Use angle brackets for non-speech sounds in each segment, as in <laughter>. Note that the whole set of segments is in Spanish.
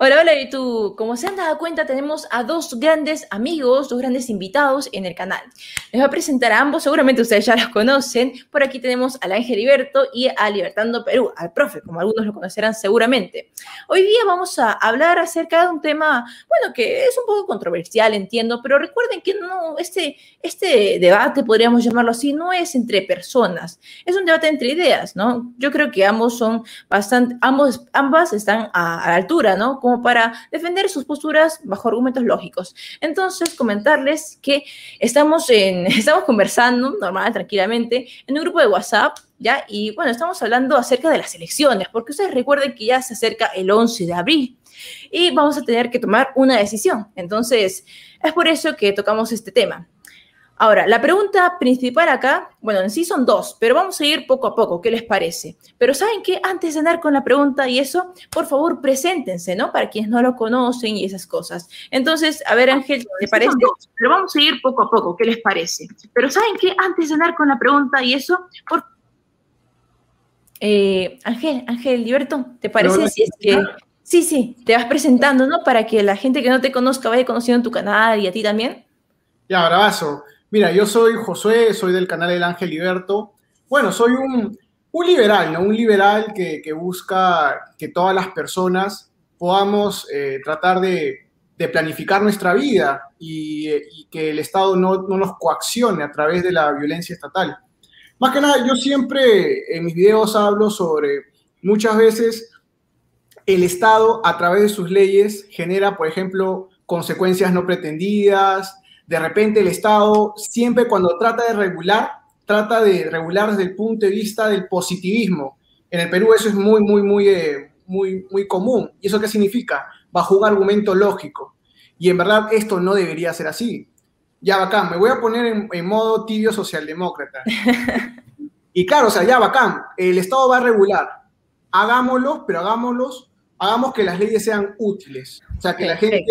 Hola, hola YouTube. Como se han dado cuenta, tenemos a dos grandes amigos, dos grandes invitados en el canal. Les voy a presentar a ambos, seguramente ustedes ya los conocen. Por aquí tenemos al Ángel Liberto y a Libertando Perú, al profe, como algunos lo conocerán seguramente. Hoy día vamos a hablar acerca de un tema, bueno, que es un poco controversial, entiendo, pero recuerden que no, este, este debate, podríamos llamarlo así, no es entre personas, es un debate entre ideas, ¿no? Yo creo que ambos son bastante, ambos, ambas están a, a la altura, ¿no? Como para defender sus posturas bajo argumentos lógicos. Entonces, comentarles que estamos, en, <laughs> estamos conversando normal, tranquilamente, en un grupo de WhatsApp, ¿ya? Y bueno, estamos hablando acerca de las elecciones, porque ustedes recuerden que ya se acerca el 11 de abril y vamos a tener que tomar una decisión. Entonces, es por eso que tocamos este tema. Ahora, la pregunta principal acá, bueno, en sí son dos, pero vamos a ir poco a poco, ¿qué les parece? Pero ¿saben qué? Antes de andar con la pregunta y eso, por favor, preséntense, ¿no? Para quienes no lo conocen y esas cosas. Entonces, a ver, Ángel, ¿te parece? Pero vamos a ir poco a poco, ¿qué les parece? Pero ¿saben qué? Antes de andar con la pregunta y eso, por... Eh, Ángel, Ángel, Liberto, ¿te parece si es que... Sí, sí, te vas presentando, ¿no? Para que la gente que no te conozca vaya conociendo tu canal y a ti también. Ya, bravazo. Mira, yo soy Josué, soy del canal El Ángel Liberto. Bueno, soy un, liberal, ¿no? Un liberal que, busca que todas las personas podamos eh, tratar de, planificar nuestra vida y, y que el Estado no, no, nos coaccione a través de la violencia estatal. Más que nada, yo siempre en mis videos hablo sobre muchas veces el Estado a través de sus leyes genera, por ejemplo, consecuencias no pretendidas, de repente el Estado siempre cuando trata de regular, trata de regular desde el punto de vista del positivismo. En el Perú eso es muy, muy, muy, eh, muy, muy común. ¿Y eso qué significa? Bajo un argumento lógico. Y en verdad esto no debería ser así. Ya bacán, me voy a poner en, en modo tibio socialdemócrata. <laughs> y claro, o sea, ya bacán, el Estado va a regular. Hagámoslo, pero hagámoslos, hagamos que las leyes sean útiles. O sea, que la gente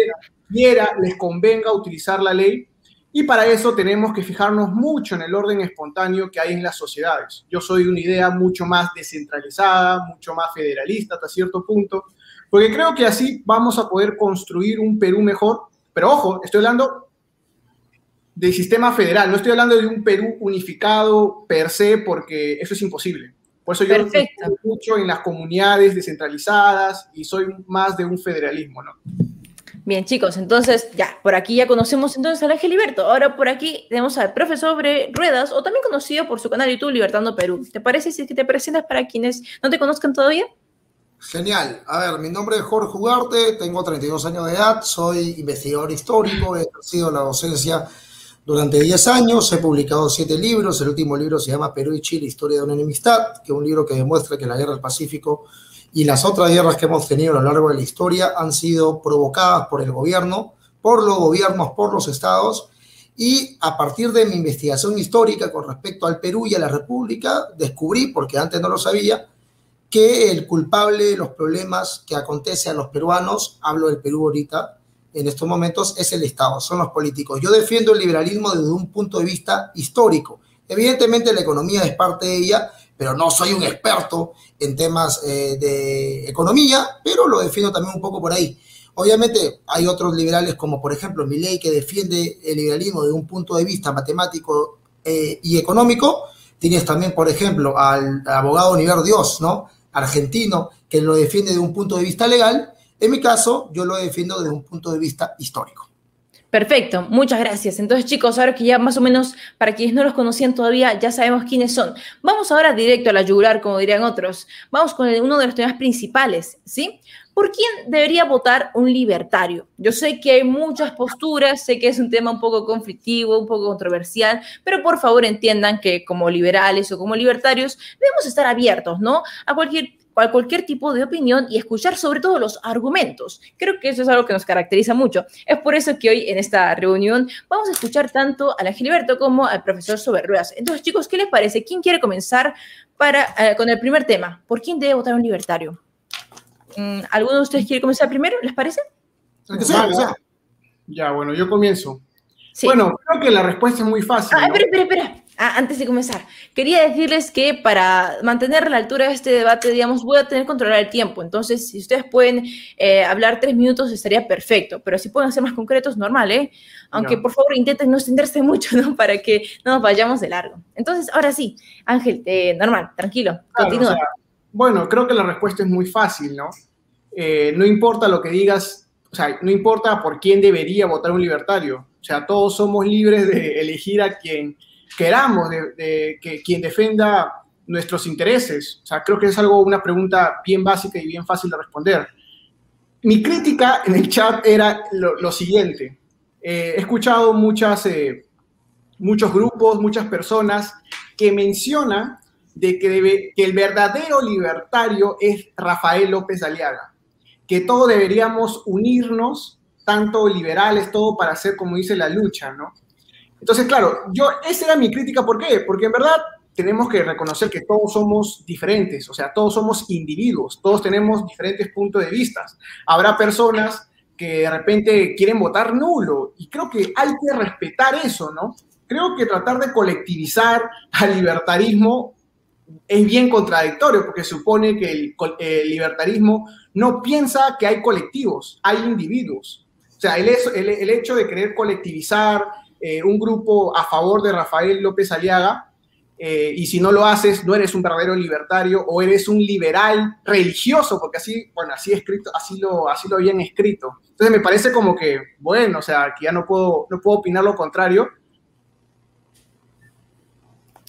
quiera, les convenga utilizar la ley. Y para eso tenemos que fijarnos mucho en el orden espontáneo que hay en las sociedades. Yo soy de una idea mucho más descentralizada, mucho más federalista hasta cierto punto, porque creo que así vamos a poder construir un Perú mejor. Pero ojo, estoy hablando del sistema federal, no estoy hablando de un Perú unificado per se, porque eso es imposible. Por eso yo mucho en las comunidades descentralizadas y soy más de un federalismo, ¿no? Bien, chicos, entonces ya, por aquí ya conocemos entonces al Ángel Liberto. Ahora por aquí tenemos al profesor sobre Ruedas, o también conocido por su canal YouTube Libertando Perú. ¿Te parece si es que te presentas para quienes no te conozcan todavía? Genial. A ver, mi nombre es Jorge Ugarte, tengo 32 años de edad, soy investigador histórico, he ejercido la docencia durante 10 años, he publicado 7 libros, el último libro se llama Perú y Chile, Historia de una enemistad, que es un libro que demuestra que la guerra del Pacífico y las otras guerras que hemos tenido a lo largo de la historia han sido provocadas por el gobierno, por los gobiernos, por los estados, y a partir de mi investigación histórica con respecto al Perú y a la República, descubrí, porque antes no lo sabía, que el culpable de los problemas que acontece a los peruanos, hablo del Perú ahorita, en estos momentos, es el Estado, son los políticos. Yo defiendo el liberalismo desde un punto de vista histórico. Evidentemente la economía es parte de ella, pero no soy un experto en temas eh, de economía, pero lo defiendo también un poco por ahí. Obviamente hay otros liberales como por ejemplo Milei que defiende el liberalismo desde un punto de vista matemático eh, y económico. Tienes también por ejemplo al, abogado Niver Dios, ¿no? Argentino, que lo defiende desde un punto de vista legal. En mi caso, yo lo defiendo desde un punto de vista histórico. Perfecto, muchas gracias. Entonces, chicos, ahora que ya más o menos, para quienes no los conocían todavía, ya sabemos quiénes son. Vamos ahora directo a la yugular, como dirían otros. Vamos con uno de los temas principales, ¿sí? ¿Por quién debería votar un libertario? Yo sé que hay muchas posturas, sé que es un tema un poco conflictivo, un poco controversial, pero por favor entiendan que como liberales o como libertarios debemos estar abiertos, ¿no? A cualquier cualquier tipo de opinión y escuchar sobre todo los argumentos. Creo que eso es algo que nos caracteriza mucho. Es por eso que hoy en esta reunión vamos a escuchar tanto a la Gilberto como al profesor Soberruedas. Entonces, chicos, ¿qué les parece? ¿Quién quiere comenzar para, eh, con el primer tema? ¿Por quién debe votar un libertario? ¿Alguno de ustedes quiere comenzar primero? ¿Les parece? Ya, bueno, yo comienzo. Sí. Bueno, creo que la respuesta es muy fácil. Ah, ¿no? espera, espera, espera. Ah, antes de comenzar, quería decirles que para mantener la altura de este debate, digamos, voy a tener que controlar el tiempo. Entonces, si ustedes pueden eh, hablar tres minutos, estaría perfecto. Pero si pueden ser más concretos, normal, ¿eh? Aunque por favor intenten no extenderse <laughs> mucho, ¿no? Para que no nos vayamos de largo. Entonces, ahora sí, Ángel, eh, normal, tranquilo, continúa. bueno, creo que la respuesta es muy fácil, ¿no? Eh, no importa lo que digas, o sea, no importa por quién debería votar un libertario. O sea, todos somos libres de elegir a quien queramos, de, que quien defenda nuestros intereses. O sea, creo que es algo, una pregunta bien básica y bien fácil de responder. Mi crítica en el chat era lo, siguiente. Eh, he escuchado muchas, eh, muchos grupos, muchas personas que mencionan de que, debe, que el verdadero libertario es Rafael López Aliaga, que todos deberíamos unirnos, tanto liberales, todo para hacer, como dice la lucha, ¿no? Entonces, claro, yo, esa era mi crítica, ¿por qué? Porque en verdad tenemos que reconocer que todos somos diferentes, o sea, todos somos individuos, todos tenemos diferentes puntos de vista. Habrá personas que de repente quieren votar nulo y creo que hay que respetar eso, ¿no? Creo que tratar de colectivizar al libertarismo es bien contradictorio porque supone que el, libertarismo no piensa que hay colectivos, hay individuos. O sea, el, el, el hecho de querer colectivizar, eh, un grupo a favor de Rafael López Aliaga, eh, y si no lo haces, no eres un verdadero libertario o eres un liberal religioso, porque así, bueno, así escrito, así lo, así lo habían escrito. Entonces me parece como que, bueno, o sea, que ya no puedo, no puedo opinar lo contrario,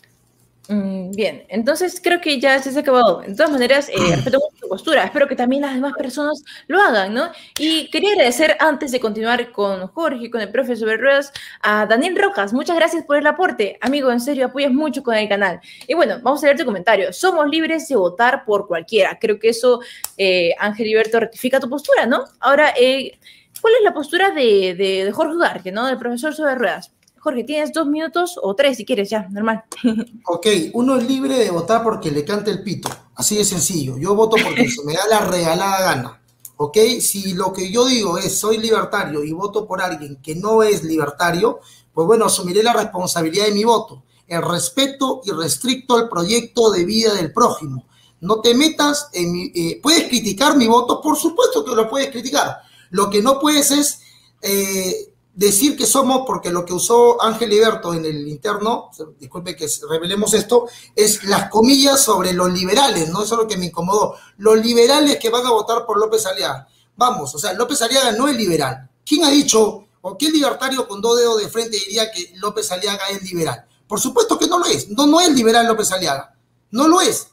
Mm, bien, entonces creo que ya se ha acabado. De todas maneras, eh, <clears throat> respeto mucho tu postura. Espero que también las demás personas lo hagan, ¿no? Y quería agradecer, antes de continuar con Jorge, con el profesor Ruedas, a Daniel Rojas. Muchas gracias por el aporte. Amigo, en serio, apoyas mucho con el canal. Y bueno, vamos a leer tu comentario. Somos libres de votar por cualquiera. Creo que eso, eh, Ángel Iberto, rectifica tu postura, ¿no? Ahora, eh, ¿cuál es la postura de, de, Jorge Ugarte, ¿no? Del profesor sobre ruedas. Jorge, tienes dos minutos o tres si quieres, ya, normal. <laughs> Ok, uno es libre de votar porque le cante el pito. Así de sencillo. Yo voto porque <laughs> se me da la regalada gana. ¿Ok? Si lo que yo digo es soy libertario y voto por alguien que no es libertario, pues bueno, asumiré la responsabilidad de mi voto. El respeto y restricto al proyecto de vida del prójimo. No te metas en mi... Eh, puedes criticar mi voto, por supuesto que lo puedes criticar. Lo que no puedes es eh, decir que somos, porque lo que usó Ángel Liberto en el interno, disculpe que revelemos esto, es las comillas sobre los liberales, ¿no? Eso es lo que me incomodó. Los liberales que van a votar por López Aliaga. Vamos, o sea, López Aliaga no es liberal. ¿Quién ha dicho, o qué libertario con dos dedos de frente diría que López Aliaga es liberal? Por supuesto que no lo es. No, no es liberal López Aliaga. No lo es.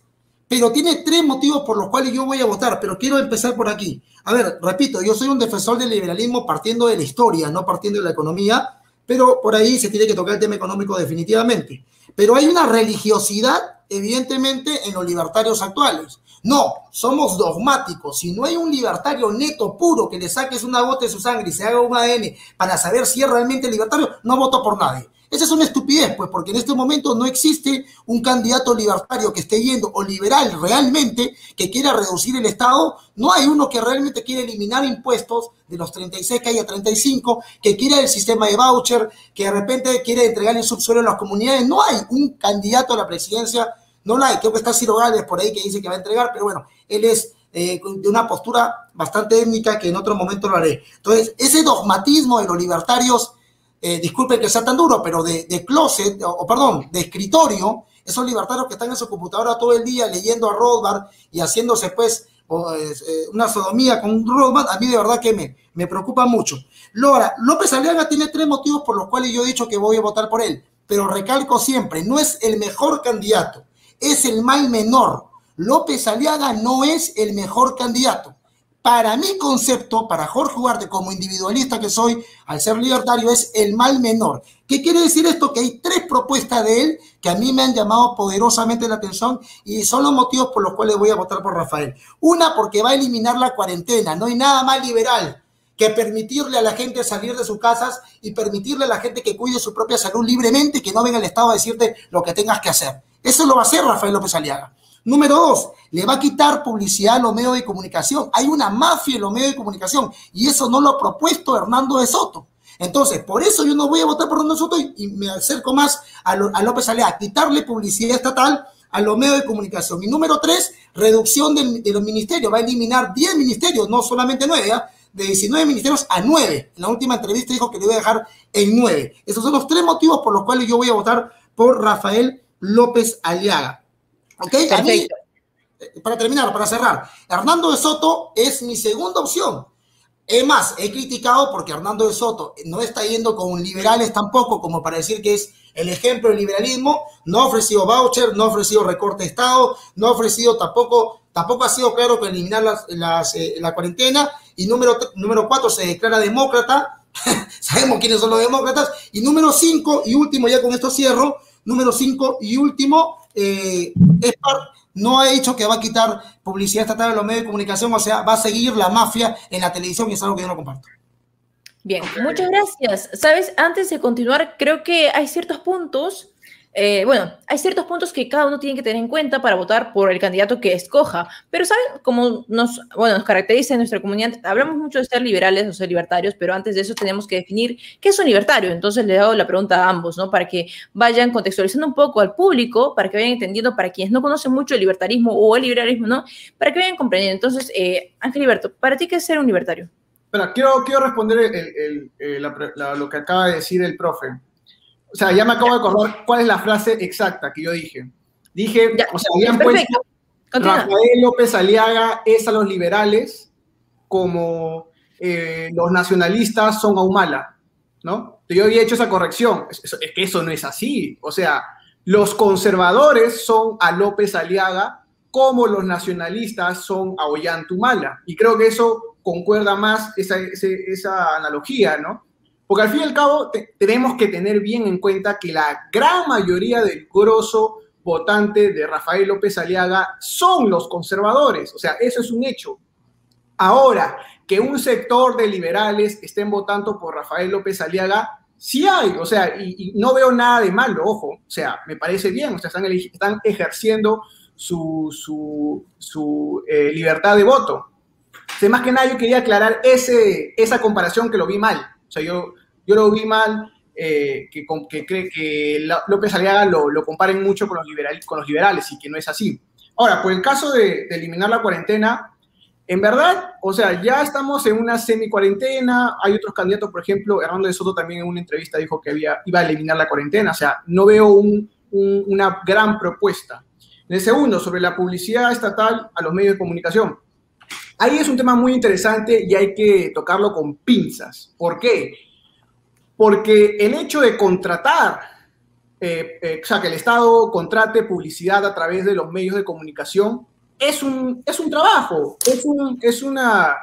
Pero tiene tres motivos por los cuales yo voy a votar, pero quiero empezar por aquí. A ver, repito, yo soy un defensor del liberalismo partiendo de la historia, no partiendo de la economía, pero por ahí se tiene que tocar el tema económico definitivamente. Pero hay una religiosidad, evidentemente, en los libertarios actuales. No, somos dogmáticos. Si no hay un libertario neto, puro, que le saques una gota de su sangre y se haga un ADN para saber si es realmente libertario, no voto por nadie. Esa es una estupidez, pues, porque en este momento no existe un candidato libertario que esté yendo, o liberal realmente, que quiera reducir el Estado. No hay uno que realmente quiera eliminar impuestos de los 36 que hay a 35, que quiera el sistema de voucher, que de repente quiere entregar el subsuelo a las comunidades. No hay un candidato a la presidencia, no lo hay. Creo que está Ciro Gálvez por ahí que dice que va a entregar, pero bueno, él es eh, de una postura bastante étnica que en otro momento lo haré. Entonces, ese dogmatismo de los libertarios eh, disculpen que sea tan duro, pero de, closet, o, perdón, de escritorio, esos libertarios que están en su computadora todo el día leyendo a Rothbard y haciéndose pues eh, una sodomía con Rothbard, a mí de verdad que me, me preocupa mucho. Lora, López Aliaga tiene tres motivos por los cuales yo he dicho que voy a votar por él, pero recalco siempre, no es el mejor candidato, es el mal menor. López Aliaga no es el mejor candidato para mi concepto, para Jorge Ugarte, como individualista que soy, al ser libertario, es el mal menor. ¿Qué quiere decir esto? Que hay tres propuestas de él que a mí me han llamado poderosamente la atención y son los motivos por los cuales voy a votar por Rafael. Una, porque va a eliminar la cuarentena. No hay nada más liberal que permitirle a la gente salir de sus casas y permitirle a la gente que cuide su propia salud libremente y que no venga el Estado a decirte lo que tengas que hacer. Eso lo va a hacer Rafael López Aliaga. Número dos, le va a quitar publicidad a los medios de comunicación. Hay una mafia en los medios de comunicación y eso no lo ha propuesto Hernando de Soto. Entonces, por eso yo no voy a votar por Hernando Soto y, me acerco más a, López Alea, quitarle publicidad estatal a los medios de comunicación. Y número tres, reducción de, los ministerios. Va a eliminar 10 ministerios, no solamente 9, ¿ah? de 19 ministerios a 9. En la última entrevista dijo que le voy a dejar en 9. Esos son los tres motivos por los cuales yo voy a votar por Rafael López Aliaga. ¿Ok? Eh, para terminar, para cerrar, Hernando de Soto es mi segunda opción. Es más, he criticado porque Hernando de Soto no está yendo con liberales tampoco, como para decir que es el ejemplo del liberalismo. No ha ofrecido voucher, no ha ofrecido recorte de Estado, no ha ofrecido tampoco, tampoco ha sido claro que eliminar las, eh, la cuarentena. Y número, número cuatro, se declara demócrata. <laughs> Sabemos quiénes son los demócratas. Y número cinco, y último, ya con esto cierro, número cinco y último, eh, no ha dicho que va a quitar publicidad estatal en los medios de comunicación, o sea, va a seguir la mafia en la televisión y es algo que yo no comparto. Bien, muchas gracias. Sabes, antes de continuar, creo que hay ciertos puntos eh, bueno, hay ciertos puntos que cada uno tiene que tener en cuenta para votar por el candidato que escoja, pero ¿saben cómo nos, bueno, nos caracteriza en nuestra comunidad? Hablamos mucho de ser liberales o ser libertarios, pero antes de eso tenemos que definir qué es un libertario. Entonces le he dado la pregunta a ambos, ¿no? Para que vayan contextualizando un poco al público, para que vayan entendiendo, para quienes no conocen mucho el libertarismo o el liberalismo, ¿no? Para que vayan comprendiendo. Entonces, eh, Ángel Liberto, ¿para ti qué es ser un libertario? Espera, quiero, quiero responder lo que acaba de decir el profe. O sea, ya me acabo de acordar cuál es la frase exacta que yo dije. Dije, o sea, habían puesto Rafael López Aliaga es a los liberales como eh, los nacionalistas son a Humala, ¿no? Yo había hecho esa corrección. Es, que eso no es así. O sea, los conservadores son a López Aliaga como los nacionalistas son a Ollantumala. Y creo que eso concuerda más esa, esa analogía, ¿no? Porque al fin y al cabo tenemos que tener bien en cuenta que la gran mayoría del grosso votante de Rafael López Aliaga son los conservadores. O sea, eso es un hecho. Ahora, que un sector de liberales estén votando por Rafael López Aliaga, sí hay, o sea, y, no veo nada de malo, ojo, o sea, me parece bien, o sea, están, ejerciendo su, su, eh, libertad de voto. más que nada yo quería aclarar ese, esa comparación que lo vi mal. O sea, yo, yo lo vi mal eh, que, que, cree que López Aliaga lo, lo comparen mucho con los, liberales, con los liberales y que no es así. Ahora, por el caso de, eliminar la cuarentena, en verdad, o sea, ya estamos en una semi-cuarentena, hay otros candidatos, por ejemplo, Hernando de Soto también en una entrevista dijo que había, iba a eliminar la cuarentena, o sea, no veo una gran propuesta. En el segundo, sobre la publicidad estatal a los medios de comunicación. Ahí es un tema muy interesante y hay que tocarlo con pinzas. ¿Por qué? Porque el hecho de contratar, eh, eh, o sea, que el Estado contrate publicidad a través de los medios de comunicación, es un, es un trabajo, es, un, es una,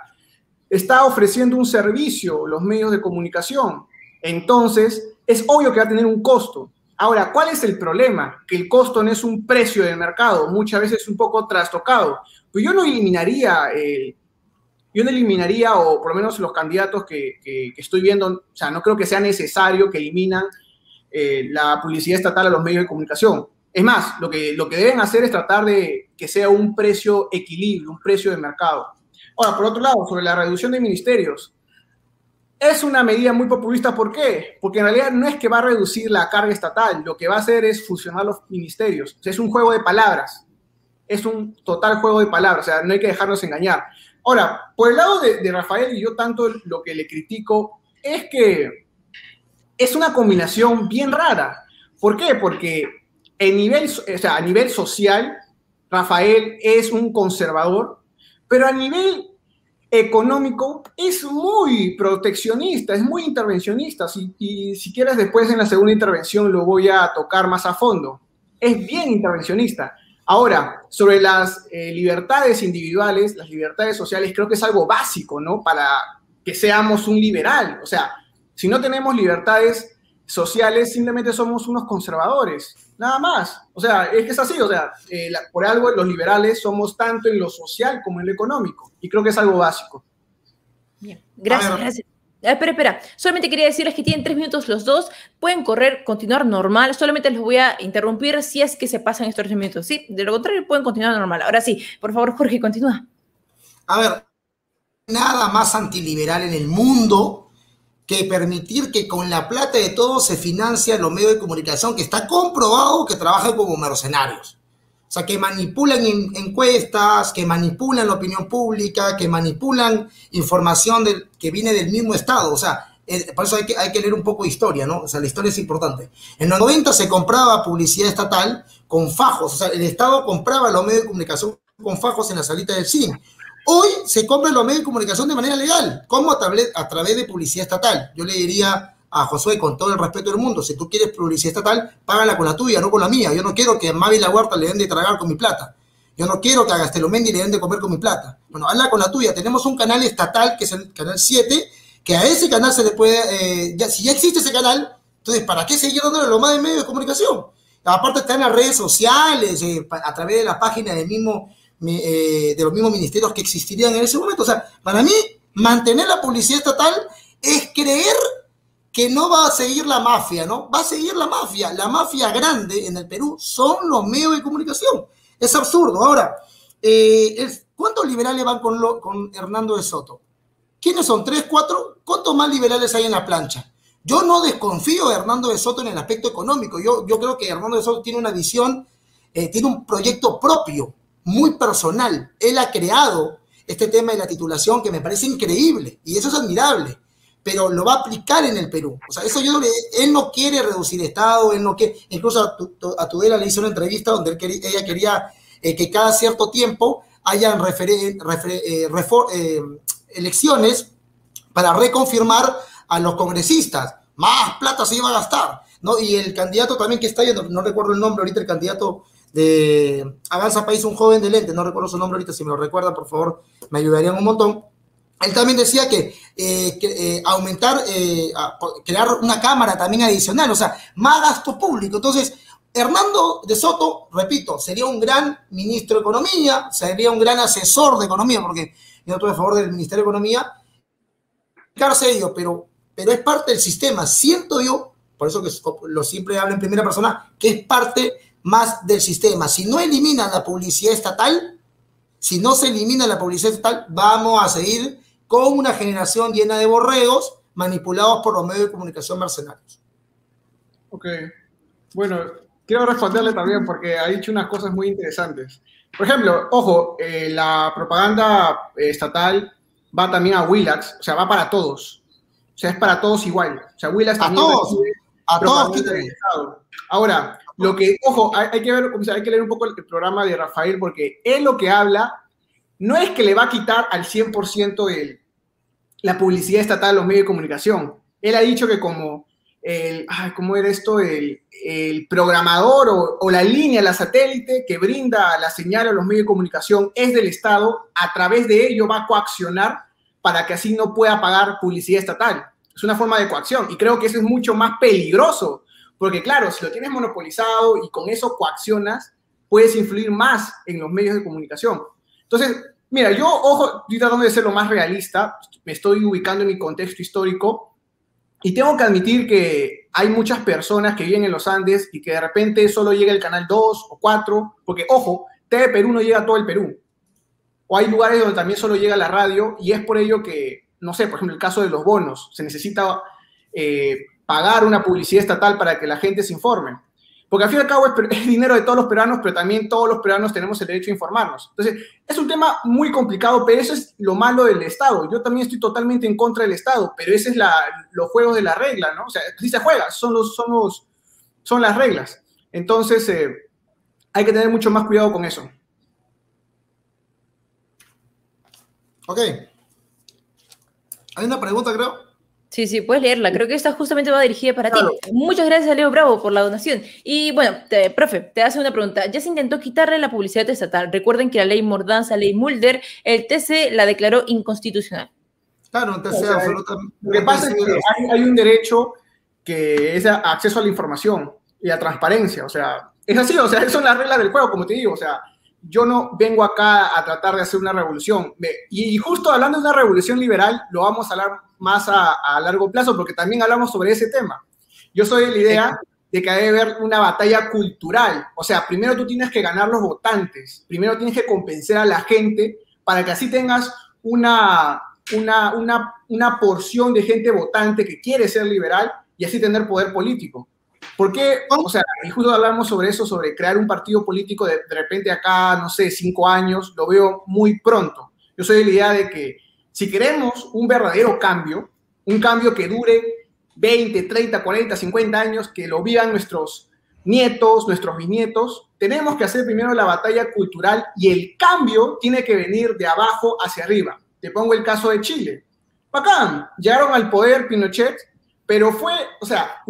está ofreciendo un servicio los medios de comunicación. Entonces, es obvio que va a tener un costo. Ahora, ¿cuál es el problema? Que el costo no es un precio del mercado, muchas veces un poco trastocado. Pues yo no eliminaría el, yo no eliminaría, o por lo menos los candidatos que, estoy viendo, o sea, no creo que sea necesario que eliminan eh, la publicidad estatal a los medios de comunicación. Es más, lo que, lo que deben hacer es tratar de que sea un precio equilibrio, un precio de mercado. Ahora, por otro lado, sobre la reducción de ministerios, es una medida muy populista. ¿Por qué? Porque en realidad no es que va a reducir la carga estatal, lo que va a hacer es fusionar los ministerios. Es un juego de palabras. Es un total juego de palabras, o sea, no hay que dejarnos engañar. Ahora, por el lado de, Rafael, y yo tanto lo que le critico es que es una combinación bien rara. ¿Por qué? Porque a nivel social, Rafael es un conservador, pero a nivel económico es muy proteccionista, es muy intervencionista. y si quieres, después en la segunda intervención lo voy a tocar más a fondo. Es bien intervencionista. Ahora, sobre las eh, libertades individuales, las libertades sociales, creo que es algo básico, ¿no? Para que seamos un liberal. O sea, si no tenemos libertades sociales, simplemente somos unos conservadores, nada más. O sea, es que es así, o sea, eh, por algo los liberales somos tanto en lo social como en lo económico, y creo que es algo básico. Bien, gracias, gracias. Ah, espera, espera. Solamente quería decirles que tienen tres minutos los dos. Pueden correr, continuar normal. Solamente les voy a interrumpir si es que se pasan estos tres minutos. Sí, de lo contrario pueden continuar normal. Ahora sí, por favor, Jorge, continúa. A ver, nada más antiliberal en el mundo que permitir que con la plata de todos se financia los medios de comunicación que está comprobado que trabajan como mercenarios. O sea, que manipulan encuestas, que manipulan la opinión pública, que manipulan información que viene del mismo Estado. O sea, eh, por eso hay que, hay que leer un poco de historia, ¿no? O sea, la historia es importante. En los 90 se compraba publicidad estatal con fajos. O sea, el Estado compraba los medios de comunicación con fajos en la salita del cine. Hoy se compran los medios de comunicación de manera legal, como a través, de publicidad estatal. Yo le diría a Josué, con todo el respeto del mundo, si tú quieres publicidad estatal, págala con la tuya, no con la mía. Yo no quiero que a Mavi La Huerta le den de tragar con mi plata. Yo no quiero que a Gastelomendi le den de comer con mi plata. Bueno, hazla con la tuya. Tenemos un canal estatal, que es el canal 7, que a ese canal se le puede, eh, si ya existe ese canal, entonces, ¿para qué seguir dándole lo más de medios de comunicación? Aparte está en las redes sociales, eh, a través de la página del mismo eh, de los mismos ministerios que existirían en ese momento. O sea, para mí, mantener la publicidad estatal es creer que no va a seguir la mafia, ¿no? Va a seguir la mafia. La mafia grande en el Perú son los medios de comunicación. Es absurdo. Ahora, eh, ¿cuántos liberales van con, con Hernando de Soto? ¿Quiénes son? ¿Tres, cuatro? ¿Cuántos más liberales hay en la plancha? Yo no desconfío de Hernando de Soto en el aspecto económico. Yo, yo creo que Hernando de Soto tiene una visión, eh, tiene un proyecto propio muy personal. Él ha creado este tema de la titulación que me parece increíble y eso es admirable, pero lo va a aplicar en el Perú. O sea, eso yo él no quiere reducir Estado, él no quiere, incluso a, Tudela le hizo una entrevista donde ella quería eh, que cada cierto tiempo hayan eh, eh, elecciones para reconfirmar a los congresistas. Más plata se iba a gastar, ¿no? Y el candidato también que está yendo, no recuerdo el nombre ahorita, el candidato de Avanza País, un joven de lente, no recuerdo su nombre ahorita, si me lo recuerdan, por favor, me ayudarían un montón. Él también decía que, eh, eh, aumentar, eh, crear una cámara también adicional, o sea, más gasto público. Entonces, Hernando de Soto, repito, sería un gran ministro de Economía, sería un gran asesor de Economía, porque yo estoy a favor del Ministerio de Economía, pero, pero es parte del sistema. Siento yo, por eso que lo siempre hablo en primera persona, que es parte más del sistema. Si no eliminan la publicidad estatal, si no se elimina la publicidad estatal, vamos a seguir con una generación llena de borregos manipulados por los medios de comunicación mercenarios. Ok. Bueno, quiero responderle también porque ha dicho unas cosas muy interesantes. Por ejemplo, ojo, eh, la propaganda estatal va también a Willax, o sea, va para todos. O sea, es para todos igual. O sea, Willax también. A todos. A todos. Ahora, lo que, ojo, hay, que ver, hay que leer un poco el, programa de Rafael porque él lo que habla no es que le va a quitar al 100% el, la publicidad estatal a los medios de comunicación. Él ha dicho que como el, ay, ¿cómo era esto? El, el programador o, o, la línea, la satélite que brinda la señal a los medios de comunicación es del Estado, a través de ello va a coaccionar para que así no pueda pagar publicidad estatal. Es una forma de coacción y creo que eso es mucho más peligroso porque claro, si lo tienes monopolizado y con eso coaccionas, puedes influir más en los medios de comunicación. Entonces, mira, yo, ojo, estoy tratando de ser lo más realista, me estoy ubicando en mi contexto histórico y tengo que admitir que hay muchas personas que viven en los Andes y que de repente solo llega el canal 2 o 4, porque ojo, TV Perú no llega a todo el Perú. O hay lugares donde también solo llega la radio y es por ello que, no sé, por ejemplo, el caso de los bonos, se necesita eh, pagar una publicidad estatal para que la gente se informe. Porque al fin y al cabo <laughs> es, dinero de todos los peruanos, pero también todos los peruanos tenemos el derecho a informarnos. Entonces, es un tema muy complicado, pero eso es lo malo del Estado. Yo también estoy totalmente en contra del Estado, pero ese es la, los juegos de la regla, ¿no? O sea, si se juega, son, los, son, los, son las reglas. Entonces, eh, hay que tener mucho más cuidado con eso. Ok. Hay una pregunta, creo. Sí, sí, puedes leerla. Creo que esta justamente va dirigida para ti. Muchas gracias a Leo Bravo por la donación. Y bueno, profe, te hace una pregunta. Ya se intentó quitarle la publicidad estatal. Recuerden que la ley Mordanza, ley Mulder, el TC la declaró inconstitucional. Claro, el TC absolutamente. Lo que pasa es que hay, un derecho que es acceso a la información y a transparencia. O sea, es así, o sea, esas son las reglas del juego, como te digo. O sea, yo no vengo acá a tratar de hacer una revolución. Y justo hablando de una revolución liberal, lo vamos a hablar más a, largo plazo, porque también hablamos sobre ese tema. Yo soy de la idea de que debe haber una batalla cultural. O sea, primero tú tienes que ganar los votantes, primero tienes que convencer a la gente para que así tengas una, una, una, una porción de gente votante que quiere ser liberal y así tener poder político. Porque, o sea, y justo hablamos sobre eso, sobre crear un partido político de, de repente acá, no sé, cinco años, lo veo muy pronto. Yo soy de la idea de que si queremos un verdadero cambio, un cambio que dure 20, 30, 40, 50 años, que lo vivan nuestros nietos, nuestros bisnietos, tenemos que hacer primero la batalla cultural y el cambio tiene que venir de abajo hacia arriba. Te pongo el caso de Chile. Bacán, llegaron al poder Pinochet, pero fue, o sea,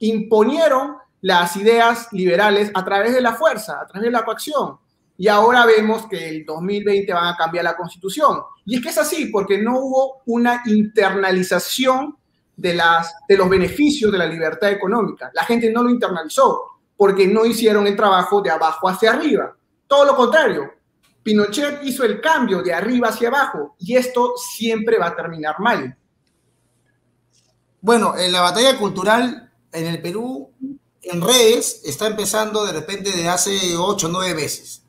imponieron las ideas liberales a través de la fuerza, a través de la coacción. Y ahora vemos que el 2020 van a cambiar la constitución. Y es que es así, porque no hubo una internalización de, de los beneficios de la libertad económica. La gente no lo internalizó porque no hicieron el trabajo de abajo hacia arriba. Todo lo contrario, Pinochet hizo el cambio de arriba hacia abajo y esto siempre va a terminar mal. Bueno, en la batalla cultural en el Perú, en redes, está empezando de repente de hace ocho o nueve meses.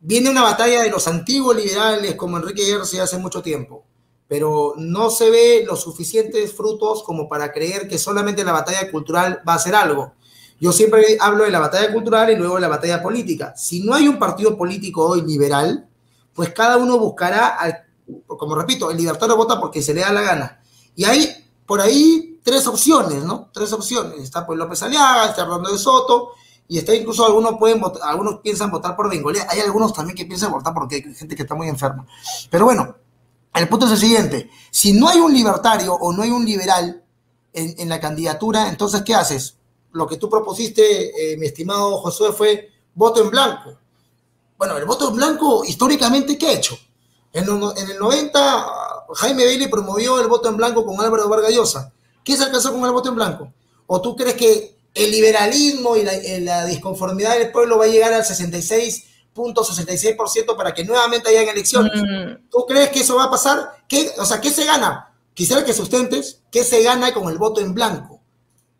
Viene una batalla de los antiguos liberales como Enrique Gersi hace mucho tiempo, pero no se ve los suficientes frutos como para creer que solamente la batalla cultural va a hacer algo. Yo siempre hablo de la batalla cultural y luego de la batalla política. Si no hay un partido político hoy liberal, pues cada uno buscará, como repito, el libertario vota porque se le da la gana. Y hay por ahí tres opciones, ¿no? Tres opciones. Está pues López Aliaga, está hablando de Soto, y está incluso algunos pueden votar, algunos piensan votar por Bengolea. Hay algunos también que piensan votar porque hay gente que está muy enferma. Pero bueno, el punto es el siguiente. Si no hay un libertario o no hay un liberal en, en la candidatura, entonces, ¿qué haces? lo que tú propusiste, eh, mi estimado Josué, fue voto en blanco. Bueno, el voto en blanco, históricamente, ¿qué ha hecho? En, el 90, Jaime Bailey promovió el voto en blanco con Álvaro Vargas Llosa. ¿Qué se alcanzó con el voto en blanco? ¿O tú crees que el liberalismo y la, disconformidad del pueblo va a llegar al 66.66% para que nuevamente hayan elecciones? Mm. ¿Tú crees que eso va a pasar? ¿Qué, o sea, ¿qué se gana? Quisiera que sustentes qué se gana con el voto en blanco.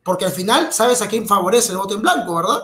Porque al final sabes a quién favorece el voto en blanco, ¿verdad?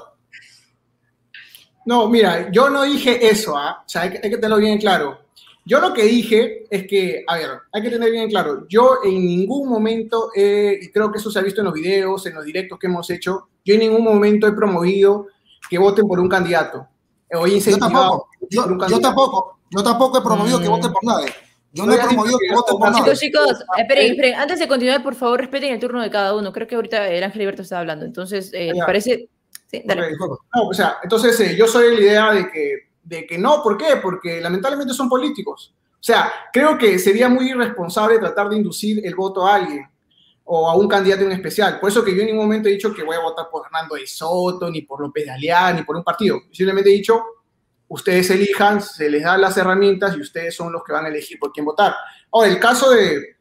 No, mira, yo no dije eso, ¿ah? o sea, hay que, tenerlo bien claro. Yo lo que dije es que, a ver, hay que tener bien claro, yo en ningún momento, y creo que eso se ha visto en los videos, en los directos que hemos hecho, yo en ningún momento he promovido que voten por un candidato. yo tampoco, yo, tampoco, yo tampoco he promovido que mm. voten por nadie. Yo no he promovido que voten por Chicos, chicos, esperen, esperen. Antes de continuar, por favor, respeten el turno de cada uno. Creo que ahorita el Ángel Liberto está hablando. Entonces, eh, parece? Sí, dale. No, o sea, entonces eh, yo soy la idea de que, de que no. ¿Por qué? Porque lamentablemente son políticos. O sea, creo que sería muy irresponsable tratar de inducir el voto a alguien o a un candidato en especial. Por eso que yo en ningún momento he dicho que voy a votar por Hernando de Soto, ni por López de ni por un partido. Simplemente he dicho ustedes elijan, se les da las herramientas y ustedes son los que van a elegir por quién votar. Ahora, el caso de...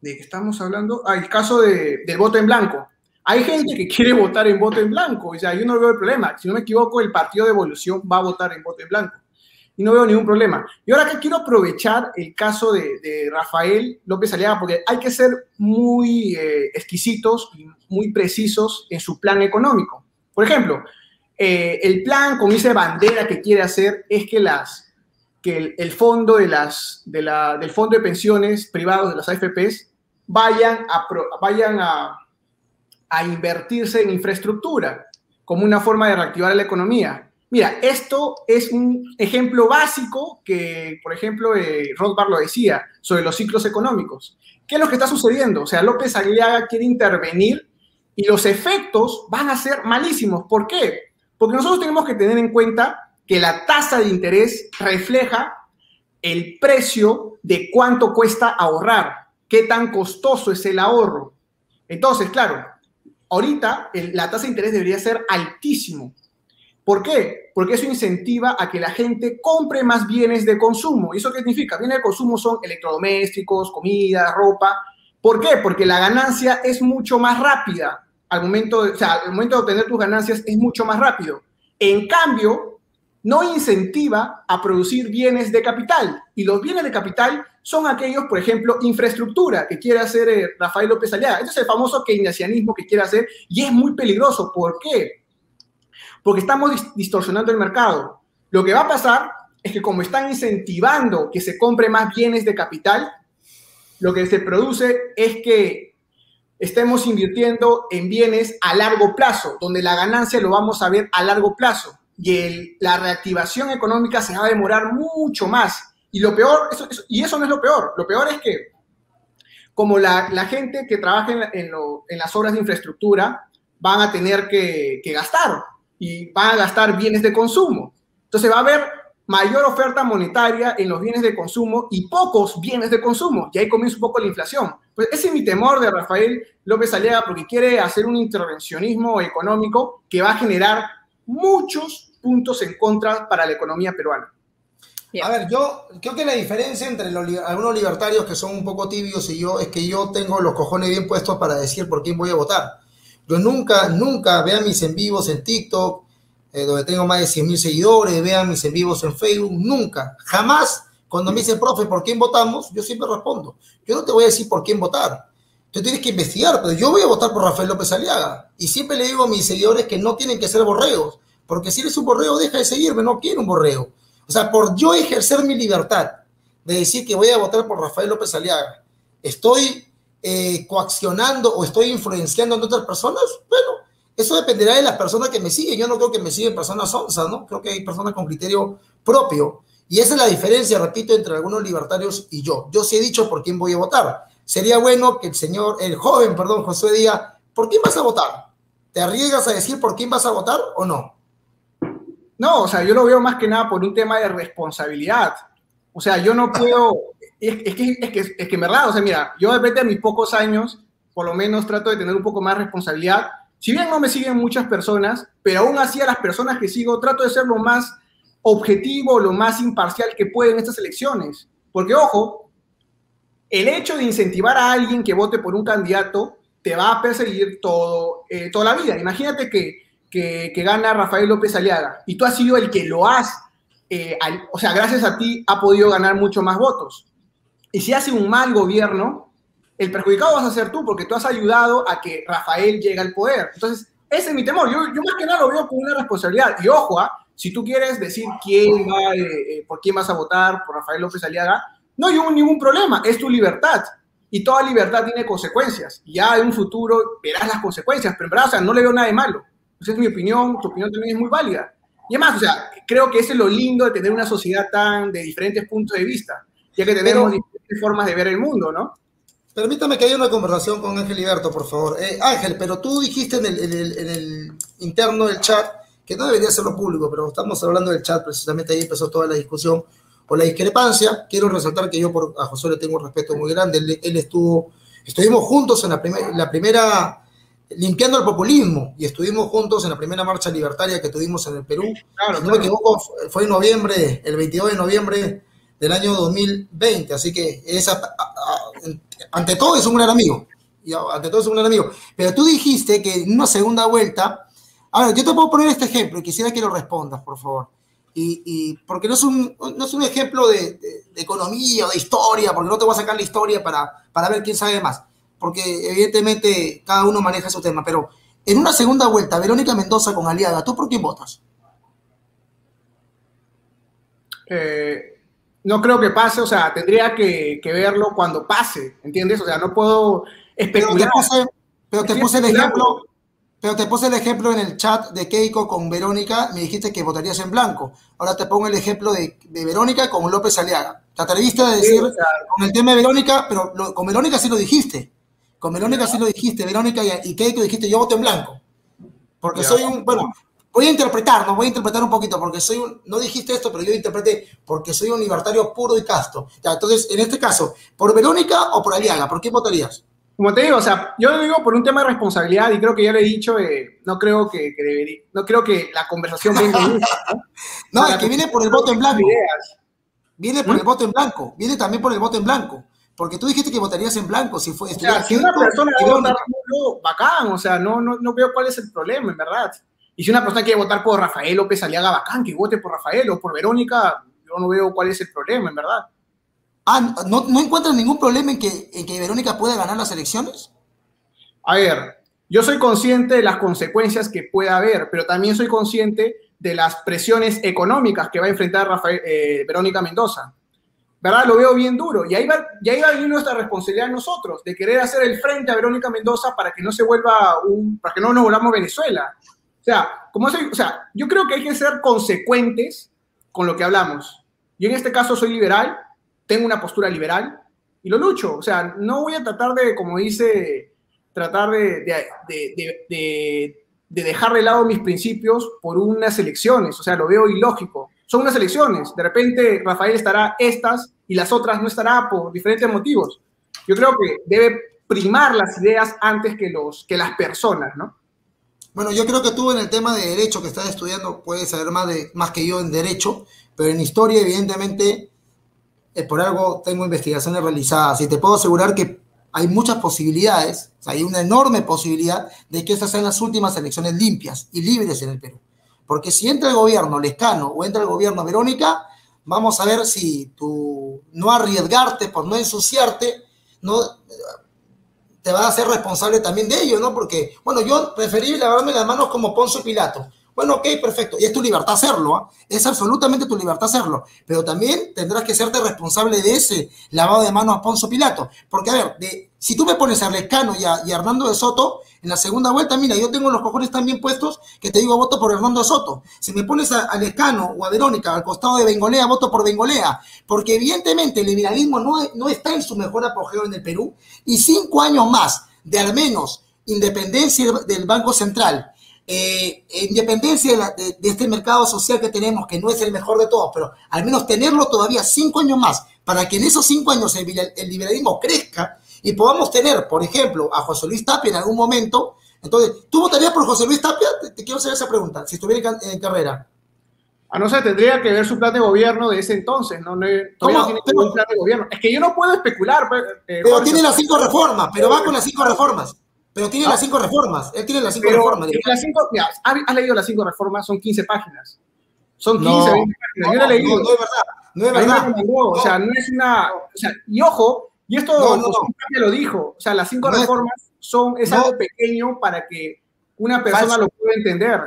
¿De qué estamos hablando? Ah, el caso de, del voto en blanco. Hay gente que quiere votar en voto en blanco, o sea, yo no veo el problema. Si no me equivoco, el Partido de Evolución va a votar en voto en blanco. Y no veo ningún problema. Y ahora que quiero aprovechar el caso de, Rafael López Aliaga, porque hay que ser muy eh, exquisitos y muy precisos en su plan económico. Por ejemplo, eh, el plan, como dice Bandera, que quiere hacer es que, las, que el, fondo de las, de la, del fondo de pensiones privados de las AFPs vayan a, vayan a, a invertirse en infraestructura como una forma de reactivar la economía. Mira, esto es un ejemplo básico que, por ejemplo, eh, Rothbard lo decía sobre los ciclos económicos. ¿Qué es lo que está sucediendo? O sea, López Aguilaga quiere intervenir y los efectos van a ser malísimos. ¿Por qué? Porque nosotros tenemos que tener en cuenta que la tasa de interés refleja el precio de cuánto cuesta ahorrar, qué tan costoso es el ahorro. Entonces, claro, ahorita la tasa de interés debería ser altísimo. ¿Por qué? Porque eso incentiva a que la gente compre más bienes de consumo. ¿Y eso qué significa? Bienes de consumo son electrodomésticos, comida, ropa. ¿Por qué? Porque la ganancia es mucho más rápida al momento, o sea, al momento de obtener tus ganancias es mucho más rápido. En cambio, no incentiva a producir bienes de capital. Y los bienes de capital son aquellos, por ejemplo, infraestructura que quiere hacer eh, Rafael López Aliaga. Este es el famoso keynesianismo que quiere hacer y es muy peligroso. ¿Por qué? Porque estamos distorsionando el mercado. Lo que va a pasar es que como están incentivando que se compre más bienes de capital, lo que se produce es que estemos invirtiendo en bienes a largo plazo, donde la ganancia lo vamos a ver a largo plazo y la reactivación económica se va a demorar mucho más. Y lo peor, y eso no es lo peor, lo peor es que como la, gente que trabaja en, las obras de infraestructura van a tener que, que gastar y van a gastar bienes de consumo. Entonces va a haber mayor oferta monetaria en los bienes de consumo y pocos bienes de consumo. Y ahí comienza un poco la inflación. Pues ese es mi temor de Rafael López Aliaga porque quiere hacer un intervencionismo económico que va a generar muchos puntos en contra para la economía peruana. A ver, yo creo que la diferencia entre algunos libertarios que son un poco tibios y yo es que yo tengo los cojones bien puestos para decir por quién voy a votar. Yo nunca, nunca vean mis en vivos en TikTok, eh, donde tengo más de 100 mil seguidores, vean mis en vivos en Facebook, nunca, jamás. Cuando me dice, profe, ¿por quién votamos? Yo siempre respondo, yo no te voy a decir por quién votar. Tú tienes que investigar, pero yo voy a votar por Rafael López Aliaga. Y siempre le digo a mis seguidores que no tienen que ser borreos, porque si eres un borreo, deja de seguirme, no quiero un borreo. O sea, por yo ejercer mi libertad de decir que voy a votar por Rafael López Aliaga, ¿estoy eh, coaccionando o estoy influenciando a otras personas? Bueno, eso dependerá de las personas que me siguen. Yo no creo que me siguen personas onzas, ¿no? Creo que hay personas con criterio propio. Y esa es la diferencia, repito, entre algunos libertarios y yo. Yo sí he dicho por quién voy a votar. Sería bueno que el señor, el joven, perdón, Josué diga, ¿por quién vas a votar? ¿Te arriesgas a decir por quién vas a votar o no? No, o sea, yo lo veo más que nada por un tema de responsabilidad. O sea, yo no puedo, es, que, es, que, es que en verdad, o sea, mira, yo de repente a mis pocos años, por lo menos trato de tener un poco más responsabilidad. Si bien no me siguen muchas personas, pero aún así a las personas que sigo trato de ser lo más objetivo, lo más imparcial que puedo en estas elecciones. Porque, ojo, el hecho de incentivar a alguien que vote por un candidato te va a perseguir todo, eh, toda la vida. Imagínate que que, gana Rafael López Aliaga y tú has sido el que lo has, eh, o sea, gracias a ti ha podido ganar mucho más votos. Y si hace un mal gobierno, el perjudicado vas a ser tú porque tú has ayudado a que Rafael llegue al poder. Entonces, ese es mi temor. Yo, yo más que nada lo veo como una responsabilidad. Y ojo, ¿ah? si tú quieres decir quién va, eh, eh, por quién vas a votar, por Rafael López Aliaga, no hay ningún problema, es tu libertad. Y toda libertad tiene consecuencias. Ya en un futuro verás las consecuencias, pero en verdad, o sea, no le veo nada de malo. Esa es mi opinión, tu opinión también es muy válida. Y además, o sea, creo que ese es lo lindo de tener una sociedad tan de diferentes puntos de vista, ya que tenemos diferentes formas de ver el mundo, ¿no? Permítame que haya una conversación con Ángel Liberto, por favor. Eh, Ángel, pero tú dijiste en el, interno del chat, que no debería serlo público, pero estamos hablando del chat, precisamente ahí empezó toda la discusión o la discrepancia. Quiero resaltar que yo por, a José le tengo un respeto muy grande. Él, estuvo, estuvimos juntos en la, la primera limpiando el populismo y estuvimos juntos en la primera marcha libertaria que tuvimos en el Perú. Claro, no me equivoco, fue en noviembre, el 22 de noviembre del año 2020, así que esa, ante todo es un gran amigo, y ante todo es un gran amigo. Pero tú dijiste que en una segunda vuelta, a ver, yo te puedo poner este ejemplo y quisiera que lo respondas, por favor. Y, porque no es un, no es un ejemplo de, economía o de historia, porque no te voy a sacar la historia para, para ver quién sabe más porque evidentemente cada uno maneja su tema, pero en una segunda vuelta, Verónica Mendoza con Aliaga, ¿tú por quién votas? Eh, no creo que pase, o sea, tendría que, verlo cuando pase, ¿entiendes? O sea, no puedo especular. Pero te puse, el ejemplo, pero te puse el ejemplo en el chat de Keiko con Verónica, me dijiste que votarías en blanco. Ahora te pongo el ejemplo de, Verónica con López Aliaga. Te atreviste a decir con el tema de Verónica, pero con Verónica sí lo dijiste. Con Verónica sí lo dijiste, Verónica y Keiko dijiste, yo voto en blanco. Porque soy un, bueno, voy a interpretar, no voy a interpretar un poquito, porque soy un, no dijiste esto, pero yo interpreté, porque soy un libertario puro y casto. Ya, entonces, en este caso, ¿por Verónica o por Aliaga? ¿Por qué votarías? Como te digo, o sea, yo lo digo por un tema de responsabilidad y creo que ya le he dicho, eh, no creo que, debería, no creo que la conversación venga <laughs> ¿no? no, es que viene por el voto en blanco. Viene por ¿Mm? el voto en blanco, viene también por el voto en blanco. Porque tú dijiste que votarías en blanco si fue. O sea, si una persona quiere votar por bacán, o sea, no, no, no veo cuál es el problema, en verdad. Y si una persona quiere votar por Rafael López Aliaga, bacán, que vote por Rafael o por Verónica, yo no veo cuál es el problema, en verdad. Ah, ¿no, no encuentras ningún problema en que, en que Verónica pueda ganar las elecciones? A ver, yo soy consciente de las consecuencias que pueda haber, pero también soy consciente de las presiones económicas que va a enfrentar Rafael, eh, Verónica Mendoza. ¿Verdad? Lo veo bien duro. Y ahí va, y ahí va a venir nuestra responsabilidad nosotros, de querer hacer el frente a Verónica Mendoza para que no se vuelva un, para que no nos volvamos Venezuela. O sea, como soy, o sea, yo creo que hay que ser consecuentes con lo que hablamos. Yo en este caso soy liberal, tengo una postura liberal y lo lucho. O sea, no voy a tratar de, como dice, tratar de, de, de, de dejar de lado mis principios por unas elecciones. O sea, lo veo ilógico son unas elecciones. De repente Rafael estará estas y las otras no estará por diferentes motivos. Yo creo que debe primar las ideas antes que, los, que las personas, ¿no? Bueno, yo creo que tú en el tema de derecho que estás estudiando puedes saber más, de, más que yo en derecho, pero en historia evidentemente eh, por algo tengo investigaciones realizadas y te puedo asegurar que hay muchas posibilidades, hay una enorme posibilidad de que estas sean las últimas elecciones limpias y libres en el Perú. Porque si entra el gobierno Lescano o entra el gobierno Verónica, vamos a ver si tú no arriesgarte por no ensuciarte, no te vas a ser responsable también de ello, ¿no? Porque, bueno, yo preferí lavarme las manos como Poncio Pilato. Bueno, ok, perfecto. Y es tu libertad hacerlo, ¿ah? es absolutamente tu libertad hacerlo. Pero también tendrás que serte responsable de ese lavado de manos a Ponzo Pilato. Porque, a ver, de, si tú me pones a Lescano y a, Hernando de Soto, en la segunda vuelta, mira, yo tengo los cojones tan bien puestos que te digo voto por Hernando de Soto. Si me pones a, Lescano o a Verónica al costado de Bengolea, voto por Bengolea. Porque evidentemente el liberalismo no, no está en su mejor apogeo en el Perú. Y cinco años más de al menos independencia del Banco Central eh, independencia de, este mercado social que tenemos, que no es el mejor de todos, pero al menos tenerlo todavía cinco años más, para que en esos cinco años el, liberalismo crezca y podamos tener, por ejemplo, a José Luis Tapia en algún momento. Entonces, ¿tú votarías por José Luis Tapia? Te, quiero hacer esa pregunta, si estuviera en, carrera. A no ser, tendría que ver su plan de gobierno de ese entonces, ¿no? no tiene un plan de gobierno. Es que yo no puedo especular. Pues, eh, pero tiene las cinco reformas, pero va con las cinco reformas. Pero tiene las cinco reformas. Él tiene las cinco reformas. Las cinco, mira, ¿has leído las cinco reformas? Son 15 páginas. Son 15, 20 páginas. Yo no, he leído. No, es verdad. No es verdad. o sea, no es una. O sea, y ojo, y esto no, lo dijo. O sea, las cinco reformas son, es algo pequeño para que una persona lo pueda entender.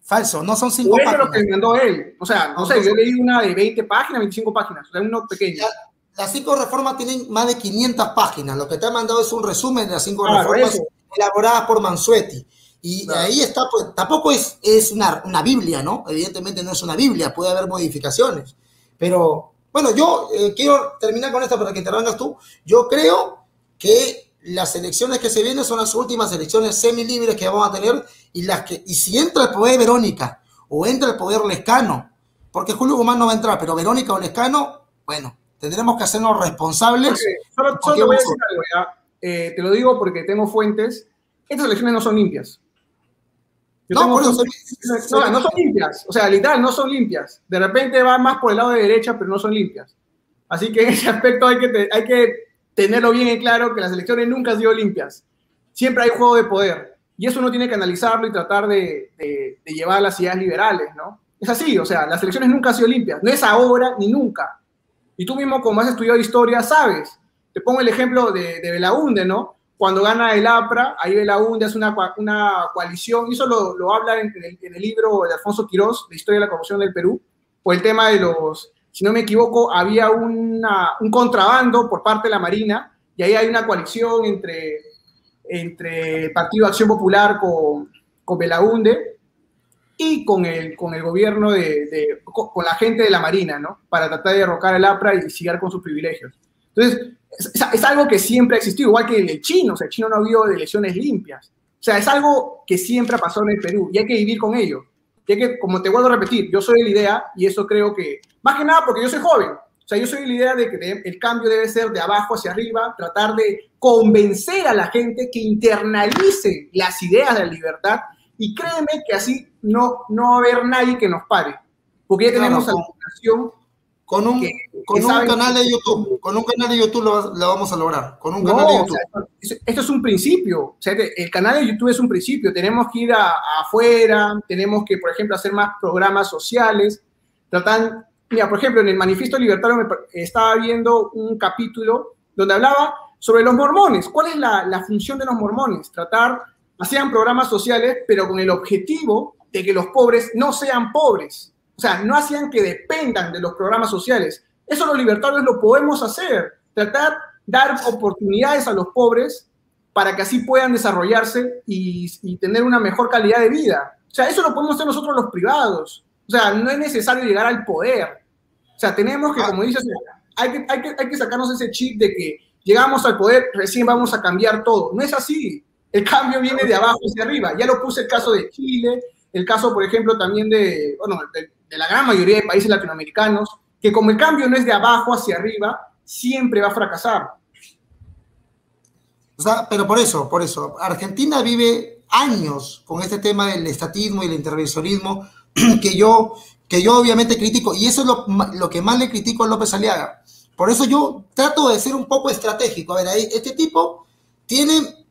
Falso, no son cinco páginas. Eso es lo que mandó él. O sea, no, sé, yo leí una de 20 páginas, 25 páginas. O sea, uno pequeño. Las cinco reformas tienen más de 500 páginas. Lo que te ha mandado es un resumen de las cinco reformas elaboradas por Mansueti. Y ahí está, pues, tampoco es, es una, una, Biblia, ¿no? Evidentemente no es una Biblia, puede haber modificaciones. Pero, bueno, yo eh, quiero terminar con esto para que intervengas tú. Yo creo que las elecciones que se vienen son las últimas elecciones semi-libres que vamos a tener y, las que, y si entra el poder Verónica o entra el poder Lescano, porque Julio Guzmán no va a entrar, pero Verónica o Lescano, bueno, tendremos que hacernos responsables. solo, te voy a decir algo. Eh, te lo digo porque tengo fuentes, estas elecciones no son limpias. No, no, no son limpias, o sea, literal, no son limpias. De repente va más por el lado de derecha, pero no son limpias. Así que en ese aspecto hay que, hay que tenerlo bien en claro que las elecciones nunca han sido limpias. Siempre hay juego de poder. Y eso uno tiene que analizarlo y tratar de, de, de llevar a las ideas liberales, ¿no? Es así, o sea, las elecciones nunca han sido limpias. No es ahora ni nunca. Y tú mismo, como has estudiado historia, sabes te pongo el ejemplo de, de Belaunde, ¿no? Cuando gana el APRA, ahí Belaunde hace una, una coalición, y eso lo, lo habla en, el, libro de Alfonso Quirós, de Historia de la Corrupción del Perú, por el tema de los, si no me equivoco, había una, un contrabando por parte de la Marina, y ahí hay una coalición entre, entre el Partido Acción Popular con, con Belaunde y con el, con el gobierno de, de con, la gente de la Marina, ¿no? Para tratar de derrocar el APRA y seguir con sus privilegios. Entonces, es, algo que siempre ha existido, igual que en el chino, o sea, el chino no ha habido elecciones limpias. O sea, es algo que siempre ha pasado en el Perú y hay que vivir con ello. Y hay que, como te vuelvo a repetir, yo soy de la idea, y eso creo que, más que nada porque yo soy joven, o sea, yo soy de la idea de que el cambio debe ser de abajo hacia arriba, tratar de convencer a la gente que internalice las ideas de la libertad y créeme que así no, no va a haber nadie que nos pare, porque ya tenemos no, no, la educación con un, con un canal de YouTube, con un canal de YouTube lo, lo vamos a lograr. Con un canal de YouTube. O sea, esto es un principio. O sea, el canal de YouTube es un principio. Tenemos que ir a, a afuera, tenemos que, por ejemplo, hacer más programas sociales. Tratan, mira, por ejemplo, en el Manifiesto Libertario me, estaba viendo un capítulo donde hablaba sobre los mormones. ¿Cuál es la, la función de los mormones? Tratar, hacían programas sociales, pero con el objetivo de que los pobres no sean pobres sea, no hacían que dependan de los programas sociales, Eso los libertarios lo podemos hacer, tratar dar oportunidades a los pobres para que así puedan desarrollarse y, y, tener una mejor calidad de vida. O sea, eso lo podemos hacer nosotros los privados. O sea, no es necesario llegar al poder. O sea, tenemos que, como dices, hay que, hay que, hay que sacarnos ese chip de que llegamos al poder, recién vamos a cambiar todo. No es así. El cambio viene de abajo hacia arriba. Ya lo puse el caso de Chile, el caso, por ejemplo, también de, bueno, de, de la gran mayoría de países latinoamericanos, que como el cambio no es de abajo hacia arriba, siempre va a fracasar. O sea, pero por eso, por eso, Argentina vive años con este tema del estatismo y el intervencionismo <clears throat> que yo, que yo obviamente critico, y eso es lo, lo que más le critico a López Aliaga. Por eso yo trato de ser un poco estratégico. A ver, este tipo tiene,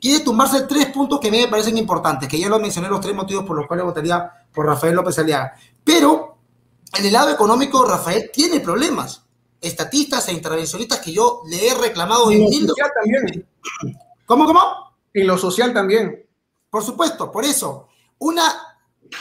quiere tumbarse tres puntos que a mí me parecen importantes, que ya lo mencioné los tres motivos por los cuales votaría por Rafael López Aliaga. Pero en el lado económico, Rafael tiene problemas estatistas e intervencionistas que yo le he reclamado en lo social también. ¿Cómo, cómo? En lo social también. Por supuesto, por eso. Una,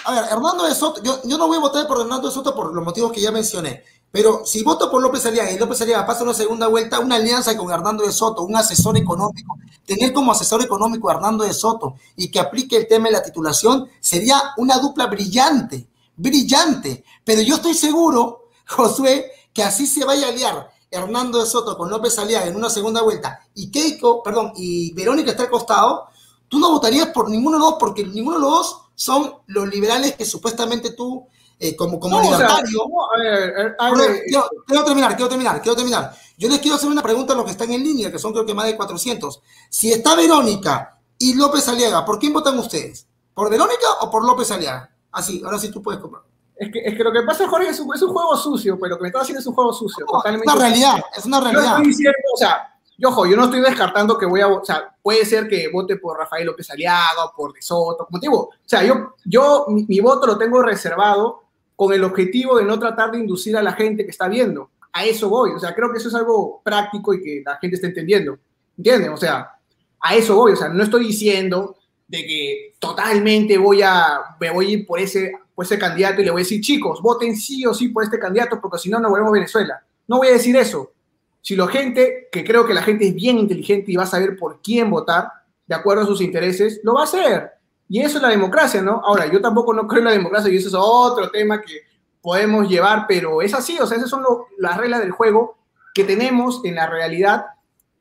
a ver, Hernando de Soto, yo, yo no voy a votar por Hernando de Soto por los motivos que ya mencioné, pero si voto por López Aliaga y López Aliaga pasa una segunda vuelta, una alianza con Hernando de Soto, un asesor económico, tener como asesor económico a Hernando de Soto y que aplique el tema de la titulación, sería una dupla brillante, brillante. Pero yo estoy seguro, <laughs> Josué, que así se vaya a aliar Hernando de Soto con López Aliaga en una segunda vuelta y Keiko, perdón, y Verónica está al costado, tú no votarías por ninguno de los dos porque ninguno de los dos son los liberales que supuestamente tú, eh, como, como No, o sea, libertario... no, a ver, a Quiero, ver, quiero- quiero terminar, quiero terminar, quiero terminar. Yo les quiero hacer una pregunta a los que están en línea, que son creo que más de 400. Si está Verónica y López Aliaga, ¿por quién votan ustedes? ¿Por Verónica o por López Aliaga? Así, ahora sí tú puedes comprar. Es que, es que lo que pasa, Jorge, es un, es un juego sucio, pero lo que me estás haciendo es un juego sucio. Es totalmente una realidad, es una Yo realidad. estoy diciendo, o sea, yo, ojo, yo no estoy descartando que voy a, o sea, puede ser que vote por Rafael López Aliaga o por De Soto, como te digo, o sea, yo, yo mi, mi voto lo tengo reservado con el objetivo de no tratar de inducir a la gente que está viendo. A eso voy, o sea, creo que eso es algo práctico y que la gente está entendiendo, ¿entienden? O sea, a eso voy, o sea, no estoy diciendo de que totalmente voy a, me voy a ir por ese, por ese candidato y le voy a decir, chicos, voten sí o sí por este candidato porque si no, no volvemos a Venezuela. No voy a decir eso. Si la gente, que creo que la gente es bien inteligente y va a saber por quién votar, de acuerdo a sus intereses, lo va a hacer. Y eso es la democracia, ¿no? Ahora, yo tampoco no creo en la democracia y eso es otro tema que podemos llevar, pero es así, o sea, esas son lo- las reglas del juego que tenemos en la realidad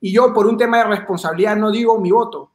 y yo por un tema de responsabilidad no digo mi voto.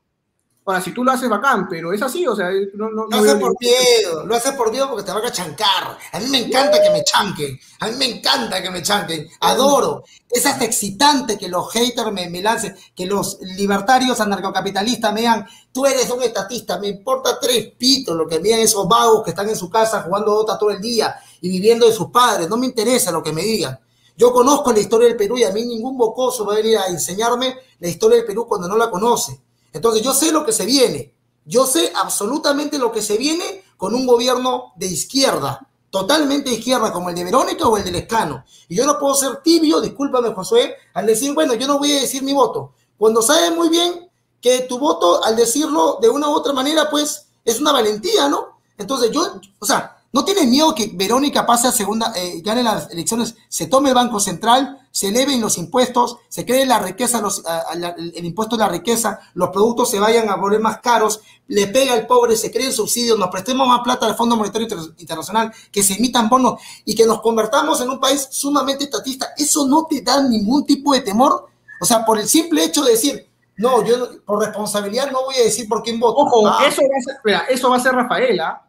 Ahora, si tú lo haces bacán, pero es así, o sea, no, no, Lo no hace veo por miedo, lo hace por miedo porque te van a chancar. A mí me encanta que me chanquen, a mí me encanta que me chanquen, adoro. Es hasta excitante que los haters me, me lancen, que los libertarios anarcocapitalistas me digan, tú eres un estatista, me importa tres pitos lo que me digan esos vagos que están en su casa jugando Dota todo el día y viviendo de sus padres, no me interesa lo que me digan. Yo conozco la historia del Perú y a mí ningún bocoso va a venir a enseñarme la historia del Perú cuando no la conoce. Entonces yo sé lo que se viene. Yo sé absolutamente lo que se viene con un gobierno de izquierda, totalmente de izquierda, como el de Verónica o el del Escano. Y yo no puedo ser tibio, discúlpame Josué, al decir, bueno, yo no voy a decir mi voto. Cuando sabes muy bien que tu voto, al decirlo de una u otra manera, pues es una valentía, ¿no? Entonces yo, o sea, ¿no tienes miedo que Verónica pase a segunda, eh, gane las elecciones, se tome el Banco Central, se eleven los impuestos, se cree la riqueza, los, a- a el impuesto de la riqueza, los productos se vayan a volver más caros, le pega al pobre, se creen subsidios, nos prestemos más plata al Fondo Monetario Inter- Internacional, que se emitan bonos y que nos convertamos en un país sumamente estatista? ¿Eso no te da ningún tipo de temor? O sea, por el simple hecho de decir, no, yo por responsabilidad no voy a decir por quién voto. Ojo, Ah, eso, va a ser, mira, eso va a ser Rafaela.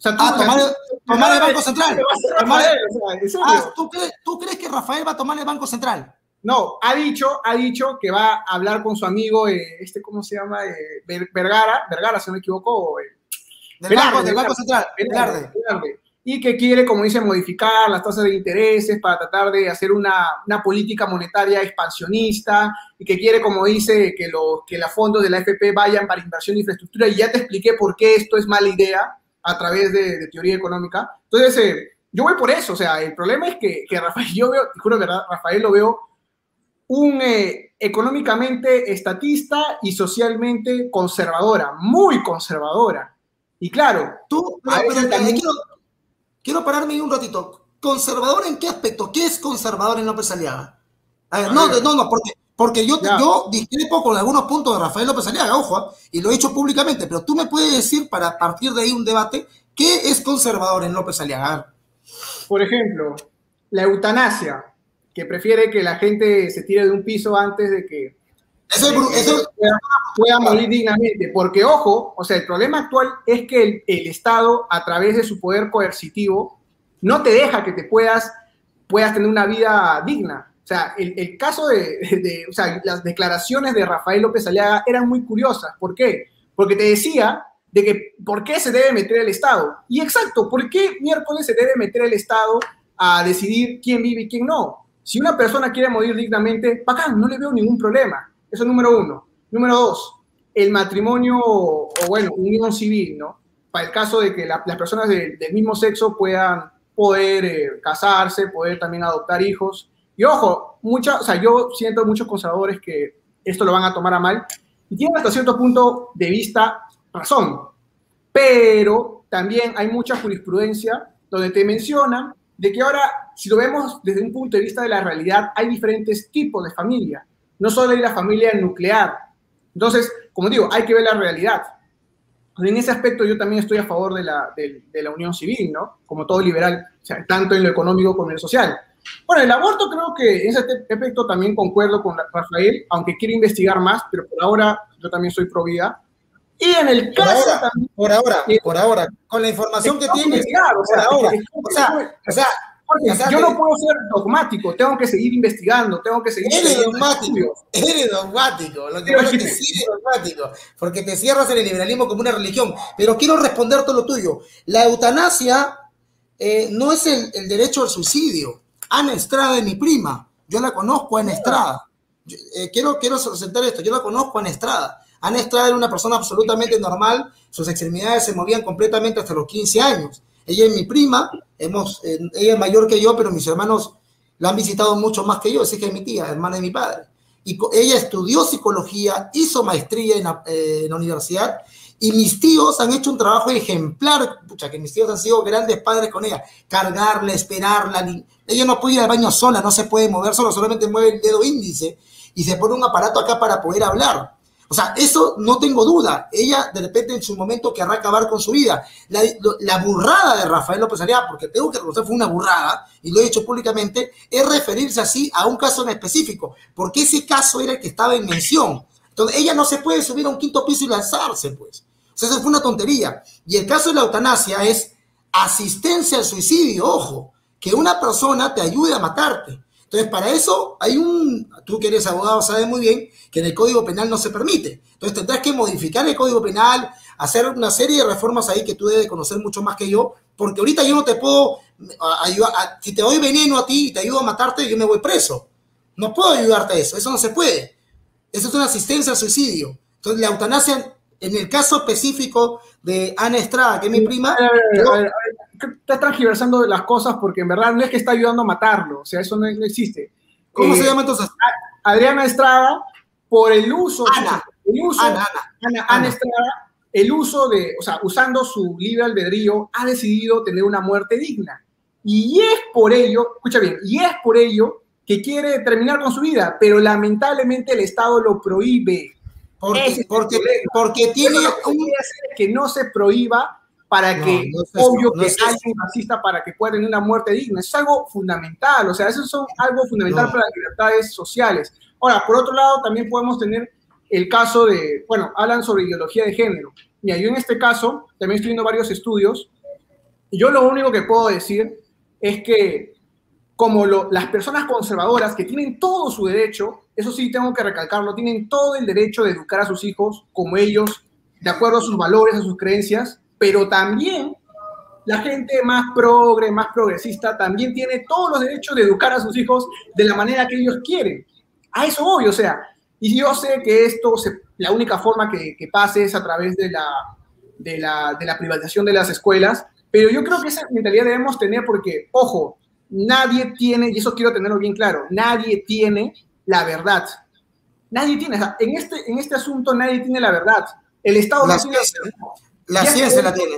O sea, tú- Ah, tomar, tomar el Banco Central. Rafael, o sea. Ah, ¿tú crees, ¿tú crees que Rafael va a tomar el Banco Central? No, ha dicho, ha dicho que va a hablar con su amigo, eh, este, ¿cómo se llama? Eh, Ver- Vergara, Vergara, si no me equivoco. eh, Del, Velarde, banco, del Banco Velarde, Central. Velarde, Velarde. Velarde. Y que quiere, como dice, modificar las tasas de intereses para tratar de hacer una, una política monetaria expansionista y que quiere, como dice, que los que los fondos de la FP vayan para inversión en infraestructura. Y ya te expliqué por qué esto es mala idea a través de, de teoría económica. Entonces, eh, yo voy por eso. O sea, el problema es que, que Rafael, yo veo, te juro, verdad, Rafael lo veo un eh, económicamente estatista y socialmente conservadora, muy conservadora. Y claro, Tú, A pero- también- quiero, quiero pararme un ratito. ¿conservador en qué aspecto? ¿Qué es conservador en López Aliaga? A ver, no, no, no, porque, porque yo, yo discrepo con algunos puntos de Rafael López Aliaga, ojo, ¿ah? y lo he hecho públicamente, pero tú me puedes decir, para partir de ahí un debate, ¿qué es conservador en López Aliaga? Por ejemplo, la eutanasia, que prefiere que la gente se tire de un piso antes de que eso, pueda, morir dignamente. Porque, ojo, o sea, el problema actual es que el, Estado, a través de su poder coercitivo, no te deja que te puedas, puedas tener una vida digna. Sea, el, caso de, o sea, las declaraciones de Rafael López Aliaga eran muy curiosas. ¿Por qué? Porque te decía de que por qué se debe meter el Estado. Y exacto, ¿por qué miércoles se debe meter el Estado a decidir quién vive y quién no? Si una persona quiere morir dignamente, bacán, no le veo ningún problema. Eso es número uno. Número dos, el matrimonio o, bueno, unión civil, ¿no? Para el caso de que las personas del mismo sexo puedan poder eh, casarse, poder también adoptar hijos. Y ojo, mucha, o sea, yo siento muchos conservadores que esto lo van a tomar a mal y tienen hasta cierto punto de vista razón. Pero también hay mucha jurisprudencia donde te mencionan de que ahora, si lo vemos desde un punto de vista de la realidad, hay diferentes tipos de familia no solo hay la familia nuclear. Entonces, como digo, hay que ver la realidad. En ese aspecto yo también estoy a favor de la, de, la unión civil, ¿no? Como todo liberal, tanto en lo económico como en lo social. Bueno, el aborto creo que en ese aspecto también concuerdo con Rafael, aunque quiere investigar más, pero por ahora yo también soy pro vida. Y en el caso por ahora, por ahora, por ahora, con la información que tienes, por ahora, o sea, o sea yo no puedo ser dogmático, tengo que seguir investigando, tengo que seguir... Eres dogmático, eres dogmático, lo que pasa es que sí eres dogmático, porque te cierras en el liberalismo como una religión. Pero quiero responder todo lo tuyo. La eutanasia eh, no es el, derecho al suicidio. Ana Estrada es mi prima, yo la conozco Ana Estrada. Eh, quiero, quiero sentar esto, yo la conozco a Ana Estrada. Ana Estrada era una persona absolutamente normal, sus extremidades se movían completamente hasta los 15 años. Ella es mi prima, hemos, eh, ella es mayor que yo, pero mis hermanos la han visitado mucho más que yo, así que es mi tía, hermana de mi padre. Y ella estudió psicología, hizo maestría en la, eh, en la universidad y mis tíos han hecho un trabajo ejemplar, pucha, que mis tíos han sido grandes padres con ella, cargarla, esperarla. Ella no puede ir al baño sola, no se puede mover solo, solamente mueve el dedo índice y se pone un aparato acá para poder hablar. O sea, eso no tengo duda. Ella de repente en su momento querrá acabar con su vida. La, burrada de Rafael López Aliaga, porque tengo que reconocer fue una burrada, y lo he dicho públicamente, es referirse así a un caso en específico, porque ese caso era el que estaba en mención. Entonces, ella no se puede subir a un quinto piso y lanzarse, pues. Eso fue una tontería. Y el caso de la eutanasia es asistencia al suicidio, ojo, que una persona te ayude a matarte. Entonces, para eso hay un, tú que eres abogado sabes muy bien que en el Código Penal no se permite. Entonces, tendrás que modificar el Código Penal, hacer una serie de reformas ahí que tú debes conocer mucho más que yo, porque ahorita yo no te puedo ayudar, si te doy veneno a ti y te ayudo a matarte, yo me voy preso. No puedo ayudarte a eso, eso no se puede. Eso es una asistencia al suicidio. Entonces, la eutanasia, en el caso específico de Ana Estrada, que es mi prima, está transgiversando las cosas porque en verdad no es que está ayudando a matarlo, o sea, eso no, existe. ¿Cómo se eh, llama entonces? Adriana Estrada, por el uso, Ana, el uso, Ana, Ana, Ana, Estrada, el uso de, o sea, usando su libre albedrío, ha decidido tener una muerte digna. Y es por ello, escucha bien, y es por ello que quiere terminar con su vida, pero lamentablemente el Estado lo prohíbe. Porque, porque, porque tiene un... que no se prohíba para que, obvio que haya un racista para que pueda tener una muerte digna. es algo fundamental, o sea, eso es algo fundamental para las libertades sociales. Ahora, por otro lado, también podemos tener el caso de, bueno, hablan sobre ideología de género. Y yo en este caso, también estoy viendo varios estudios, y yo lo único que puedo decir es que como las personas conservadoras que tienen todo su derecho, eso sí tengo que recalcarlo, tienen todo el derecho de educar a sus hijos como ellos, de acuerdo a sus valores, a sus creencias, pero también la gente más progre, más progresista, también tiene todos los derechos de educar a sus hijos de la manera que ellos quieren. A eso voy, o sea, y yo sé que esto, la única forma que, pase es a través de la, de, la, de la privatización de las escuelas, pero yo creo que esa mentalidad debemos tener porque, ojo, nadie tiene, y eso quiero tenerlo bien claro, nadie tiene la verdad. Nadie tiene, en, este, en este asunto nadie tiene la verdad. El Estado no tiene la ciencia la tiene.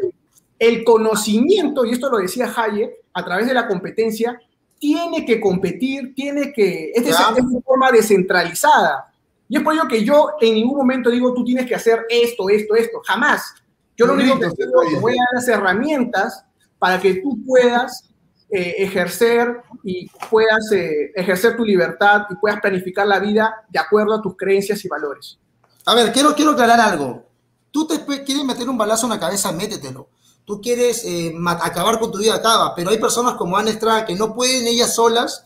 el conocimiento, y esto lo decía Hayek, a través de la competencia, tiene que competir, tiene que, es de, es de forma descentralizada. Y es por ello que yo en ningún momento digo, tú tienes que hacer esto, esto, esto, jamás. Yo lo único que digo es que voy a dar las herramientas para que tú puedas eh, ejercer y puedas eh, ejercer tu libertad y puedas planificar la vida de acuerdo a tus creencias y valores. A ver, quiero, quiero aclarar algo. Tú te quieres meter un balazo en la cabeza, métetelo. Tú quieres eh, acabar con tu vida, acaba. Pero hay personas como Ana Estrada que no pueden ellas solas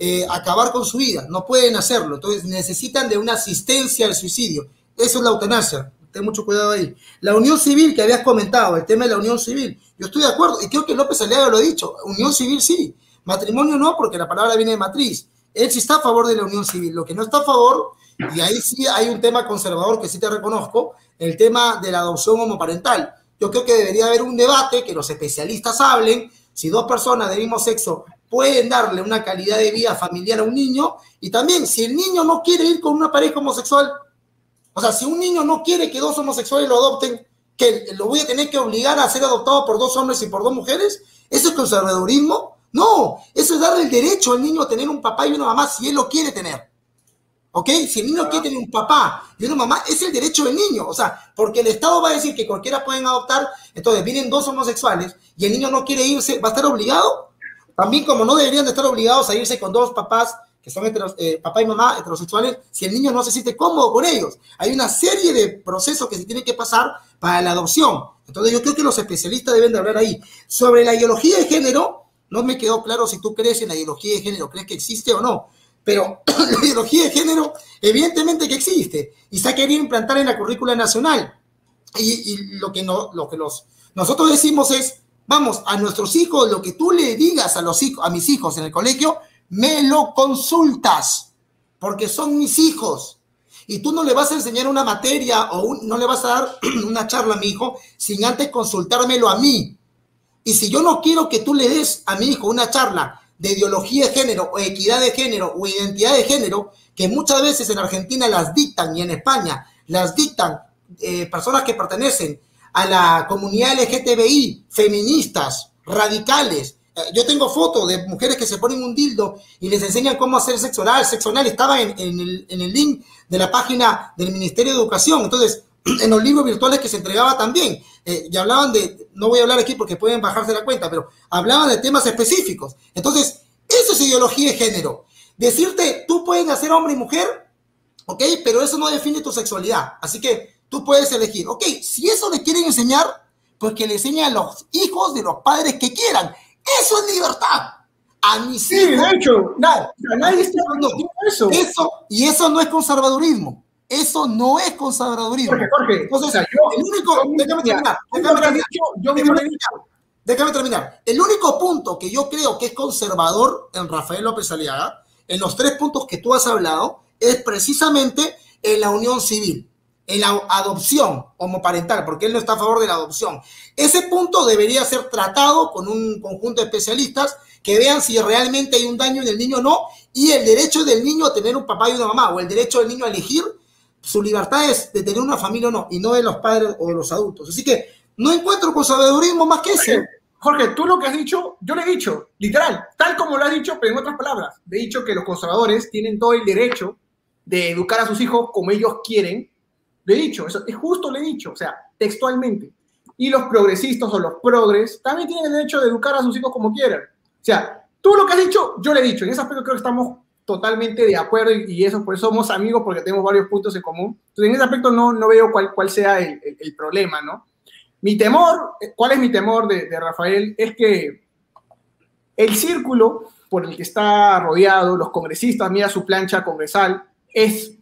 eh, acabar con su vida, no pueden hacerlo. Entonces necesitan de una asistencia al suicidio. Eso es la eutanasia. Ten mucho cuidado ahí. La unión civil que habías comentado, el tema de la unión civil, yo estoy de acuerdo, y creo que López Aliaga lo ha dicho, unión civil sí, matrimonio no, porque la palabra viene de matriz. Él sí está a favor de la unión civil. Lo que no está a favor, y ahí sí hay un tema conservador que sí te reconozco, el tema de la adopción homoparental. Yo creo que debería haber un debate, que los especialistas hablen, si dos personas del mismo sexo pueden darle una calidad de vida familiar a un niño, y también si el niño no quiere ir con una pareja homosexual, o sea, si un niño no quiere que dos homosexuales lo adopten, que lo voy a tener que obligar a ser adoptado por dos hombres y por dos mujeres, ¿eso es conservadurismo? No, eso es darle el derecho al niño a tener un papá y una mamá si él lo quiere tener. ¿Ok? Si el niño quiere tener un papá y una mamá, es el derecho del niño. O sea, porque el Estado va a decir que cualquiera pueden adoptar, entonces vienen dos homosexuales y el niño no quiere irse, ¿va a estar obligado? También como no deberían de estar obligados a irse con dos papás que son heteros, eh, papá y mamá heterosexuales, si el niño no se siente cómodo con ellos. Hay una serie de procesos que se tienen que pasar para la adopción. Entonces yo creo que los especialistas deben de hablar ahí. Sobre la ideología de género, no me quedó claro si tú crees en la ideología de género, crees que existe o no. Pero <clears throat> la ideología de género, evidentemente que existe y se ha querido implantar en la currícula nacional. Y, y lo que, no, lo que los, nosotros decimos es, vamos, a nuestros hijos, lo que tú le digas a, los a mis hijos en el colegio, me lo consultas, porque son mis hijos. Y tú no le vas a enseñar una materia o un, no le vas a dar <clears throat> una charla a mi hijo sin antes consultármelo a mí. Y si yo no quiero que tú le des a mi hijo una charla de ideología de género o equidad de género o identidad de género, que muchas veces en Argentina las dictan y en España las dictan eh, personas que pertenecen a la comunidad LGTBI, feministas, radicales. Eh, yo tengo fotos de mujeres que se ponen un dildo y les enseñan cómo hacer sexo oral. Sexo oral estaba en, en, el, en el link de la página del Ministerio de Educación. Entonces, <clears throat> en los libros virtuales que se entregaba también. Eh, y hablaban de, no voy a hablar aquí porque pueden bajarse la cuenta, pero hablaban de temas específicos. Entonces, eso es ideología de género. Decirte, tú puedes nacer hombre y mujer, ¿ok? Pero eso no define tu sexualidad. Así que tú puedes elegir, ¿ok? Si eso le quieren enseñar, pues que le enseñen a los hijos de los padres que quieran. Eso es libertad. A mis Sí, hijos, de hecho, nadie está hablando eso. eso, y eso no es conservadurismo. Eso no es conservadurismo. Jorge, Jorge, Entonces, o sea, yo- el único, yo- terminar, terminar, yo terminar, déjame terminar. El único punto que yo creo que es conservador en Rafael López Aliaga, en los tres puntos que tú has hablado, es precisamente en la unión civil, en la adopción homoparental, porque él no está a favor de la adopción. Ese punto debería ser tratado con un conjunto de especialistas que vean si realmente hay un daño en el niño o no, y el derecho del niño a tener un papá y una mamá, o el derecho del niño a elegir su libertad es de tener una familia o no, y no de los padres o de los adultos. Así que no encuentro conservadurismo más que ese. Jorge, tú lo que has dicho, yo lo he dicho, literal, tal como lo has dicho, pero en otras palabras. He dicho que los conservadores tienen todo el derecho de educar a sus hijos como ellos quieren. Lo he dicho, eso es justo, lo he dicho, o sea, textualmente. Y los progresistas o los progres también tienen el derecho de educar a sus hijos como quieran. O sea, tú lo que has dicho, yo lo he dicho. En ese aspecto creo que estamos totalmente de acuerdo y, y eso, por eso somos amigos porque tenemos varios puntos en común. Entonces, en ese aspecto no, no veo cuál, cuál sea el, el- el problema, ¿no? Mi temor, ¿cuál es mi temor de, de Rafael? Es que el círculo por el que está rodeado, los congresistas, mira su plancha congresal, es,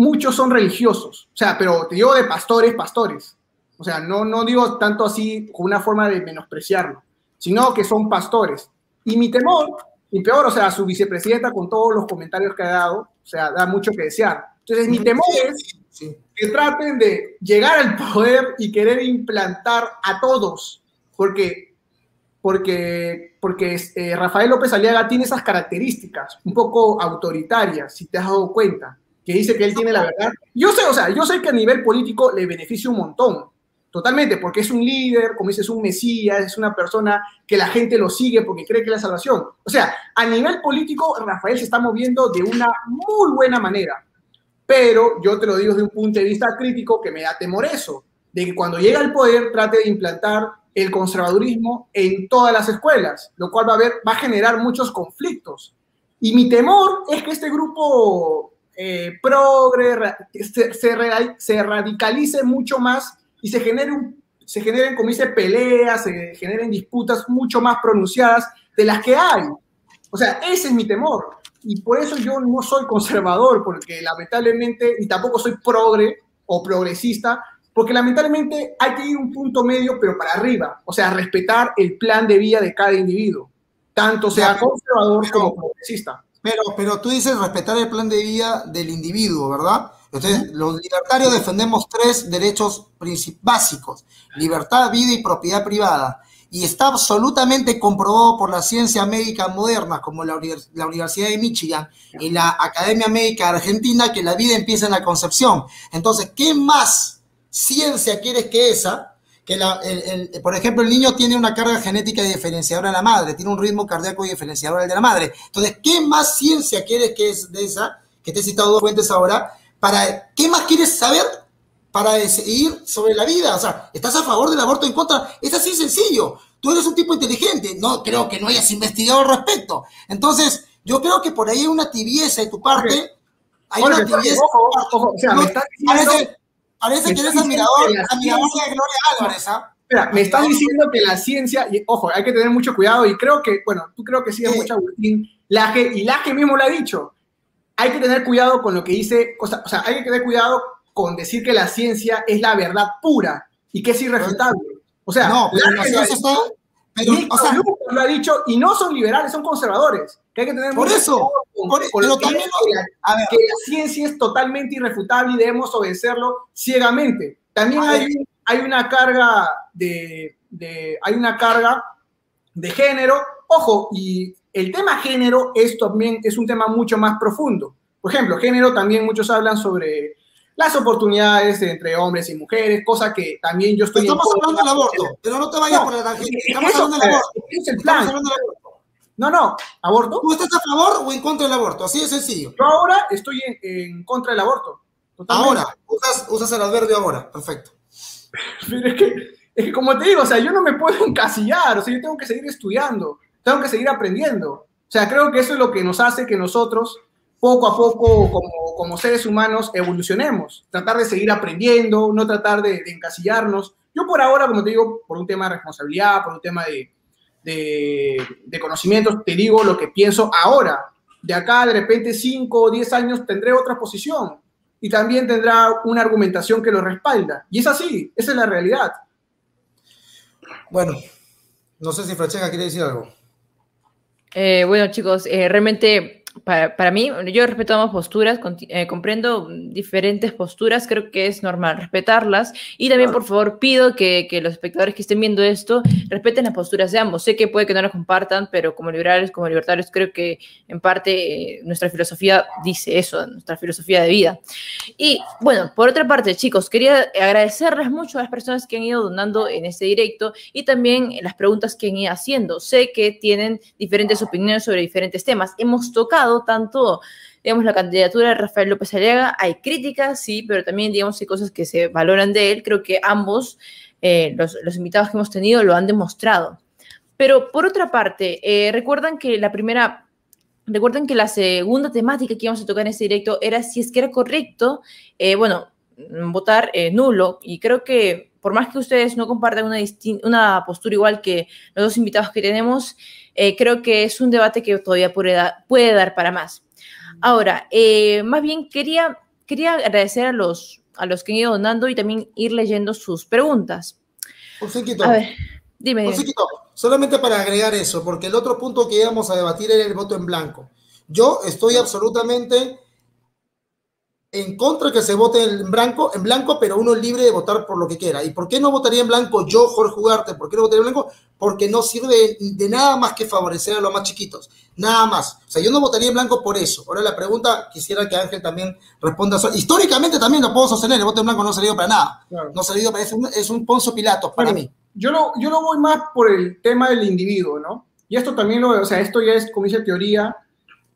muchos son religiosos, o sea, pero te digo de pastores, pastores, o sea, no, no digo tanto así con una forma de menospreciarlo, sino que son pastores. Y mi temor, y peor, o sea, su vicepresidenta con todos los comentarios que ha dado, o sea, da mucho que desear. Entonces, mi temor es Sí. que traten de llegar al poder y querer implantar a todos, porque, porque, porque eh, Rafael López Aliaga tiene esas características un poco autoritarias, si te has dado cuenta, que dice que él tiene la verdad. Yo sé, o sea, yo sé que a nivel político le beneficia un montón, totalmente, porque es un líder, como dices, es un mesías, es una persona que la gente lo sigue porque cree que es la salvación. O sea, a nivel político, Rafael se está moviendo de una muy buena manera, pero yo te lo digo desde un punto de vista crítico que me da temor eso, de que cuando llega al poder trate de implantar el conservadurismo en todas las escuelas, lo cual va a, va a generar muchos conflictos. Y mi temor es que este grupo eh, progre se, se, radicalice mucho más y se, genere un, se generen, como dice, peleas, se generen disputas mucho más pronunciadas de las que hay. O sea, ese es mi temor. Y por eso yo no soy conservador, porque lamentablemente, y tampoco soy progre o progresista, porque lamentablemente hay que ir un punto medio, pero para arriba, o sea, respetar el plan de vida de cada individuo, tanto sea conservador como progresista. Pero, pero tú dices respetar el plan de vida del individuo, ¿verdad? Entonces, los libertarios defendemos tres derechos básicos, libertad, vida y propiedad privada. Y está absolutamente comprobado por la ciencia médica moderna, como la, la Universidad de Michigan y la Academia Médica Argentina, que la vida empieza en la concepción. Entonces, ¿qué más ciencia quieres que esa, que la, por ejemplo, el niño tiene una carga genética diferenciadora de la madre, tiene un ritmo cardíaco diferenciador de la madre. Entonces, ¿qué más ciencia quieres que es de esa, que te he citado dos fuentes ahora, para, ¿qué más quieres saber para decidir sobre la vida? O sea, ¿estás a favor del aborto en contra? Es así sencillo. Tú eres un tipo inteligente, no creo que no hayas investigado al respecto. Entonces, yo creo que por ahí hay una tibieza de tu parte. Hay una tibieza. o sea, me estás diciendo... Parece que eres admirador, admirador de Gloria Álvarez, ¿ah? Me estás diciendo que la ciencia, y ojo, hay que tener mucho cuidado, y creo que, bueno, tú creo que sigues mucho Agustín Laje, y Laje mismo lo ha dicho, hay que tener cuidado con lo que dice, o sea, hay que tener cuidado con decir que la ciencia es la verdad pura y que es irrefutable. O sea, no, pero la ciencia está... Pero, o sea, lo ha dicho, y no son liberales, son conservadores. Que hay que tener por eso, por, pero también que, la ciencia es totalmente irrefutable y debemos obedecerlo ciegamente. También hay, hay una carga de, de, hay una carga de género. Ojo, y el tema género es también es un tema mucho más profundo. Por ejemplo, género también muchos hablan sobre las oportunidades entre hombres y mujeres, cosa que también yo estoy... Estamos hablando del aborto, pero no te vayas por la tangente. Estamos hablando del aborto. Es el plan. No, no, aborto. ¿Tú estás a favor o en contra del aborto? Así de sencillo. Yo ahora estoy en, contra del aborto. Ahora, usas, usas el adverbio ahora, perfecto. <laughs> Pero es que, es que, como te digo, o sea, yo no me puedo <laughs> encasillar, o sea, yo tengo que seguir estudiando, tengo que seguir aprendiendo. O sea, creo que eso es lo que nos hace que nosotros poco a poco como, como seres humanos evolucionemos, tratar de seguir aprendiendo, no tratar de, encasillarnos. Yo por ahora, como te digo, por un tema de responsabilidad, por un tema de, de, de conocimientos, te digo lo que pienso ahora. De acá, de repente, 5 o 10 años, tendré otra posición y también tendrá una argumentación que lo respalda. Y es así, esa es la realidad. Bueno, no sé si Francesca quiere decir algo. Eh, bueno, chicos, eh, realmente para, para, mí, yo respeto ambas posturas, eh, comprendo diferentes posturas, creo que es normal respetarlas. Y también, por favor, pido que, que, los espectadores que estén viendo esto respeten las posturas de ambos. Sé que puede que no las compartan, pero como liberales, como libertarios, creo que en parte eh, nuestra filosofía dice eso, nuestra filosofía de vida. Y bueno, por otra parte, chicos, quería agradecerles mucho a las personas que han ido donando en este directo y también las preguntas que han ido haciendo. Sé que tienen diferentes opiniones sobre diferentes temas. Hemos tocado tanto, digamos, la candidatura de Rafael López Aliaga, hay críticas, sí, pero también, digamos, hay cosas que se valoran de él. Creo que ambos, eh, los, los, invitados que hemos tenido, lo han demostrado. Pero por otra parte, eh, recuerdan que la primera, recuerden que la segunda temática que íbamos a tocar en este directo era si es que era correcto, eh, bueno, votar nulo. Y creo que por más que ustedes no compartan una, una postura igual que los dos invitados que tenemos, eh, creo que es un debate que todavía puede, puede dar para más. Ahora, eh, más bien quería, quería agradecer a los, a los que han ido donando y también ir leyendo sus preguntas. Por A ver, dime. Por solamente para agregar eso, porque el otro punto que íbamos a debatir era el voto en blanco. Yo estoy absolutamente en contra que se vote en blanco, en blanco, pero uno es libre de votar por lo que quiera. ¿Y por qué no votaría en blanco yo, Jorge Ugarte? ¿Por qué no votaría en blanco? Porque no sirve de, nada más que favorecer a los más chiquitos. Nada más. O sea, yo no votaría en blanco por eso. Ahora la pregunta, quisiera que Ángel también responda. Históricamente también lo puedo sostener, el voto en blanco no ha salido para nada. No ha salido para eso, es un Ponzo Pilatos para mí. Yo no, yo no voy más por el tema del individuo, ¿no? Y esto también lo, o sea, esto ya es, como dice teoría,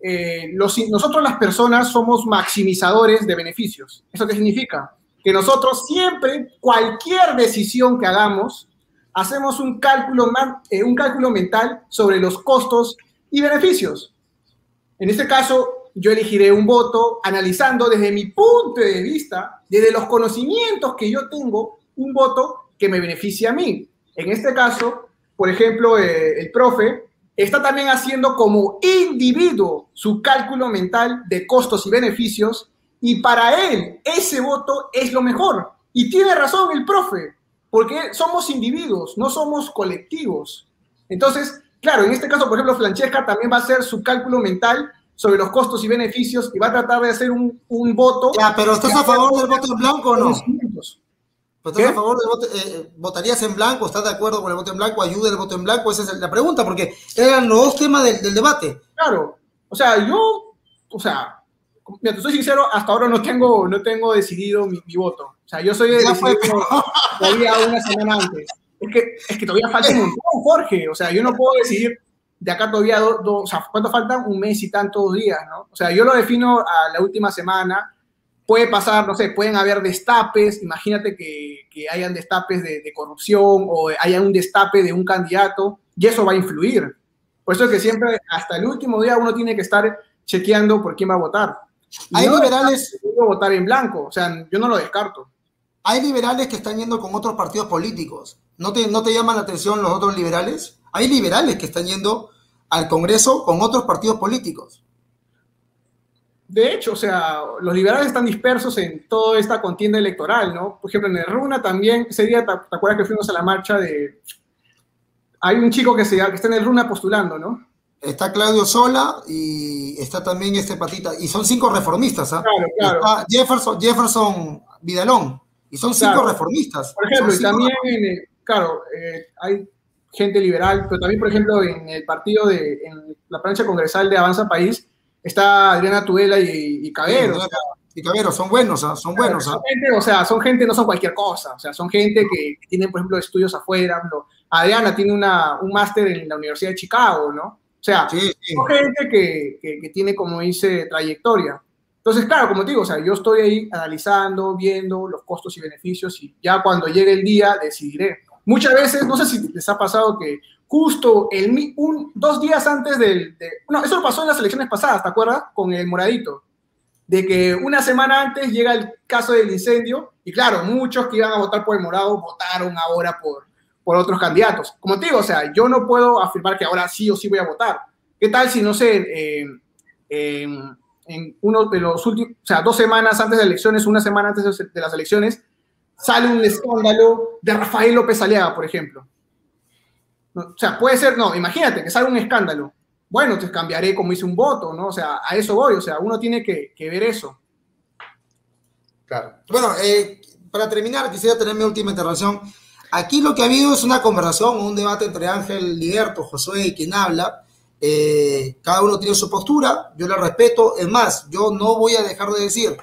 eh, nosotros las personas somos maximizadores de beneficios. ¿Eso qué significa? Que nosotros siempre, cualquier decisión que hagamos, hacemos un cálculo, eh, un cálculo mental sobre los costos y beneficios. En este caso, yo elegiré un voto analizando desde mi punto de vista, desde los conocimientos que yo tengo, un voto que me beneficie a mí. En este caso, por ejemplo, eh, el profe está también haciendo como individuo su cálculo mental de costos y beneficios y para él ese voto es lo mejor. Y tiene razón el profe, porque somos individuos, no somos colectivos. Entonces, claro, en este caso, por ejemplo, Francesca también va a hacer su cálculo mental sobre los costos y beneficios y va a tratar de hacer un, un voto. Ya, pero ¿estás a favor del voto en blanco o no? ¿Estás a favor del voto? Eh, ¿Votarías en blanco? ¿Estás de acuerdo con el voto en blanco? ¿Ayuda el voto en blanco? Esa es la pregunta, porque eran los dos temas del, debate. Claro. O sea, yo, o sea, mira, te soy sincero, hasta ahora no tengo, no tengo decidido mi, voto. O sea, yo soy de todavía una semana antes. Es que, es que todavía falta un montón, Jorge. O sea, yo no puedo decidir de acá todavía, dos, o sea, ¿cuánto faltan? Un mes y tantos días, ¿no? O sea, yo lo defino a la última semana puede pasar, no sé, pueden haber destapes, imagínate que, que hayan destapes de, corrupción o haya un destape de un candidato y eso va a influir. Por eso es que siempre, hasta el último día, uno tiene que estar chequeando por quién va a votar. Hay liberales... votar en blanco, o sea, yo no lo descarto. Hay liberales que están yendo con otros partidos políticos. ¿No te, ¿No te llaman la atención los otros liberales? Hay liberales que están yendo al Congreso con otros partidos políticos. De hecho, o sea, los liberales están dispersos en toda esta contienda electoral, ¿no? Por ejemplo, en el Runa también, ese día, ¿te, acuerdas que fuimos a la marcha de... Hay un chico que, se, que está en el Runa postulando, ¿no? Está Claudio Sola y está también este patita. Y son cinco reformistas, ¿ah? Claro, claro. Está Jefferson, Jefferson Vidalón. Y son cinco reformistas. Por ejemplo, y también, claro, eh, hay gente liberal, pero también, por ejemplo, en el partido de, en la plancha congresal de Avanza País, está Adriana Tudela y, Cabero. y Cabero, son buenos, ¿ah? son buenos. ¿ah? o sea, son gente, no son cualquier cosa, o sea, son gente que, tienen, por ejemplo, estudios afuera. Adriana tiene una, un máster en la Universidad de Chicago, ¿no? O sea, son gente que, que, tiene, como dice, trayectoria. Entonces, claro, como te digo, o sea, yo estoy ahí analizando, viendo los costos y beneficios y ya cuando llegue el día decidiré. Muchas veces, no sé si les ha pasado que justo el, un, dos días antes del... no, eso pasó en las elecciones pasadas, ¿te acuerdas? Con el moradito. De que una semana antes llega el caso del incendio y claro, muchos que iban a votar por el morado votaron ahora por, por otros candidatos. Como te digo, o sea, yo no puedo afirmar que ahora sí o sí voy a votar. ¿Qué tal si, no sé, en uno de los últimos, o sea, dos semanas antes de elecciones, una semana antes de las elecciones, sale un escándalo de Rafael López Aliaga, por ejemplo? O sea, puede ser, no, imagínate que salga un escándalo. Bueno, te cambiaré como hice un voto, ¿no? O sea, a eso voy, o sea, uno tiene que, ver eso. Claro. Bueno, eh, para terminar, quisiera tener mi última intervención. Aquí lo que ha habido es una conversación, un debate entre Ángel Liberto, Josué y quien habla. Eh, cada uno tiene su postura, yo la respeto. Es más, yo no voy a dejar de decir,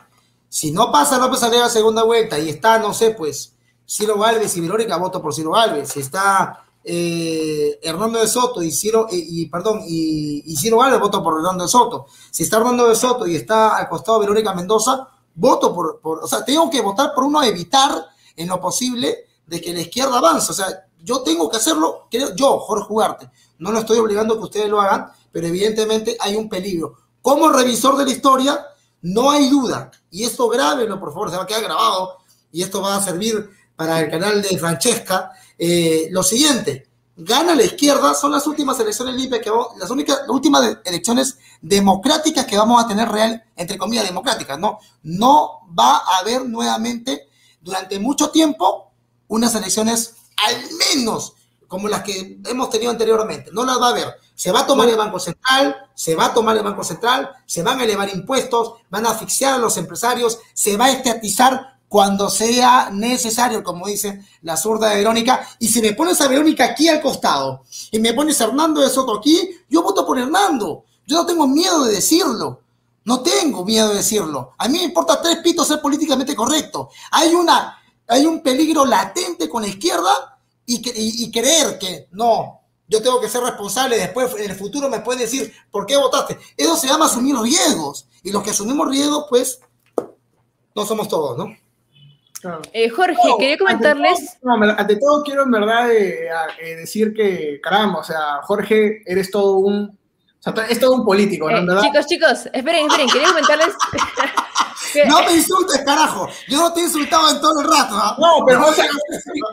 si no pasa López a segunda vuelta y está, no sé, pues, Ciro Galvez y Verónica, voto por Ciro Galvez. Si está eh, Hernando de Soto y Ciro, eh, y, perdón, y, y Ciro Gálvez, voto por Hernando de Soto. Si está Hernando de Soto y está al costado Verónica Mendoza, voto por, por, o sea, tengo que votar por uno, evitar en lo posible de que la izquierda avance. O sea, yo tengo que hacerlo, creo, yo, Jorge Jugarte, no lo estoy obligando a que ustedes lo hagan, pero evidentemente hay un peligro. Como revisor de la historia, no hay duda, y esto grábenlo, por favor, se va a quedar grabado, y esto va a servir para el canal de Francesca, eh, lo siguiente, gana la izquierda, son las últimas elecciones limpias, que las únicas, últimas elecciones democráticas que vamos a tener real, entre comillas, democráticas, ¿no? No va a haber nuevamente durante mucho tiempo unas elecciones al menos como las que hemos tenido anteriormente. No las va a haber. Se va a tomar el Banco Central, se va a tomar el Banco Central, se van a elevar impuestos, van a asfixiar a los empresarios, se va a estatizar cuando sea necesario, como dice la zurda de Verónica, y si me pones a Verónica aquí al costado y me pones a Hernando de Soto aquí, yo voto por Hernando. Yo no tengo miedo de decirlo. No tengo miedo de decirlo. A mí me importa tres pitos ser políticamente correcto. Hay, una, hay un peligro latente con la izquierda y, y, creer que no, yo tengo que ser responsable, después en el futuro me pueden decir, ¿por qué votaste? Eso se llama asumir riesgos. Y los que asumimos riesgos, pues, no somos todos, ¿no? Eh, Jorge, quería comentarles. Ante todo, quiero en verdad eh, eh, decir que, caramba, o sea, Jorge, eres todo un o sea, es todo un político, ¿no? Eh, chicos, chicos, esperen, esperen, quería comentarles. <laughs> no me insultes, carajo. Yo no te he insultado en todo el rato. ¿no? No, pero o sea,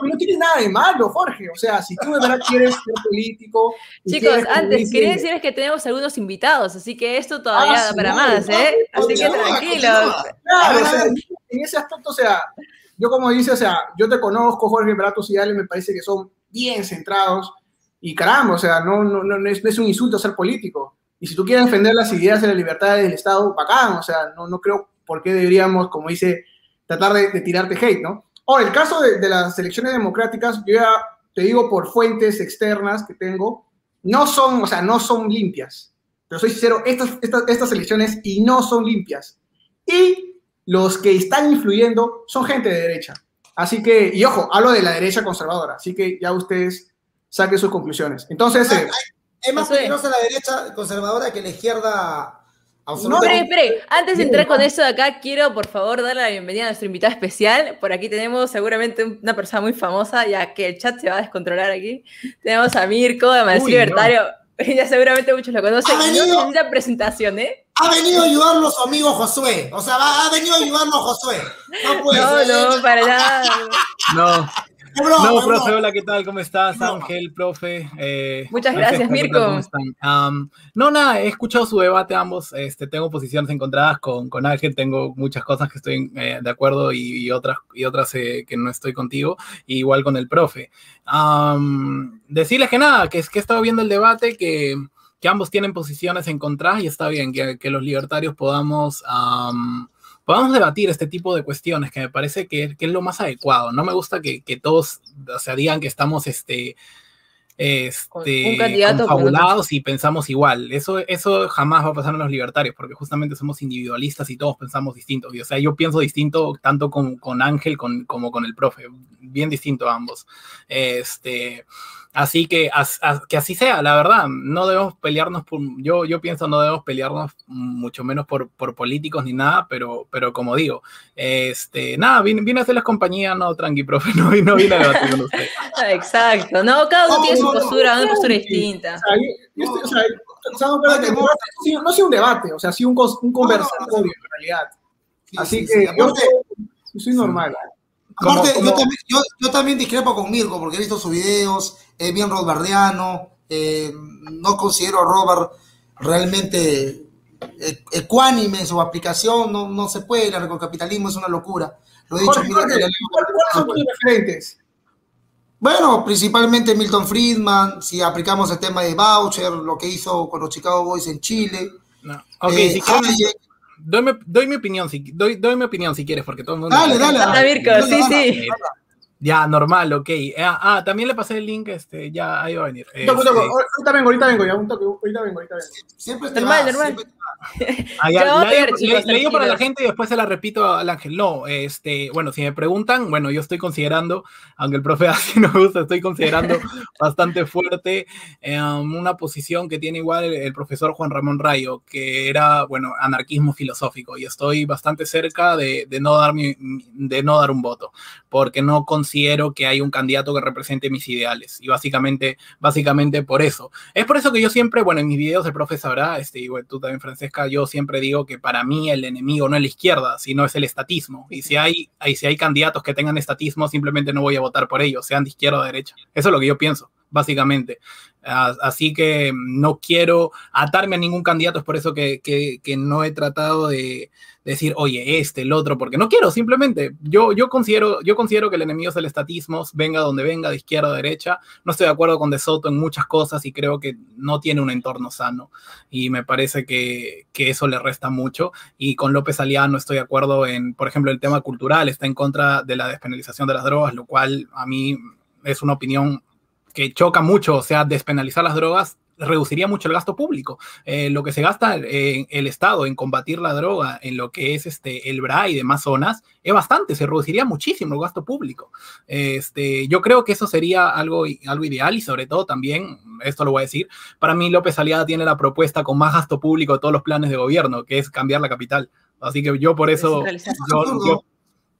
no tiene nada de malo, Jorge. O sea, si tú de verdad quieres ser político. Chicos, antes, quería decirles que tenemos algunos invitados, así que esto todavía ah, da para más, ¿eh? así que tranquilos. Claro, o sea, en ese aspecto, o sea, yo como dice, o sea, yo te conozco, Jorge, pero tus ideales me parece que son bien centrados y caramba, o sea, no, no, no, es, un insulto ser político. Y si tú quieres defender las ideas de la libertad del Estado, bacán, o sea, no, no creo por qué deberíamos, como dice, tratar de, tirarte hate, ¿no? Ahora, el caso de, las elecciones democráticas, yo ya te digo por fuentes externas que tengo, no son, o sea, no son limpias. Pero soy sincero, estas, estas, estas elecciones y no son limpias. Y los que están influyendo son gente de derecha. Así que, y ojo, hablo de la derecha conservadora, así que ya ustedes saque sus conclusiones. Entonces... Eh, es más peligrosa la derecha conservadora que la izquierda no, espere, espere. Antes de entrar con eso de acá, quiero por favor darle la bienvenida a nuestro invitado especial. Por aquí tenemos seguramente una persona muy famosa, ya que el chat se va a descontrolar aquí. Tenemos a Mirko, de Madrid Libertario. <laughs> Ya seguramente muchos lo conocen. no necesita presentación, ¿eh? Ha venido a ayudarlo su amigo Josué. O sea, ha venido a ayudarlo a Josué. No, puede no, no, para <laughs> nada. No no, profe, hola, ¿qué tal? ¿Cómo estás? Ángel, profe. Eh, Muchas gracias, Mirko. no, nada, he escuchado su debate ambos. Este, tengo posiciones encontradas con, con Ángel, tengo muchas cosas que estoy eh, de acuerdo y, otras, y otras eh, que no estoy contigo, igual con el profe. decirles que nada, que es que he estado viendo el debate, que, que ambos tienen posiciones encontradas y está bien que, que los libertarios podamos podamos debatir este tipo de cuestiones que me parece que, es lo más adecuado. No me gusta que, todos o sea, digan que estamos este, este, confabulados y pensamos igual. Eso, eso jamás va a pasar en los libertarios, porque justamente somos individualistas y todos pensamos distintos. o sea, yo pienso distinto tanto con, con Ángel como con el profe, bien distinto a ambos. Este, Así que, que así sea, la verdad, no debemos pelearnos, por, yo, yo pienso no debemos pelearnos mucho menos por, por políticos ni nada, pero, pero como digo, este, nada, vine, a hacerles compañía, no, tranqui, <laughs> profe, no, no vine a debatir con usted. Exacto, no, cada uno tiene su postura, una postura distinta. no sea un debate, o sea, sí un, un conversatorio en realidad. Así que yo, soy normal. Aparte, Yo, también, yo, también, discrepo con Mirko porque he visto sus videos, es bien robardiano, eh, no considero a Robert realmente eh, ecuánime en su aplicación, no, no se puede, el capitalismo es una locura. Lo he dicho. ¿Cuáles son tus referentes? Bueno, principalmente Milton Friedman, si aplicamos el tema de voucher, lo que hizo con los Chicago Boys en Chile. No. Ok, eh, si doy, mi opinión, si, doy, doy mi opinión si quieres, porque todo el mundo... Dale, dale. sí, sí. Ya, normal, ok. Ah, ah, también le pasé el link, este, ya ahí va a venir. Este... ahorita vengo, ahorita vengo, ya un toque, ahorita vengo, ahorita vengo. Siempre está normal, normal. Ah, ya, le, digo para la gente y después se la repito al Ángel. No, este, bueno, si me preguntan, bueno, yo estoy considerando, aunque el profe <laughs> así no gusta, estoy considerando bastante fuerte um, una posición que tiene igual el, profesor Juan Ramón Rayo, que era, bueno, anarquismo filosófico, y estoy bastante cerca de, de no, dar mi, de no dar un voto, porque no considero que hay un candidato que represente mis ideales, y básicamente, básicamente por eso. Es por eso que yo siempre, bueno, en mis videos el profe sabrá, este, igual tú también, Francesca, yo siempre digo que para mí el enemigo no es la izquierda, sino es el estatismo. Y si hay, hay, si hay candidatos que tengan estatismo, simplemente no voy a votar por ellos, sean de izquierda o de derecha. Eso es lo que yo pienso. básicamente. Así que no quiero atarme a ningún candidato, es por eso que, no he tratado de decir, oye, este, el otro, porque no quiero, simplemente. Yo, yo, considero, yo considero que el enemigo es el estatismo, venga donde venga, de izquierda a derecha. No estoy de acuerdo con De Soto en muchas cosas y creo que no tiene un entorno sano. Y me parece que, que eso le resta mucho. Y con López Aliá no estoy de acuerdo en, por ejemplo, el tema cultural, está en contra de la despenalización de las drogas, lo cual a mí es una opinión que choca mucho, o sea, despenalizar las drogas reduciría mucho el gasto público. Eh, lo que se gasta en el Estado en combatir la droga, en lo que es este, el BRA y demás zonas, es bastante, se reduciría muchísimo el gasto público. Este, yo creo que eso sería algo, algo ideal y sobre todo también, esto lo voy a decir, para mí López Aliada tiene la propuesta con más gasto público de todos los planes de gobierno, que es cambiar la capital. Así que yo por eso,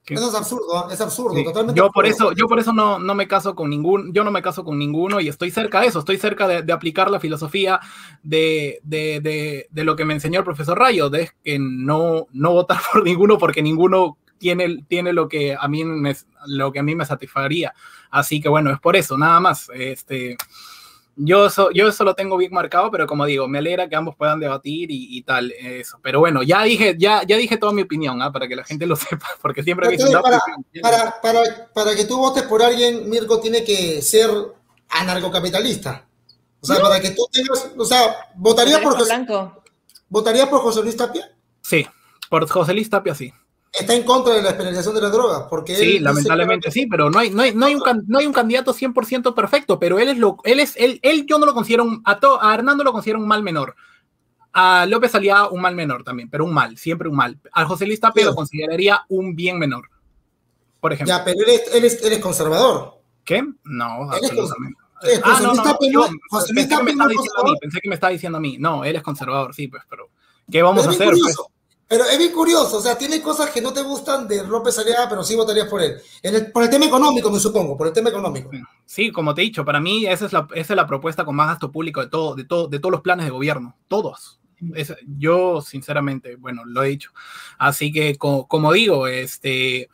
eso es absurdo, es absurdo, Yo por eso, yo por eso no, no me caso con ningún, yo no me caso con ninguno y estoy cerca de eso, estoy cerca de, aplicar la filosofía de, de, de, lo que me enseñó el profesor Rayo, de que no, no votar <laughs> por ninguno porque ninguno tiene, tiene lo que a mí me, lo que a mí me satisfaría. Así que bueno, es por eso, nada más. Este, yo eso, yo eso lo tengo bien marcado, pero como digo, me alegra que ambos puedan debatir y, tal, eso. Pero bueno, ya dije, ya, ya dije toda mi opinión, ¿ah? para que la gente lo <laughs> sepa, porque siempre para, para, para, para, que tú votes por alguien, Mirko tiene que ser anarcocapitalista. O sea, para que tú tengas, o sea, ¿votaría por José, ¿votaría por José Luis Tapia? Sí, por José Luis Tapia sí está en contra de la despenalización de las drogas. Porque sí, lamentablemente sí, pero no hay, no hay, no hay, un, no hay un candidato 100% perfecto, pero él es lo, él es, él, él yo no lo considero, un, a, a Hernando lo considero un mal menor. A López salía un mal menor también, pero un mal, siempre un mal. A José Luis Tapia lo consideraría un bien menor, por ejemplo. Ya, pero él es, él es, él es conservador. ¿Qué? No, absolutamente. ah, no, no, José Luis Tapia pensé que me estaba diciendo a mí. No, él es conservador, sí, pues, pero ¿qué vamos a hacer? Pues? Pero es bien curioso, o sea, tiene cosas que no te gustan de López Aliaga, pero sí votarías por él. por el tema económico, me supongo, por el tema económico. Sí, como te he dicho, para mí esa es la, esa es la propuesta con más gasto público de, todo, de, todo, de todos los planes de gobierno, todos. yo, sinceramente, bueno, lo he dicho. Así que, como digo, este,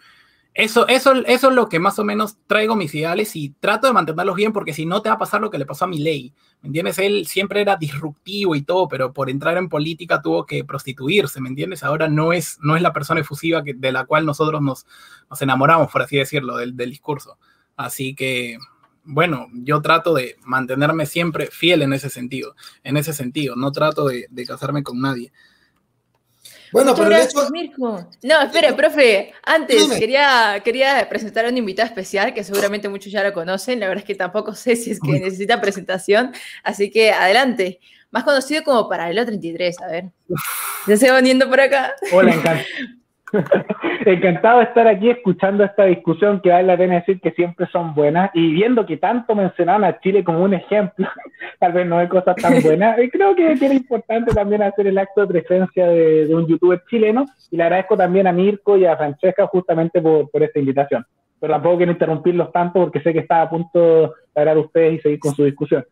eso, eso, eso es lo que más o menos traigo mis ideales y trato de mantenerlos bien porque si no te va a pasar lo que le pasó a mi ley. ¿Me entiendes? Él siempre era disruptivo y todo, pero por entrar en política tuvo que prostituirse, ¿me entiendes? Ahora no es, no es la persona efusiva que, de la cual nosotros nos, nos enamoramos, por así decirlo, del, del discurso. Así que, bueno, yo trato de mantenerme siempre fiel en ese sentido, en ese sentido, no trato de casarme con nadie. Bueno, pero gracias, Mirko. No, espera, profe. Antes quería, quería presentar a un invitado especial que seguramente muchos ya lo conocen. La verdad es que tampoco sé si es que necesita presentación. Así que adelante. Más conocido como Paralelo 33, a ver. ¿Ya se va uniendo por acá? Hola, encantado. <laughs> <laughs> Encantado de estar aquí escuchando esta discusión que vale la pena decir que siempre son buenas y viendo que tanto mencionaban a Chile como un ejemplo, <laughs> tal vez no hay cosas tan buenas, creo que, era importante también hacer el acto de presencia de, un youtuber chileno y le agradezco también a Mirko y a Francesca justamente por, por esta invitación. Pero tampoco quiero interrumpirlos tanto porque sé que está a punto de hablar ustedes y seguir con su discusión.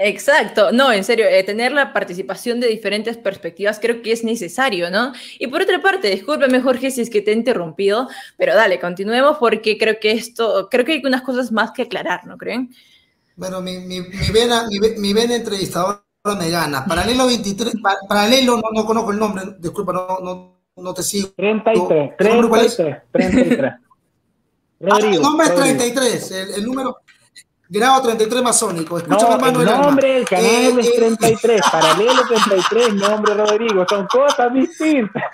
Exacto, no, en serio, eh, tener la participación de diferentes perspectivas creo que es necesario, ¿no? Y por otra parte, discúlpeme Jorge si es que te he interrumpido, pero dale, continuemos porque creo que esto, creo que hay unas cosas más que aclarar, ¿no creen? Bueno, mi, mi, mi vena, mi, mi, vena entrevistadora me gana. Paralelo 23, paralelo, no, no conozco el nombre, disculpa, no, no, no te sigo. 33, 33, 33. Rodrigo, el nombre es 33, el, el número... Grado 33 masónico. Escúchame, no, hermano. El nombre del canal eh, es 33, eh, <laughs> paralelo 33, nombre Rodrigo. Son cosas distintas.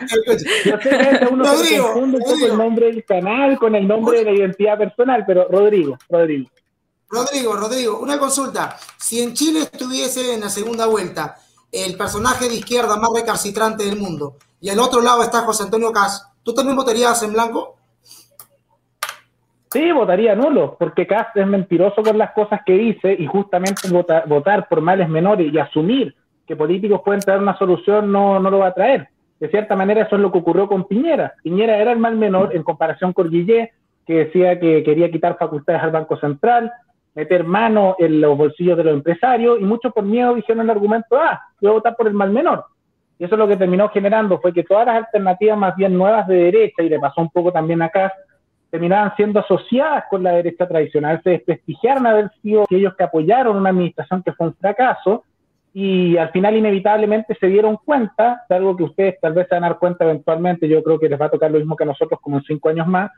Yo sé que uno se confunde el nombre del canal con el nombre de la identidad personal, pero Rodrigo, Rodrigo. Rodrigo, Rodrigo, una consulta. Si en Chile estuviese en la segunda vuelta el personaje de izquierda más recalcitrante del mundo y al otro lado está José Antonio Cas, ¿tú también votarías en blanco? Sí, votaría nulo, porque Cast es mentiroso con las cosas que dice y justamente votar, por males menores y asumir que políticos pueden traer una solución no, no lo va a traer. De cierta manera eso es lo que ocurrió con Piñera. Piñera era el mal menor en comparación con Guillé, que decía que quería quitar facultades al Banco Central, meter mano en los bolsillos de los empresarios y muchos por miedo dijeron el argumento, ah, voy a votar por el mal menor. Y eso lo que terminó generando fue que todas las alternativas más bien nuevas de derecha, y le pasó un poco también a Cast, terminaban siendo asociadas con la derecha tradicional, se desprestigiaron haber sido aquellos que apoyaron una administración que fue un fracaso y al final inevitablemente se dieron cuenta de algo que ustedes tal vez se van a dar cuenta eventualmente, yo creo que les va a tocar lo mismo que a nosotros como en cinco años más,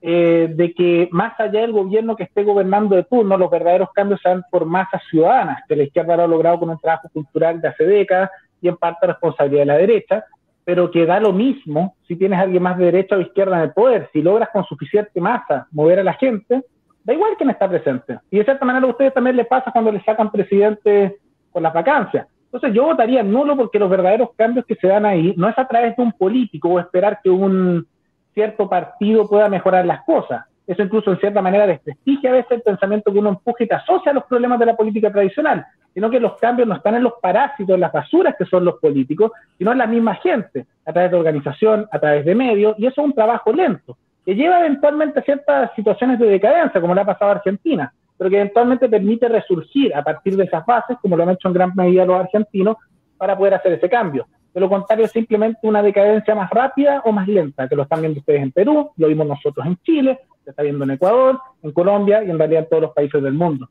eh, de que más allá del gobierno que esté gobernando de turno, los verdaderos cambios se dan por masas ciudadanas, que la izquierda lo ha logrado con un trabajo cultural de hace décadas y en parte responsabilidad de la derecha, pero que da lo mismo si tienes a alguien más de derecha o izquierda en el poder. Si logras con suficiente masa mover a la gente, da igual quién está presente. Y de cierta manera a ustedes también les pasa cuando le sacan presidente con las vacancias. Entonces yo votaría nulo porque los verdaderos cambios que se dan ahí no es a través de un político o esperar que un cierto partido pueda mejorar las cosas. Eso incluso en cierta manera desprestigia a veces el pensamiento que uno empuja y te asocia a los problemas de la política tradicional, sino que los cambios no están en los parásitos, en las basuras que son los políticos, sino en la misma gente, a través de organización, a través de medios, y eso es un trabajo lento, que lleva eventualmente a ciertas situaciones de decadencia, como le ha pasado a Argentina, pero que eventualmente permite resurgir a partir de esas bases, como lo han hecho en gran medida los argentinos, para poder hacer ese cambio. De lo contrario, es simplemente una decadencia más rápida o más lenta, que lo están viendo ustedes en Perú, lo vimos nosotros en Chile, se está viendo en Ecuador, en Colombia y en realidad en todos los países del mundo.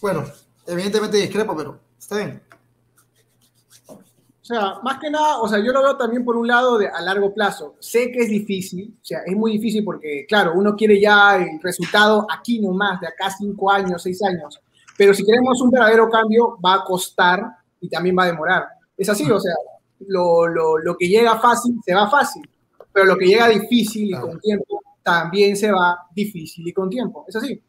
Bueno, evidentemente discrepo, pero está bien. O sea, más que nada, o sea, yo lo veo también por un lado de a largo plazo. Sé que es difícil, o sea, es muy difícil porque, claro, uno quiere ya el resultado aquí nomás, de acá cinco años, seis años. Pero si queremos un verdadero cambio, va a costar y también va a demorar. Es así, o sea, lo, lo, lo que llega fácil, se va fácil pero lo que llega difícil y con tiempo también se va difícil y con tiempo. Es así.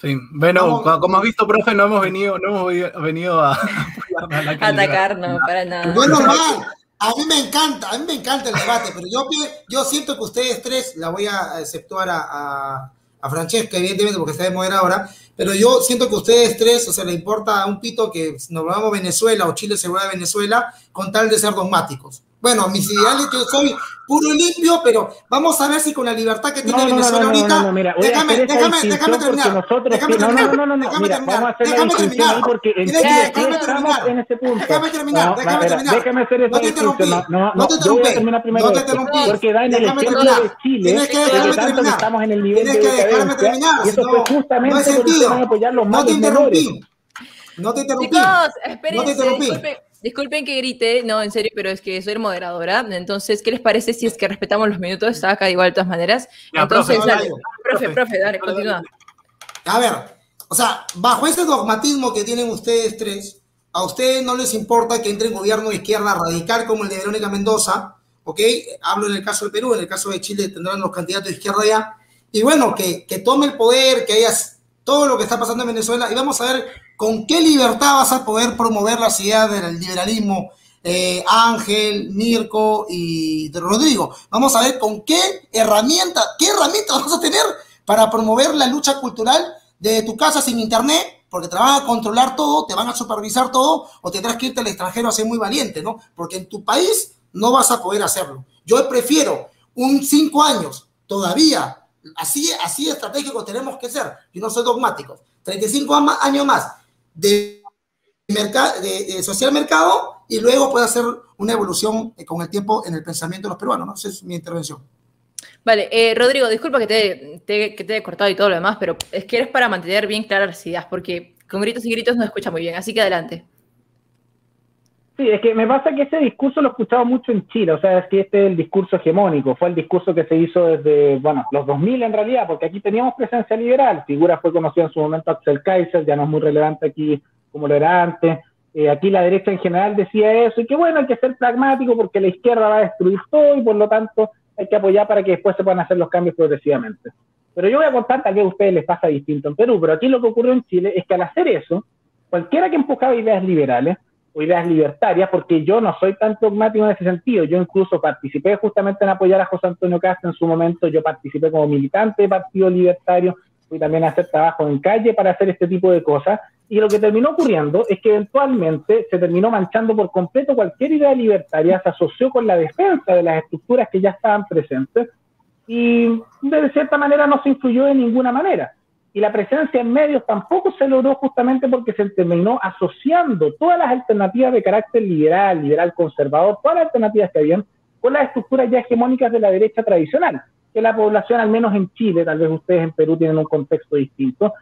Sí, bueno, como has visto, profe, no hemos venido, no hemos venido a, <laughs> a atacarnos para nada. Bueno, normal. A mí me encanta, a mí me encanta el debate, pero yo, yo siento que ustedes tres, la voy a exceptuar a, a, a Francesca, evidentemente, porque está de moderadora, pero yo siento que ustedes tres, o sea, le importa un pito que nos vamos a Venezuela o Chile se va a Venezuela con tal de ser dogmáticos. Bueno, mis ideales, yo soy puro y limpio, pero vamos a ver si con la libertad que tiene Venezuela ahorita. déjame, déjame, déjame terminar. Déjame terminar. No, no, no, déjame terminar. Déjame terminar. Porque déjame terminar. En ese punto. Déjame terminar. Déjame terminar. Déjame hacer eso. No te interrumpí. No, no te interrumpí. No te interrumpí. Porque da en el ejemplo de Chile. Tienes que dejarme terminar. Estamos en el nivel Tienes que dejarme terminar. Y eso fue justamente no hay sentido. No te interrumpí. No te interrumpí. Chicos, espérense. Disculpen que grite, no, en serio, pero es que soy moderadora. Entonces, ¿qué les parece si es que respetamos los minutos? Está acá igual de todas maneras. Entonces, profe, dale, profe, profe, dale, continúa. A ver, o sea, bajo ese dogmatismo que tienen ustedes tres, a ustedes no les importa que entre un gobierno de izquierda radical como el de Verónica Mendoza, ¿ok? Hablo en el caso de Perú, en el caso de Chile tendrán los candidatos de izquierda ya. Y bueno, que, que tome el poder, que haya todo lo que está pasando en Venezuela y vamos a ver con qué libertad vas a poder promover las ideas del liberalismo, eh, Ángel, Mirko y Rodrigo. Vamos a ver con qué herramienta, qué herramientas vas a tener para promover la lucha cultural de tu casa sin internet, porque te van a controlar todo, te van a supervisar todo, o tendrás que irte al extranjero a ser muy valiente, ¿no? Porque en tu país no vas a poder hacerlo. Yo prefiero un cinco años todavía Así, así estratégico tenemos que ser. Yo no soy dogmático. 35 años más de, social mercado y luego puede hacer una evolución eh, con el tiempo en el pensamiento de los peruanos. ¿no? Esa es mi intervención. Vale, eh, Rodrigo, disculpa que te, que te he cortado y todo lo demás, pero es que eres para mantener bien claras las ideas, porque con gritos y gritos no escucha muy bien, así que adelante. Sí, es que me pasa que ese discurso lo he escuchado mucho en Chile, o sea, es que este es el discurso hegemónico, fue el discurso que se hizo desde, bueno, los 2000 en realidad, porque aquí teníamos presencia liberal, figura fue conocida en su momento Axel Kaiser, ya no es muy relevante aquí como lo era antes, eh, aquí la derecha en general decía eso, y que bueno, hay que ser pragmático porque la izquierda va a destruir todo y por lo tanto hay que apoyar para que después se puedan hacer los cambios progresivamente. Pero yo voy a contar, tal vez a ustedes les pasa distinto en Perú, pero aquí lo que ocurrió en Chile es que al hacer eso, cualquiera que empujaba ideas liberales, ideas libertarias, porque yo no soy tan dogmático en ese sentido. Yo incluso participé justamente en apoyar a José Antonio Castro en su momento, yo participé como militante de Partido Libertario, fui también a hacer trabajo en calle para hacer este tipo de cosas, y lo que terminó ocurriendo es que eventualmente se terminó manchando por completo cualquier idea libertaria, se asoció con la defensa de las estructuras que ya estaban presentes, y de cierta manera no se influyó de ninguna manera y la presencia en medios tampoco se logró justamente porque se terminó asociando todas las alternativas de carácter liberal, liberal conservador, todas las alternativas que habían con las estructuras ya hegemónicas de la derecha tradicional. que la población, al menos en Chile, tal vez ustedes en Perú tienen un contexto distinto,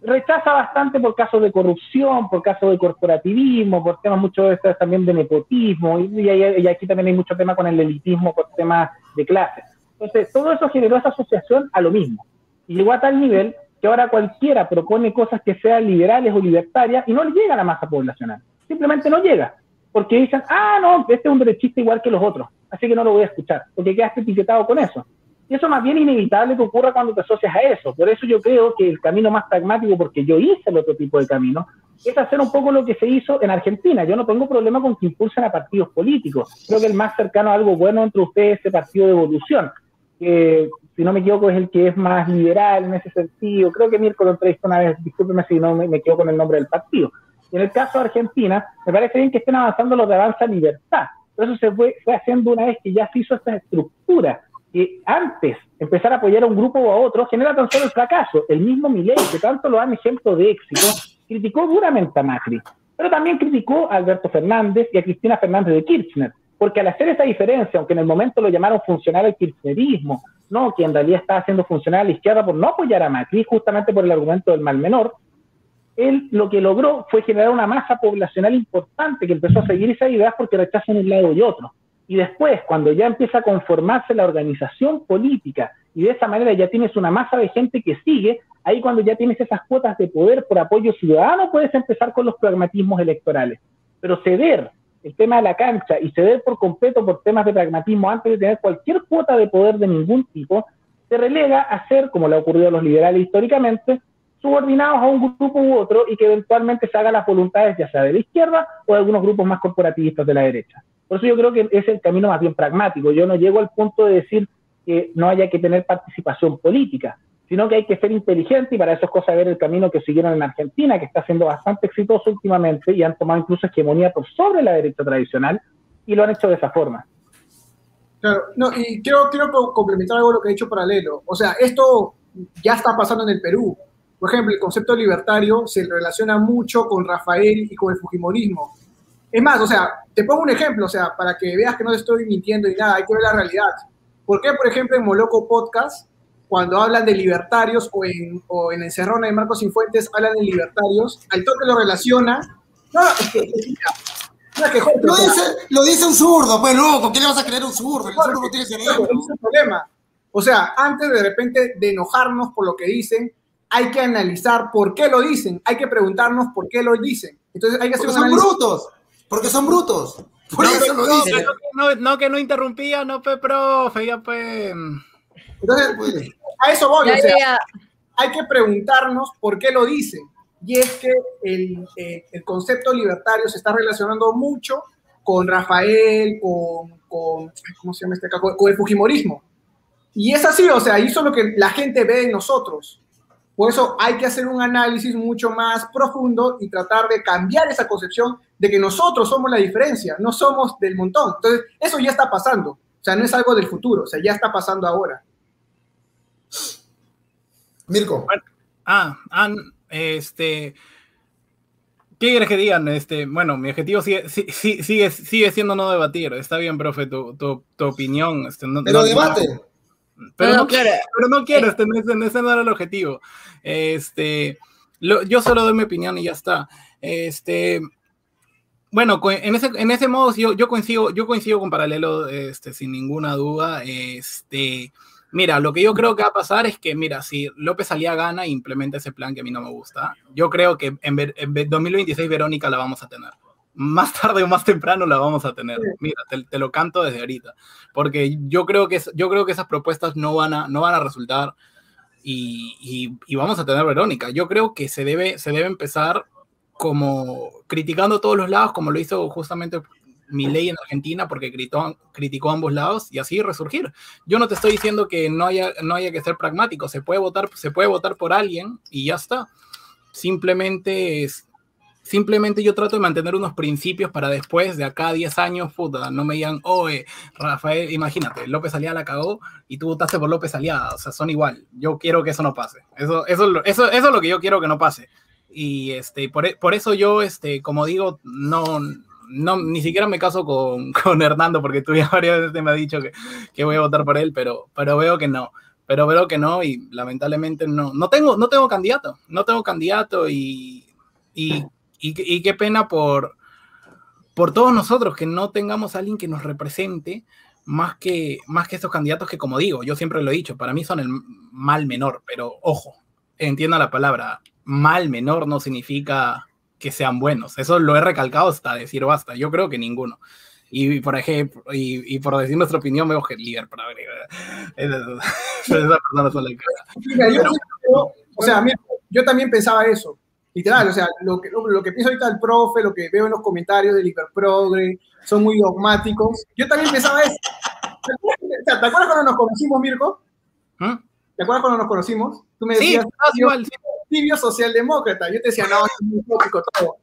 rechaza bastante por casos de corrupción, por casos de corporativismo, por temas muchos de también de nepotismo, y, aquí también hay mucho tema con el elitismo por temas de clase. Entonces, todo eso generó esa asociación a lo mismo. Y llegó a tal nivel que ahora cualquiera propone cosas que sean liberales o libertarias y no le llega a la masa poblacional. Simplemente no llega. Porque dicen, ah, no, este es un derechista igual que los otros, así que no lo voy a escuchar, porque quedaste etiquetado con eso. Y eso más bien inevitable que ocurra cuando te asocias a eso. Por eso yo creo que el camino más pragmático, porque yo hice el otro tipo de camino, es hacer un poco lo que se hizo en Argentina. Yo no tengo problema con que impulsen a partidos políticos. Creo que el más cercano a algo bueno entre ustedes es ese partido de evolución, que si no me equivoco es el que es más liberal en ese sentido. Creo que Mirko lo entrevistó una vez, discúlpeme si no me, me equivoco con el nombre del partido. Y en el caso de Argentina, me parece bien que estén avanzando los de Avanza Libertad. Pero eso se fue, fue haciendo una vez que ya se hizo esta estructura que antes empezar a apoyar a un grupo o a otro genera tan solo el fracaso. El mismo Milei, que tanto lo dan ejemplo de éxito, criticó duramente a Macri, pero también criticó a Alberto Fernández y a Cristina Fernández de Kirchner, porque al hacer esa diferencia, aunque en el momento lo llamaron funcional al kirchnerismo, no, que en realidad estaba haciendo funcional a la izquierda por no apoyar a Macri, justamente por el argumento del mal menor, él lo que logró fue generar una masa poblacional importante que empezó a seguir esas ideas porque rechazan un lado y otro. Y después, cuando ya empieza a conformarse la organización política y de esa manera ya tienes una masa de gente que sigue, ahí cuando ya tienes esas cuotas de poder por apoyo ciudadano, puedes empezar con los pragmatismos electorales. Pero ceder el tema de la cancha y ceder por completo por temas de pragmatismo antes de tener cualquier cuota de poder de ningún tipo, te relega a ser, como le ha ocurrido a los liberales históricamente, subordinados a un grupo u otro y que eventualmente se hagan las voluntades ya sea de la izquierda o de algunos grupos más corporativistas de la derecha. Por eso yo creo que es el camino más bien pragmático. Yo no llego al punto de decir que no haya que tener participación política, sino que hay que ser inteligente y para eso es cosa de ver el camino que siguieron en Argentina, que está siendo bastante exitoso últimamente y han tomado incluso hegemonía por sobre la derecha tradicional y lo han hecho de esa forma. Claro, no, y quiero, quiero complementar algo lo que he dicho paralelo. O sea, esto ya está pasando en el Perú. Por ejemplo, el concepto libertario se relaciona mucho con Rafael y con el Fujimorismo. Es más, o sea, te pongo un ejemplo, o sea, para que veas que no te estoy mintiendo y nada, hay que ver la realidad. ¿Por qué, por ejemplo, en Moloco Podcast, cuando hablan de libertarios o en, o en Encerrona de Marcos Infuentes hablan de libertarios, al toque lo relaciona? No, es que, lo, dice, lo dice un zurdo, pues loco, ¿qué le vas a creer a un zurdo? El zurdo no tiene cerebro. es el problema. O sea, antes de repente de enojarnos por lo que dicen, hay que analizar por qué lo dicen, hay que preguntarnos por qué lo dicen. Entonces hay que hacer Porque son brutos, porque son brutos. Por no, eso lo dicen. No, que no interrumpía, no, pe, profe, ya, pues. Entonces, pues, a eso voy, o sea, hay que preguntarnos por qué lo dicen. Y es que el, eh, el concepto libertario se está relacionando mucho con Rafael, con, con ¿cómo se llama este con, con el Fujimorismo. Y es así, o sea, eso es lo que la gente ve en nosotros. Por eso hay que hacer un análisis mucho más profundo y tratar de cambiar esa concepción de que nosotros somos la diferencia, no somos del montón. Entonces, eso ya está pasando. O sea, no es algo del futuro, o sea, ya está pasando ahora. Mirko. Ah, ah, este. ¿Qué quieres que digan? Este, bueno, mi objetivo sigue, sigue, sigue siendo no debatir. Está bien, profe, tu, tu, opinión. Este, Pero debate. Pero no, quiero, pero no quiero, este, ese, no era el objetivo. Este, yo solo doy mi opinión y ya está. Este, bueno, en ese, en ese modo yo, yo, coincido, yo coincido con Paralelo este, sin ninguna duda. Este, mira, lo que yo creo que va a pasar es que, mira, si López salía gana e implementa ese plan que a mí no me gusta, yo creo que en, en 2026 Verónica la vamos a tener más tarde o más temprano la vamos a tener. Mira, te, lo canto desde ahorita, porque yo creo que, yo creo que esas propuestas no van a, no van a resultar y, y, vamos a tener Verónica. Yo creo que se debe, se debe empezar como criticando todos los lados, como lo hizo justamente ley en Argentina, porque criticó, criticó ambos lados y así resurgir. Yo no te estoy diciendo que no haya, no haya que ser pragmático, se puede votar, se puede votar por alguien y ya está. Simplemente es, Simplemente yo trato de mantener unos principios para después, de acá a 10 años, puta, no me digan, oye, Rafael, imagínate, López Aliada la cagó y tú votaste por López Aliada, o sea, son igual. Yo quiero que eso no pase. Eso, eso, eso, eso es lo que yo quiero que no pase. Y este, por, por eso yo, este, como digo, no, no, ni siquiera me caso con, <laughs> con Hernando, porque tú ya <laughs> varias veces me has dicho que, que, voy a votar por él, pero, pero veo que no. Pero veo que no, y lamentablemente no. No tengo, no tengo candidato, no tengo candidato, y, y, y, y qué pena por, por todos nosotros que no tengamos a alguien que nos represente más que, más que estos candidatos que, como digo, yo siempre lo he dicho, para mí son el mal menor, pero ojo, entienda la palabra, mal menor no significa que sean buenos. Eso lo he recalcado hasta decir basta. Yo creo que ninguno. Y por ejemplo, y, y por decir nuestra opinión, veo que líder para ver. <laughs> <laughs> Esa persona son yo, o sea, mira, yo también pensaba eso. Literal, o sea, lo que, lo, lo, que piensa ahorita el profe, lo que veo en los comentarios del Hiperprogre, son muy dogmáticos. Yo también pensaba eso. ¿Te acuerdas cuando nos conocimos, Mirko? ¿Ah? ¿Te acuerdas cuando nos conocimos? Tú me decías, sí, igual, sí. Tibio socialdemócrata. Yo te decía, no, es muy todo.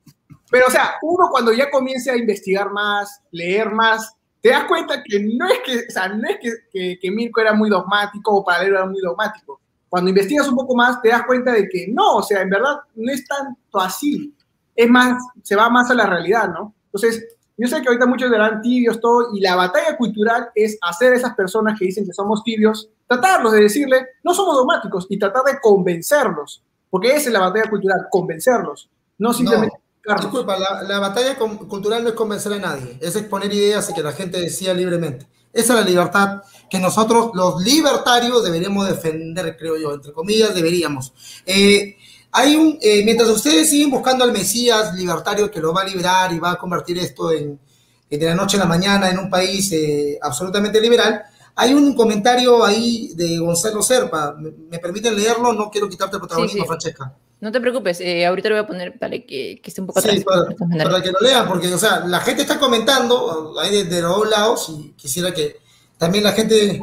Pero, o sea, uno cuando ya comience a investigar más, leer más, te das cuenta que no es que, o sea, no es que, que, que Mirko era muy dogmático o Paralelo era muy dogmático. Cuando investigas un poco más, te das cuenta de que no, o sea, en verdad no es tanto así. Es más, se va más a la realidad, ¿no? Entonces, yo sé que ahorita muchos dirán tibios, todo, y la batalla cultural es hacer a esas personas que dicen que somos tibios, tratarlos de decirle, no somos dogmáticos, y tratar de convencerlos, porque esa es la batalla cultural, convencerlos, no simplemente... No, disculpa, la, la, batalla cultural no es convencer a nadie, es exponer ideas y que la gente decida libremente. Esa es la libertad que nosotros, los libertarios, deberíamos defender, creo yo, entre comillas, deberíamos. Eh, hay un, eh, mientras ustedes siguen buscando al Mesías libertario que lo va a liberar y va a convertir esto en, en de la noche a la mañana en un país eh, absolutamente liberal, hay un comentario ahí de Gonzalo Serpa. ¿Me, me permiten leerlo? No quiero quitarte el protagonismo, sí, sí. Francesca. No te preocupes, eh, ahorita lo voy a poner para que, que esté un poco atrás. Sí, para, para, que lo lean, porque, o sea, la gente está comentando ahí de, de los dos lados y quisiera que también la gente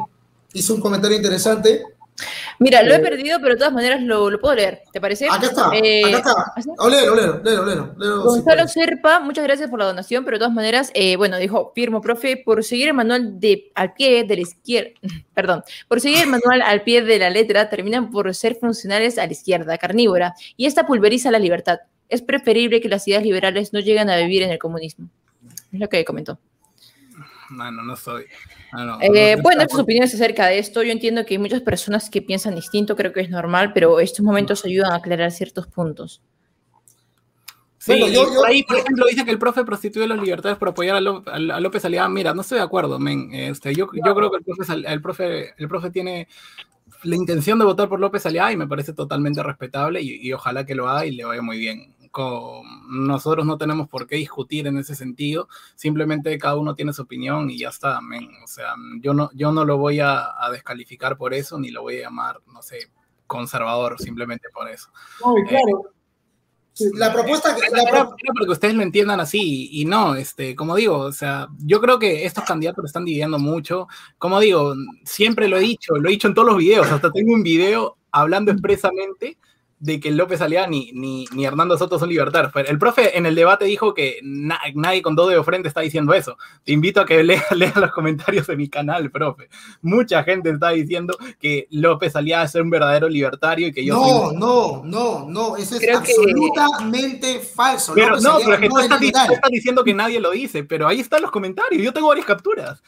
hizo un comentario interesante Mira, lo he perdido, pero de todas maneras lo, lo puedo leer, ¿te parece? Acá está, eh, acá está. Léelo, léelo, léelo, léelo, Gonzalo Serpa, muchas gracias por la donación, pero de todas maneras, eh, bueno, dijo, firmo, profe, por seguir el manual de, al pie de la izquierda, <laughs> perdón, por seguir el manual al pie de la letra, terminan por ser funcionales a la izquierda, carnívora, y esta pulveriza la libertad. Es preferible que las ideas liberales no lleguen a vivir en el comunismo. Es lo que comentó. No, no, no soy. Ah, no, eh, no, bueno, tus opiniones acerca de esto. Yo entiendo que hay muchas personas que piensan distinto, creo que es normal, pero estos momentos ayudan a aclarar ciertos puntos. Sí, bueno, yo, yo, ahí, por ejemplo, dice que el profe prostituye las libertades por apoyar a, López, a López Aliaga. Mira, no estoy de acuerdo, men. Este, yo, yo creo que el profe, el, profe, el profe tiene la intención de votar por López Aliaga y me parece totalmente respetable y, y ojalá que lo haga y le vaya muy bien nosotros no tenemos por qué discutir en ese sentido, simplemente cada uno tiene su opinión y ya está, amén. O sea, yo no, yo no lo voy a, a, descalificar por eso, ni lo voy a llamar, no sé, conservador simplemente por eso. No, claro. Eh, la propuesta que la pro... para que ustedes lo entiendan así y no, este, como digo, o sea, yo creo que estos candidatos están dividiendo mucho. Como digo, siempre lo he dicho, lo he dicho en todos los videos, hasta tengo un video hablando expresamente de que López Aliaga ni, ni, ni, Hernando Soto son libertarios. El profe en el debate dijo que na, nadie con dos de frente está diciendo eso. Te invito a que <laughs> leas lea los comentarios de mi canal, profe. Mucha gente está diciendo que López Aliaga es un verdadero libertario y que yo No, soy... no, no, no, eso es Creo absolutamente que... falso. Pero López no, pero que no tú, estás, tú estás diciendo que nadie lo dice, pero ahí están los comentarios. Yo tengo varias capturas.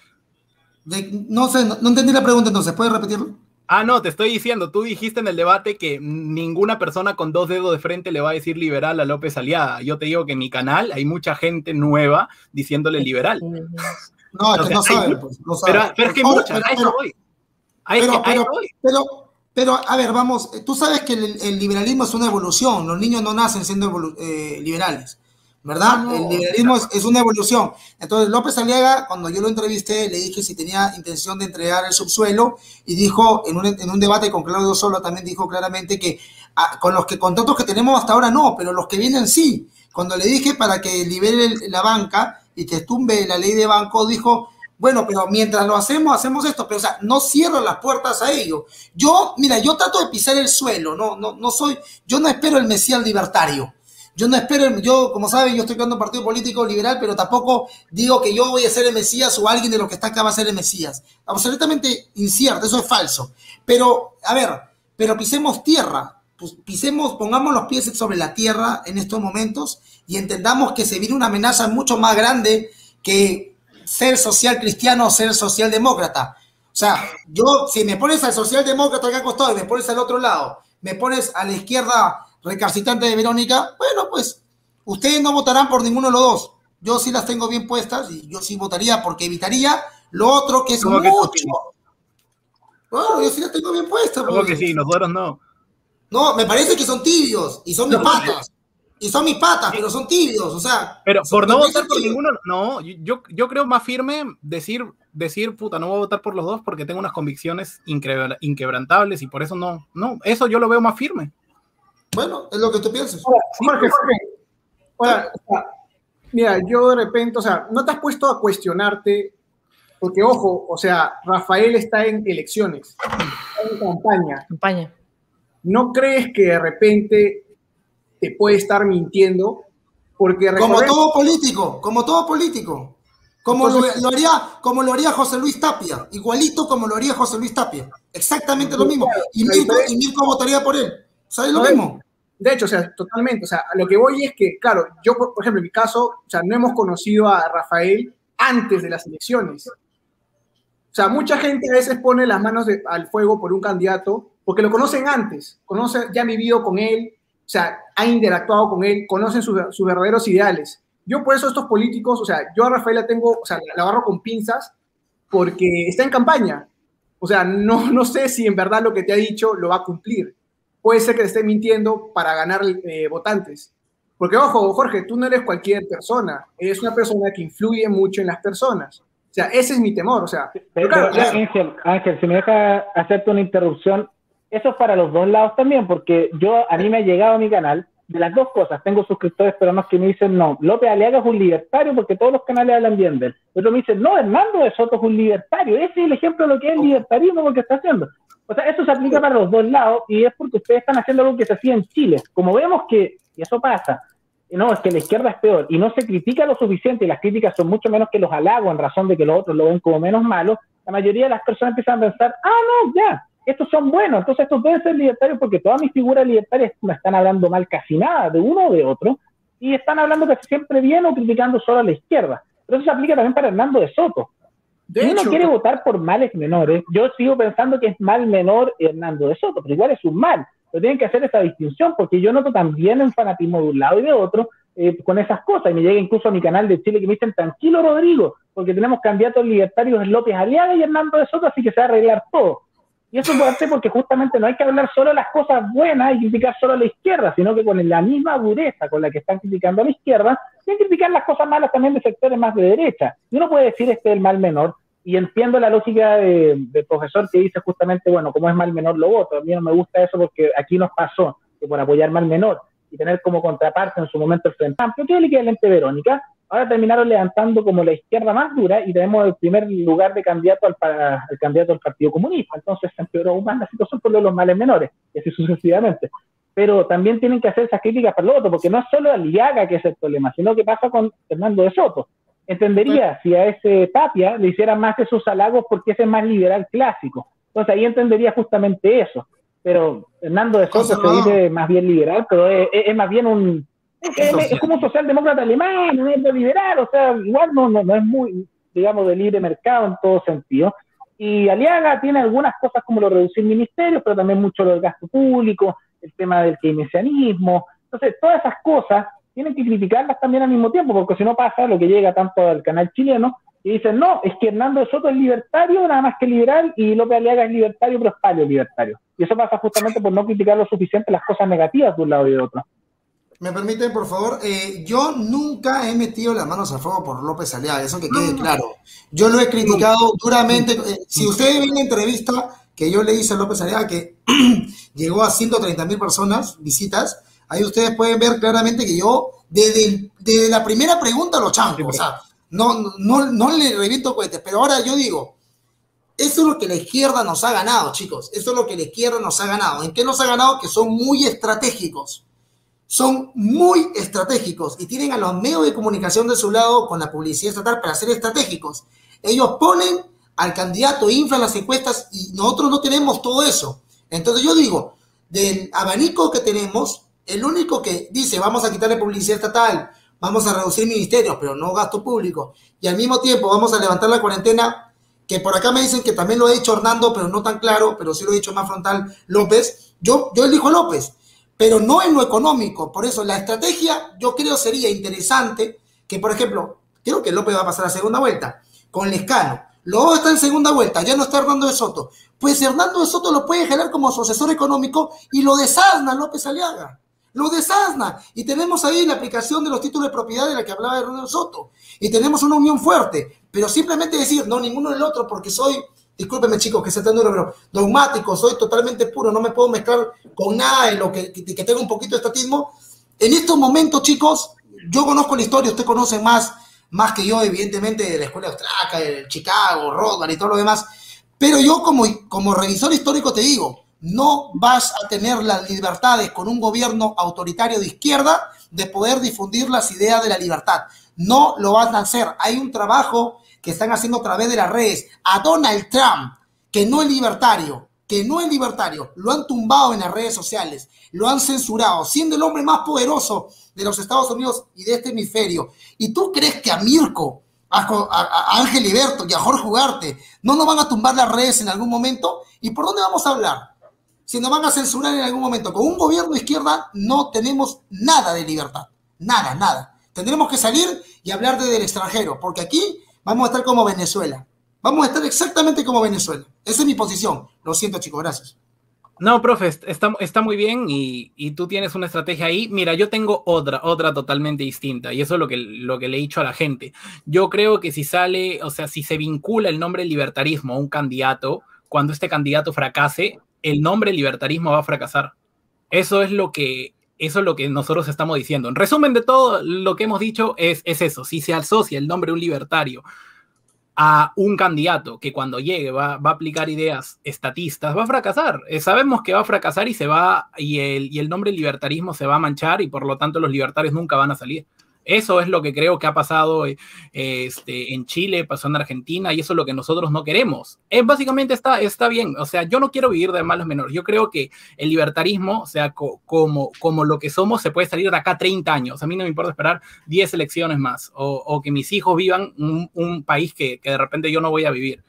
De, no sé, no, no entendí la pregunta entonces, ¿puedes repetirlo? Ah, no, te estoy diciendo, tú dijiste en el debate que ninguna persona con dos dedos de frente le va a decir liberal a López Aliaga. Yo te digo que en mi canal hay mucha gente nueva diciéndole liberal. No, es que no saben, pues, no saben. Pero, pero, es que muchas, a eso voy. A pero, pero, pero, pero, a ver, vamos, tú sabes que el, el, liberalismo es una evolución, los niños no nacen siendo eh, liberales. ¿Verdad? No, el liberalismo es, es, una evolución. Entonces, López Aliaga, cuando yo lo entrevisté, le dije si tenía intención de entregar el subsuelo y dijo, en un, en un debate con Claudio Solo, también dijo claramente que a, con los que contratos que tenemos hasta ahora no, pero los que vienen sí. Cuando le dije para que libere la banca y que tumbe la ley de banco, dijo, bueno, pero mientras lo hacemos, hacemos esto, pero o sea, no cierro las puertas a ello. Yo, mira, yo trato de pisar el suelo, no, no, no soy, yo no espero el mesías libertario. Yo no espero, yo, como saben, yo estoy creando un partido político liberal, pero tampoco digo que yo voy a ser el Mesías o alguien de los que está acá va a ser el Mesías. Absolutamente incierto, eso es falso. Pero, a ver, pero pisemos tierra. pues, pisemos, pongamos los pies sobre la tierra en estos momentos y entendamos que se viene una amenaza mucho más grande que ser social cristiano o ser socialdemócrata. O sea, yo, si me pones al socialdemócrata acá acostado y me pones al otro lado, me pones a la izquierda recalcitrante de Verónica, bueno, pues ustedes no votarán por ninguno de los dos. Yo sí las tengo bien puestas y yo sí votaría porque evitaría lo otro que es mucho. bueno, yo sí las tengo bien puestas. ¿Cómo que sí? Nosotros no. No, me parece que son tibios y son mis patas. Y son mis patas, pero son tibios, o sea. Pero por no votar por ninguno, no, yo, yo creo más firme decir decir, puta, no voy a votar por los dos porque tengo unas convicciones inquebrantables y por eso no, no, eso yo lo veo más firme. Bueno, es lo que tú piensas. Jorge, Jorge. mira, yo de repente, o sea, no te has puesto a cuestionarte, porque ojo, o sea, Rafael está en elecciones, está en campaña. Campaña. ¿No crees que de repente te puede estar mintiendo? Porque como todo político, como todo político. Como, lo, haría, como lo haría José Luis Tapia, igualito como lo haría José Luis Tapia. Exactamente lo mismo. Y Mirko, y votaría por él. ¿Sabes lo mismo? De hecho, o sea, totalmente. O sea, lo que voy es que, claro, yo, por ejemplo, en mi caso, o sea, no hemos conocido a Rafael antes de las elecciones. O sea, mucha gente a veces pone las manos al fuego por un candidato porque lo conocen antes, conocen, ya han vivido con él, o sea, han interactuado con él, conocen sus verdaderos ideales. Yo por eso estos políticos, o sea, yo a Rafael la tengo, o sea, la agarro con pinzas porque está en campaña. O sea, no, no sé si en verdad lo que te ha dicho lo va a cumplir. Puede ser que te esté mintiendo para ganar eh, votantes. Porque, ojo, Jorge, tú no eres cualquier persona. Eres una persona que influye mucho en las personas. O sea, ese es mi temor. O sea, Ángel, Ángel, si me deja hacerte una interrupción, eso es para los dos lados también, porque yo, a mí me ha llegado a mi canal de las dos cosas. Tengo suscriptores peruanos que me dicen, no, López Aliaga es un libertario porque todos los canales hablan bien de él. Otro me dicen, no, Hernando de Soto es un libertario. Ese es el ejemplo de lo que es el libertarismo porque está haciendo. O sea, eso se aplica para los dos lados y es porque ustedes están haciendo algo que se hacía en Chile. Como vemos que, y eso pasa, no, es que la izquierda es peor y no se critica lo suficiente y las críticas son mucho menos que los halagos en razón de que los otros lo ven como menos malo, la mayoría de las personas empiezan a pensar, ah, no, ya, estos son buenos, entonces estos deben ser libertarios porque todas mis figuras libertarias me están hablando mal casi nada de uno o de otro, y están hablando casi siempre bien o criticando solo a la izquierda. Pero eso se aplica también para Hernando de Soto. Uno quiere votar por males menores, yo sigo pensando que es mal menor Hernando de Soto, pero igual es un mal. Pero tienen que hacer esa distinción, porque yo noto también el fanatismo de un lado y de otro eh, con esas cosas. Y me llega incluso a mi canal de Chile que me dicen, tranquilo Rodrigo, porque tenemos candidatos libertarios López Aliaga y Hernando de Soto, así que se va a arreglar todo. Y eso puede ser porque justamente no hay que hablar solo de las cosas buenas y criticar solo a la izquierda, sino que con la misma dureza con la que están criticando a la izquierda, tienen que criticar las cosas malas también de sectores más de derecha. Y uno puede decir este es el mal menor, y entiendo la lógica del profesor que dice justamente, bueno, como es mal menor lo voto. A mí no me gusta eso porque aquí nos pasó que por apoyar mal menor y tener como contraparte en su momento el Frente Amplio, que es el equivalente Verónica, Ahora terminaron levantando como la izquierda más dura y tenemos el primer lugar de candidato al, candidato al Partido Comunista. Entonces se empeoró aún más la situación por los males menores, y así sucesivamente. Pero también tienen que hacer esas críticas para el otro, porque no es solo Aliaga que es el problema, sino que pasa con Fernando de Soto. Entendería si a ese Tapia le hicieran más esos halagos porque ese es más liberal clásico. Entonces ahí entendería justamente eso. Pero Fernando de Soto se dice más bien liberal, pero es más bien un, <laughs> es, como un socialdemócrata alemán, no es liberal, o sea, igual no, no, es muy, digamos, de libre mercado en todo sentido. Y Aliaga tiene algunas cosas como lo reducir ministerios, pero también mucho lo del gasto público, el tema del keynesianismo. Entonces, todas esas cosas tienen que criticarlas también al mismo tiempo, porque si no pasa lo que llega tanto al canal chileno, y dicen, no, es que Hernando Soto es libertario, nada más que liberal, y López Aliaga es libertario, pero es palio libertario. Y eso pasa justamente por no criticar lo suficiente las cosas negativas de un lado y de otro. ¿Me permiten, por favor? Eh, yo nunca he metido las manos al fuego por López Aliaga, eso que quede claro. Yo lo he criticado duramente. Eh, si ustedes ven la entrevista que yo le hice a López Aliaga, que <clears throat> llegó a 130 mil personas, visitas, ahí ustedes pueden ver claramente que yo, desde, la primera pregunta lo chanco, o sea, no, no, no le reviento cohetes, pero ahora yo digo, eso es lo que la izquierda nos ha ganado, chicos, eso es lo que la izquierda nos ha ganado. ¿En qué nos ha ganado? Que son muy estratégicos son muy estratégicos y tienen a los medios de comunicación de su lado con la publicidad estatal para ser estratégicos. Ellos ponen al candidato, inflan las encuestas y nosotros no tenemos todo eso. Entonces yo digo, del abanico que tenemos, el único que dice vamos a quitarle publicidad estatal, vamos a reducir ministerios, pero no gasto público, y al mismo tiempo vamos a levantar la cuarentena, que por acá me dicen que también lo ha dicho Hernando, pero no tan claro, pero sí lo ha dicho más frontal López, yo, yo elijo López, pero no en lo económico, por eso la estrategia yo creo sería interesante que, por ejemplo, creo que López va a pasar a segunda vuelta, con Lescano, Luego está en segunda vuelta, ya no está Hernando de Soto. Pues Hernando de Soto lo puede generar como su asesor económico y lo desasna López Aliaga. Lo desasna. Y tenemos ahí la aplicación de los títulos de propiedad de la que hablaba Hernando de Soto. Y tenemos una unión fuerte. Pero simplemente decir, no, ninguno del otro, porque soy, discúlpeme chicos que se tan duro, pero dogmático, soy totalmente puro, no me puedo mezclar con nada en lo que, que, que tenga un poquito de estatismo. En estos momentos, chicos, yo conozco la historia, usted conoce más más que yo, evidentemente, de la escuela austriaca, de Chicago, Rothbard y todo lo demás. Pero yo como, como revisor histórico te digo, no vas a tener las libertades con un gobierno autoritario de izquierda de poder difundir las ideas de la libertad. No lo van a hacer. Hay un trabajo que están haciendo a través de las redes. A Donald Trump, que no es libertario, que no es libertario, lo han tumbado en las redes sociales, lo han censurado, siendo el hombre más poderoso de los Estados Unidos y de este hemisferio. ¿Y tú crees que a Mirko, a, Ángel Iberto y a Jorge Ugarte no nos van a tumbar las redes en algún momento? ¿Y por dónde vamos a hablar? Si nos van a censurar en algún momento. Con un gobierno de izquierda no tenemos nada de libertad. Nada, nada. Tendremos que salir y hablar desde el extranjero, porque aquí vamos a estar como Venezuela. Vamos a estar exactamente como Venezuela. Esa es mi posición. Lo siento, chicos. Gracias. No, profe, está, muy bien y, tú tienes una estrategia ahí. Mira, yo tengo otra, otra totalmente distinta y eso es lo que, lo que le he dicho a la gente. Yo creo que si sale, o sea, si se vincula el nombre libertarismo a un candidato, cuando este candidato fracase, el nombre libertarismo va a fracasar. Eso es lo que, eso es lo que nosotros estamos diciendo. En resumen de todo lo que hemos dicho es, es eso. Si se asocia el nombre de un libertario a un candidato que cuando llegue va, va, a aplicar ideas estatistas, va a fracasar. Eh, sabemos que va a fracasar y se va, y el, y el nombre libertarismo se va a manchar y por lo tanto los libertarios nunca van a salir. Eso es lo que creo que ha pasado eh, este, en Chile, pasó en Argentina, y eso es lo que nosotros no queremos. Es, básicamente está, está bien, o sea, yo no quiero vivir de malos menores. Yo creo que el libertarismo, o sea, como, como lo que somos, se puede salir de acá 30 años. A mí no me importa esperar 10 elecciones más, o, que mis hijos vivan un, país que, que, de repente yo no voy a vivir.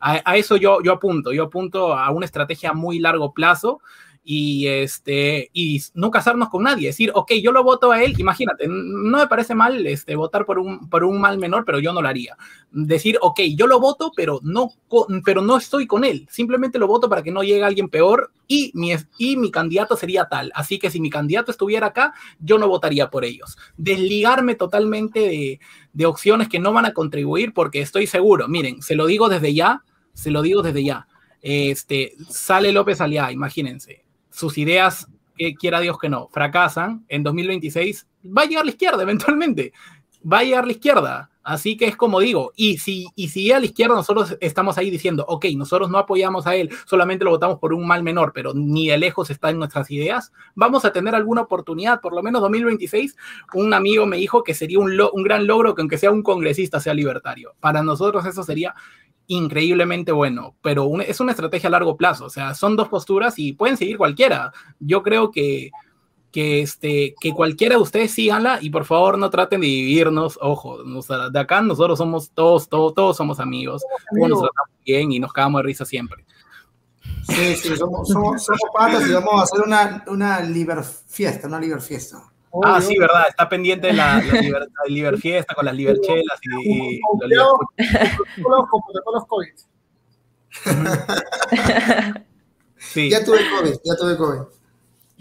A, a eso yo, yo apunto, yo apunto a una estrategia a muy largo plazo y, este, y no casarnos con nadie, decir, ok, yo lo voto a él, imagínate, no me parece mal este, votar por un, por un mal menor, pero yo no lo haría. Decir, ok, yo lo voto, pero no, pero no estoy con él, simplemente lo voto para que no llegue alguien peor y mi, y mi candidato sería tal. Así que si mi candidato estuviera acá, yo no votaría por ellos. Desligarme totalmente de, de opciones que no van a contribuir porque estoy seguro, miren, se lo digo desde ya, se lo digo desde ya. Este, sale López Aliá, imagínense sus ideas, que quiera Dios que no, fracasan, en 2026 va a llegar la izquierda <laughs> eventualmente, va a llegar la izquierda. Así que es como digo, y si, y si a la izquierda nosotros estamos ahí diciendo, ok, nosotros no apoyamos a él, solamente lo votamos por un mal menor, pero ni de lejos está en nuestras ideas, vamos a tener alguna oportunidad, por lo menos 2026, un amigo me dijo que sería un, un gran logro que aunque sea un congresista sea libertario. Para nosotros eso sería increíblemente bueno, pero es una estrategia a largo plazo, o sea, son dos posturas y pueden seguir cualquiera. Yo creo que, que, este, que cualquiera de ustedes síganla y por favor no traten de dividirnos, ojo, de acá nosotros somos todos, todos, todos somos amigos, todos nos tratamos bien y nos cagamos de risa siempre. Sí, sí, somos, somos, patas y vamos a hacer una, una liber fiesta, una liber fiesta ah, sí, verdad, está pendiente de la, la <laughs> Fiesta con las Liberchelas y, y los COVID. <laughs> sí. Ya tuve COVID, ya tuve COVID.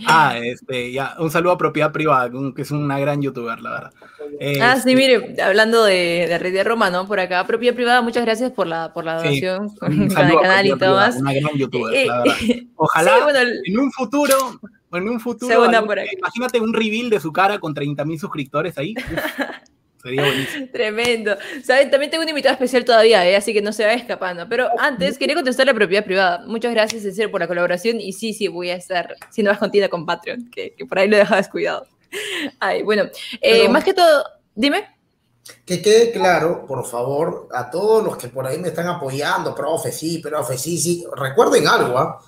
Ah, este, ya, un saludo a Propiedad Privada, que es una gran youtuber, la verdad. ah, sí, este, mire, hablando de, de Red de Roma, ¿no? Por acá, Propiedad Privada, muchas gracias por la, por la donación con, el canal y todo más. Una gran youtuber, la verdad. <laughs> Ojalá en un futuro en un futuro, imagínate un reveal de su cara con 30 mil suscriptores ahí. <laughs> sería buenísimo. Tremendo. ¿Saben? También tengo un invitado especial todavía, ¿eh? así que no se va escapando. Pero antes, quería contestar la propiedad privada. Muchas gracias, en serio, por la colaboración. Y sí, sí, voy a estar siendo más continua con Patreon, que, por ahí lo he dejado descuidado. Ay, bueno, eh, más que todo, dime. Que quede claro, por favor, a todos los que por ahí me están apoyando, profe, sí, profe, sí, sí. Recuerden algo, ¿ah?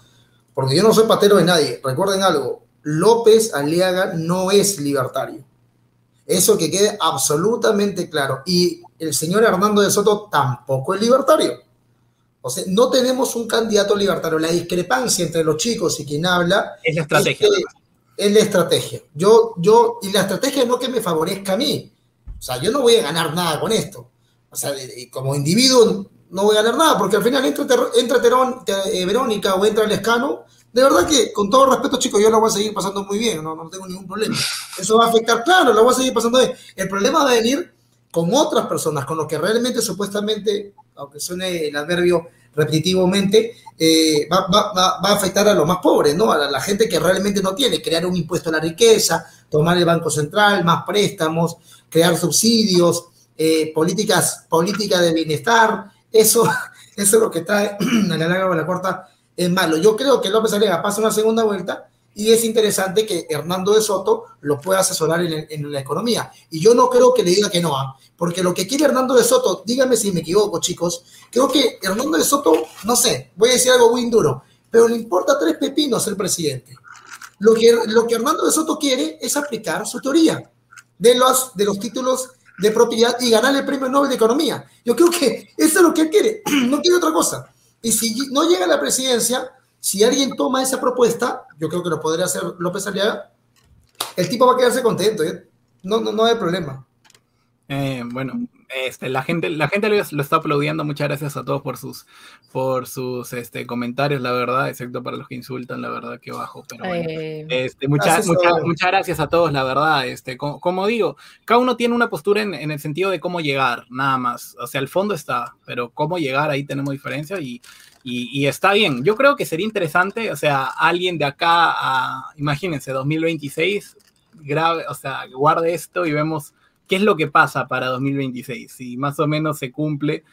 Porque yo no soy patero de nadie. Recuerden algo, López Aliaga no es libertario. Eso que quede absolutamente claro. Y el señor Hernando de Soto tampoco es libertario. O sea, no tenemos un candidato libertario. La discrepancia entre los chicos y quien habla es la estrategia. Es, la estrategia. Yo, yo, y la estrategia no que me favorezca a mí. O sea, yo no voy a ganar nada con esto. O sea, como individuo no voy a ganar nada, porque al final entra, entra eh, Verónica o entra Lescano. De verdad que, con todo respeto, chicos, yo lo voy a seguir pasando muy bien, no, no tengo ningún problema. Eso va a afectar, claro, lo voy a seguir pasando bien. El problema va a venir con otras personas, con los que realmente, supuestamente, aunque suene el adverbio repetitivamente, eh, va, a afectar a los más pobres, ¿no? A la, gente que realmente no tiene, crear un impuesto a la riqueza, tomar el Banco Central, más préstamos, crear subsidios, eh, políticas, política de bienestar, eso, <laughs> eso es lo que trae <clears throat> a la larga la corta es malo. Yo creo que López Aliaga pasa una segunda vuelta y es interesante que Hernando de Soto lo pueda asesorar en, la economía. Y yo no creo que le diga que no, ¿ah? porque lo que quiere Hernando de Soto, dígame si me equivoco, chicos, creo que Hernando de Soto, no sé, voy a decir algo muy duro, pero le importa tres pepinos el presidente. Lo que, lo que Hernando de Soto quiere es aplicar su teoría de los, de los títulos de propiedad y ganar el premio Nobel de Economía. Yo creo que eso es lo que él quiere, <clears throat> no quiere otra cosa. Y si no llega a la presidencia, si alguien toma esa propuesta, yo creo que lo podría hacer López Aliaga, el tipo va a quedarse contento, ¿eh? no, no, no hay problema. Eh, bueno, este, la gente, la gente lo, está aplaudiendo. Muchas gracias a todos por sus, por sus este, comentarios, la verdad, excepto para los que insultan, la verdad, que bajo. Pero eh, este, muchas, muchas, gracias a todos, la verdad. Este, como, digo, cada uno tiene una postura en, en, el sentido de cómo llegar, nada más. O sea, el fondo está, pero cómo llegar ahí tenemos diferencia y, y, está bien. Yo creo que sería interesante, o sea, alguien de acá a, imagínense, 2026, grave, o sea, guarde esto y vemos qué es lo que pasa para 2026, si más o menos se cumple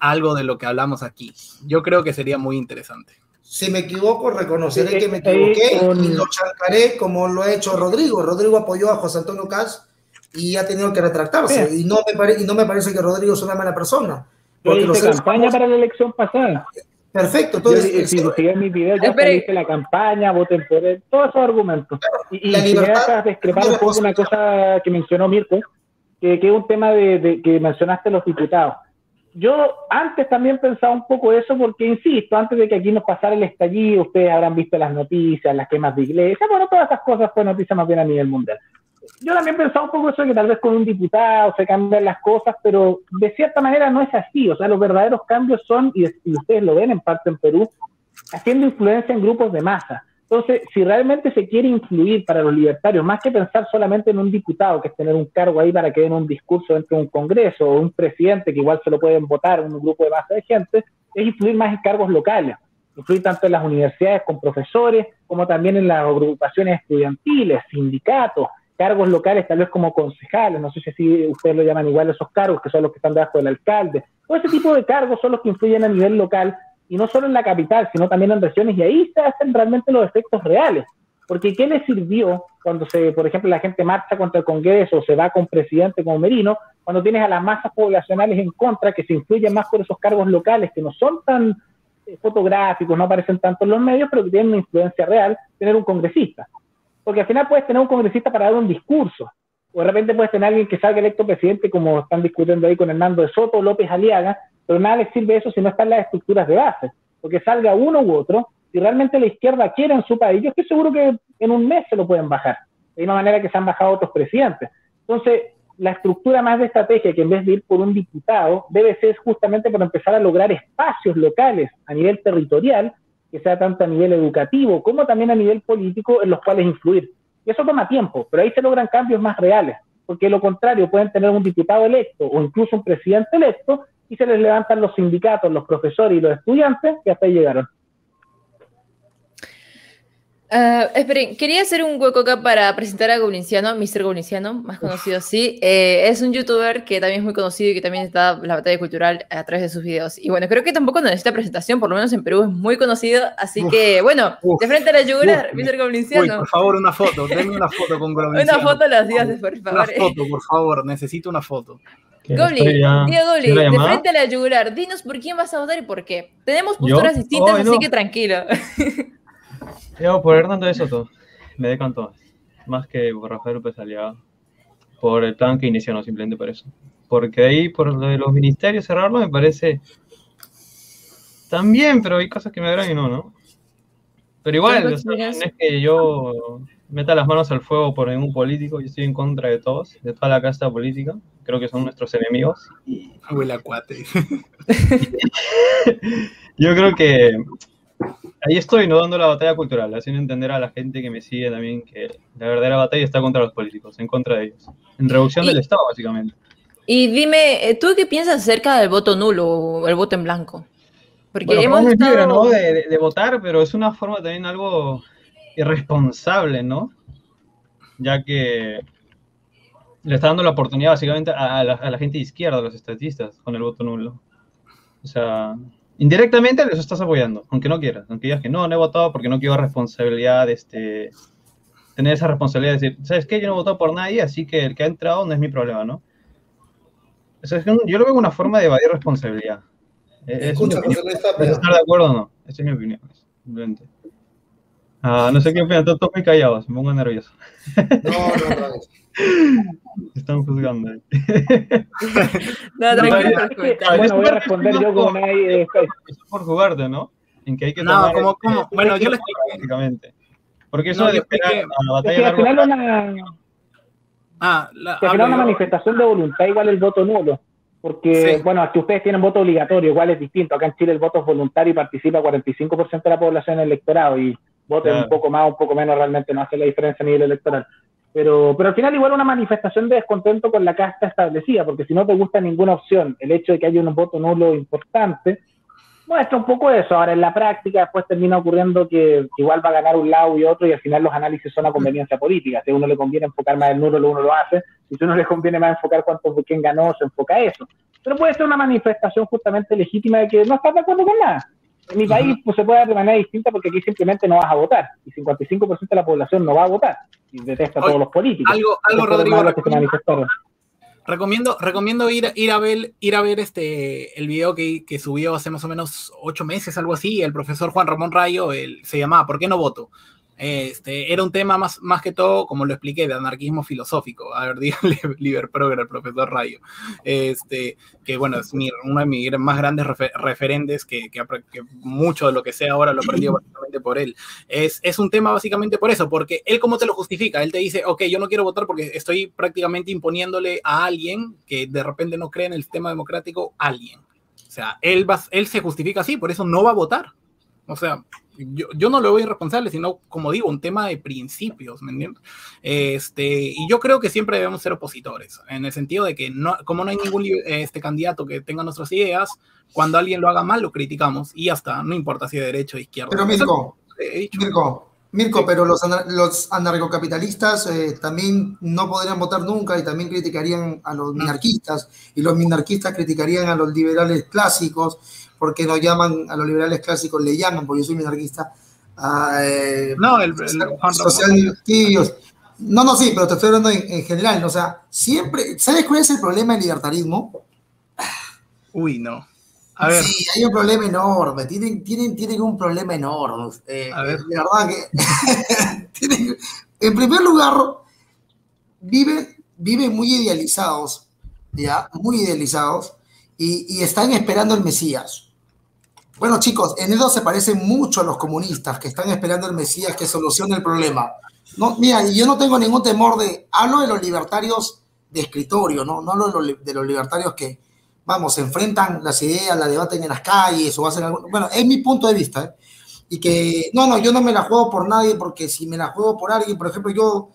algo de lo que hablamos aquí. Yo creo que sería muy interesante. Si me equivoco, reconoceré que me equivoqué y lo chancaré como lo ha hecho Rodrigo. Rodrigo apoyó a José Antonio Cas y ha tenido que retractarse. Y no, me y no me parece que Rodrigo es una mala persona. Porque los campaña para la elección pasada. Perfecto. Entonces, Yo, si siguen mis videos, ya hice la campaña, voten por él, todos esos argumentos. y, la libertad, si me discrepar un poco una cosa que mencionó Mirko, que, es un tema de, que mencionaste los diputados. Yo antes también pensaba un poco eso porque, insisto, antes de que aquí nos pasara el estallido, ustedes habrán visto las noticias, las quemas de iglesia, bueno, todas esas cosas fue noticia más bien a nivel mundial. Yo también pensaba un poco eso de que tal vez con un diputado se cambian las cosas, pero de cierta manera no es así. O sea, los verdaderos cambios son, y, y ustedes lo ven en parte en Perú, haciendo influencia en grupos de masa. Entonces, si realmente se quiere influir para los libertarios, más que pensar solamente en un diputado, que es tener un cargo ahí para que den un discurso dentro de un congreso, o un presidente que igual se lo pueden votar un grupo de base de gente, es influir más en cargos locales, influir tanto en las universidades con profesores, como también en las agrupaciones estudiantiles, sindicatos, cargos locales tal vez como concejales, no sé si ustedes lo llaman igual esos cargos, que son los que están debajo del alcalde, todo ese tipo de cargos son los que influyen a nivel local y no solo en la capital, sino también en regiones, y ahí se hacen realmente los efectos reales. Porque ¿qué le sirvió cuando, se, por ejemplo, la gente marcha contra el Congreso o se va con presidente como Merino, cuando tienes a las masas poblacionales en contra, que se influyen más por esos cargos locales, que no son tan eh, fotográficos, no aparecen tanto en los medios, pero que tienen una influencia real, tener un congresista. Porque al final puedes tener un congresista para dar un discurso, o de repente puedes tener alguien que salga electo presidente, como están discutiendo ahí con Hernando de Soto, López Aliaga, pero nada les sirve eso si no están las estructuras de base, porque salga uno u otro, si realmente la izquierda quiere en su país, yo estoy seguro que en un mes se lo pueden bajar, de una manera que se han bajado otros presidentes. Entonces, la estructura más de estrategia, que en vez de ir por un diputado, debe ser justamente por empezar a lograr espacios locales a nivel territorial, que sea tanto a nivel educativo como también a nivel político, en los cuales influir. Y eso toma tiempo, pero ahí se logran cambios más reales, porque lo contrario pueden tener un diputado electo o incluso un presidente electo y se les levantan los sindicatos, los profesores y los estudiantes que hasta ahí llegaron. Uh, esperen, quería hacer un hueco acá para presentar a Goblinciano, Mr. Goblinciano, más conocido así. Eh, es un youtuber que también es muy conocido y que también está en la batalla cultural a través de sus videos. Y bueno, creo que tampoco necesita presentación, por lo menos en Perú es muy conocido. Así que, bueno, de frente a la yugular, Mr. Goblinciano. por favor, una foto, denme una foto con Goblinciano. <laughs> una foto las días, por favor. Una foto, por favor, necesito una foto. Gobli, Diego Gobli, de frente a la yugular, dinos por quién vas a votar y por qué. Tenemos posturas distintas, así que tranquilo. <laughs> Yo por Hernando de Soto, me decanto más que por Rafael López Aliaga, por el plan que inició, no simplemente por eso. Porque ahí, por lo de los ministerios, cerrarlo me parece también, pero hay cosas que me agradan y no, ¿no? Pero igual, o sea, no es que yo meta las manos al fuego por ningún político, yo estoy en contra de todos, de toda la casta política, creo que son nuestros enemigos. Y... Huele cuate. <laughs> yo creo que ahí estoy, no dando la batalla cultural, haciendo entender a la gente que me sigue también que la verdadera batalla está contra los políticos, en contra de ellos, en reducción del Estado, básicamente. Y dime, ¿tú qué piensas acerca del voto nulo o el voto en blanco? Porque hemos estado... ¿no? De, votar, pero es una forma también algo irresponsable, ¿no? Ya que le está dando la oportunidad básicamente a la, a la gente de izquierda, a los estatistas, con el voto nulo. O sea, indirectamente les estás apoyando, aunque no quieras, aunque digas que no, no he votado porque no quiero responsabilidad, este, tener esa responsabilidad de decir, ¿sabes qué? Yo no he votado por nadie, así que el que ha entrado no es mi problema, ¿no? O sea, yo lo veo como una forma de evadir responsabilidad. Es Escucha, José Luis Tapia. ¿Estar de acuerdo o no? Esa es mi opinión. Simplemente. Ah, no sé qué opinan, todos muy callados, me pongo nervioso. No, no, no. <laughs> Están juzgando ahí. No, tranquilo. Bueno, voy a responder yo con ahí. Es por jugarte, ¿no? En que hay que tomar. No, como, como. Bueno, yo les explico. Básicamente. Porque eso no, de esperar a la batalla de una, ah, la, se crea una manifestación de voluntad igual el voto nulo. Porque, bueno, aquí ustedes tienen voto obligatorio, igual es distinto. Acá en Chile el voto es voluntario y participa 45% de la población en el electorado y voten un poco más, un poco menos, realmente no hace la diferencia a nivel electoral. Pero, pero al final igual una manifestación de descontento con la casta establecida, porque si no te gusta ninguna opción, el hecho de que haya un voto nulo importante, muestra un poco eso. Ahora, en la práctica, después termina ocurriendo que igual va a ganar un lado y otro, y al final los análisis son a conveniencia política. Si a uno le conviene enfocar más el nulo, uno lo hace. Si a uno le conviene más enfocar cuánto, quién ganó, se enfoca a eso. Pero puede ser una manifestación justamente legítima de que no estás de acuerdo con nada. En mi país pues, se puede dar de manera distinta porque aquí simplemente no vas a votar. Y 55% de la población no va a votar. Y detesta a todos los políticos. Algo, algo Rodrigo. Recomiendo, recomiendo ir, ir, a ver, ir a ver este, el video que, que, subió hace más o menos ocho meses, algo así, el profesor Juan Ramón Rayo, el, se llamaba ¿Por qué no voto? Este, era un tema más, más que todo, como lo expliqué, de anarquismo filosófico. A ver, <laughs> díganle Liber Progrer, el profesor Rayo. Este, que bueno, es mi, uno de mis más grandes referentes, que, que, mucho de lo que sé ahora lo aprendió <clears throat> básicamente por él. Es, es un tema básicamente por eso, porque él cómo te lo justifica. Él te dice, ok, yo no quiero votar porque estoy prácticamente imponiéndole a alguien que de repente no cree en el sistema democrático, alguien. O sea, él, va, él se justifica así, por eso no va a votar. O sea, yo, yo, no lo voy irresponsable, sino, como digo, un tema de principios, ¿me entiendes? Este, y yo creo que siempre debemos ser opositores, en el sentido de que no, como no hay ningún este, candidato que tenga nuestras ideas, cuando alguien lo haga mal, lo criticamos y hasta, no importa si de derecha o izquierda. Pero Mirko, Mirko, Mirko, pero los, los anarcocapitalistas eh, también no podrían votar nunca y también criticarían a los minarquistas y los minarquistas criticarían a los liberales clásicos porque nos llaman, a los liberales clásicos le llaman, porque yo soy minarquista, eh, no, el, social, No, no, sí, pero te estoy hablando en, general, o sea, siempre, ¿sabes cuál es el problema del libertarismo? Uy, no. A ver. Sí, hay un problema enorme, tienen, tienen, tienen un problema enorme. Eh, a ver. De verdad que, <laughs> tienen, en primer lugar, viven, viven muy idealizados, ¿ya? Muy idealizados, y, y están esperando el Mesías. Bueno, chicos, en eso se parecen mucho a los comunistas que están esperando el Mesías que solucione el problema. No, mira, yo no tengo ningún temor de. Hablo de los libertarios de escritorio, ¿no? No hablo de los libertarios que, vamos, se enfrentan las ideas, la debaten en las calles o hacen algo. Bueno, es mi punto de vista, ¿eh? Y que, no, no, yo no me la juego por nadie porque si me la juego por alguien, por ejemplo, yo.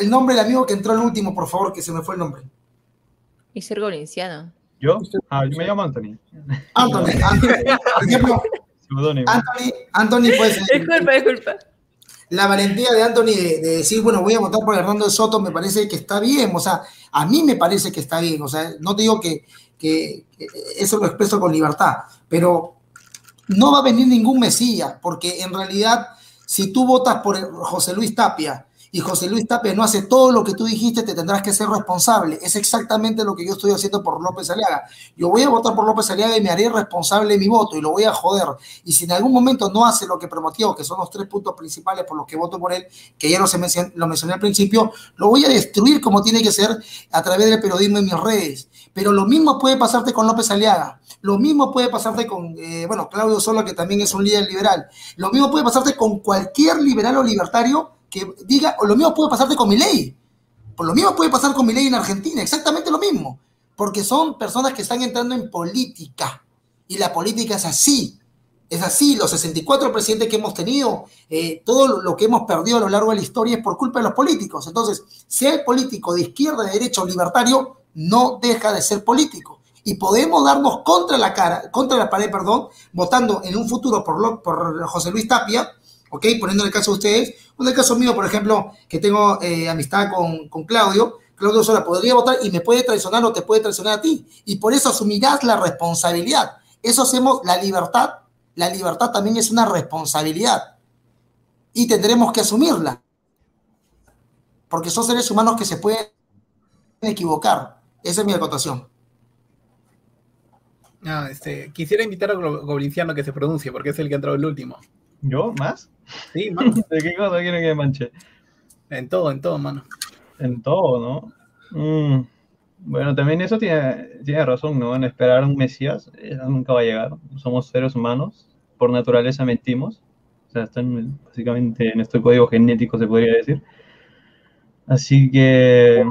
el nombre del amigo que entró el último, por favor, que se me fue el nombre. Y ser Golenciano. ¿Yo? Ah, yo me llamo Anthony. Anthony, Anthony. Por ejemplo, Anthony, Anthony pues... Disculpa, disculpa. La valentía de Anthony de, decir, bueno, voy a votar por Hernando Soto me parece que está bien, o sea, a mí me parece que está bien, o sea, no te digo que, que, eso lo expreso con libertad, pero no va a venir ningún Mesías, porque en realidad, si tú votas por José Luis Tapia y José Luis Tapia no hace todo lo que tú dijiste, te tendrás que ser responsable. Es exactamente lo que yo estoy haciendo por López Aliaga. Yo voy a votar por López Aliaga y me haré responsable de mi voto y lo voy a joder. Y si en algún momento no hace lo que prometió, que son los tres puntos principales por los que voto por él, que ya no se lo mencioné al principio, lo voy a destruir como tiene que ser a través del periodismo en mis redes. Pero lo mismo puede pasarte con López Aliaga. Lo mismo puede pasarte con, eh, bueno, Claudio Sola, que también es un líder liberal. Lo mismo puede pasarte con cualquier liberal o libertario que diga, o lo mismo puede pasarte con mi ley. Por lo mismo puede pasar con mi ley en Argentina, exactamente lo mismo. Porque son personas que están entrando en política. Y la política es así. Es así, los 64 presidentes que hemos tenido, eh, todo lo que hemos perdido a lo largo de la historia es por culpa de los políticos. Entonces, si hay político de izquierda, de derecha o libertario, no deja de ser político. Y podemos darnos contra la cara, contra la pared, perdón, votando en un futuro por, por José Luis Tapia, ¿ok? Poniendo en el caso de ustedes, en el caso mío, por ejemplo, que tengo eh, amistad con, con Claudio, Claudio Sola podría votar y me puede traicionar o te puede traicionar a ti. Y por eso asumirás la responsabilidad. Eso hacemos la libertad. La libertad también es una responsabilidad. Y tendremos que asumirla. Porque son seres humanos que se pueden equivocar. Esa es mi acotación. Ah, este, quisiera invitar a Goblinciano que se pronuncie, porque es el que ha entrado el último. ¿Yo? ¿Más? Sí, <laughs> mano. ¿De qué cosa quieren que manche? En todo, en todo, mano. En todo, ¿no? Mm. Bueno, también eso tiene, tiene razón, ¿no? En esperar un Mesías, nunca va a llegar. Somos seres humanos, por naturaleza mentimos. O sea, están básicamente en este código genético, se podría decir. Así que,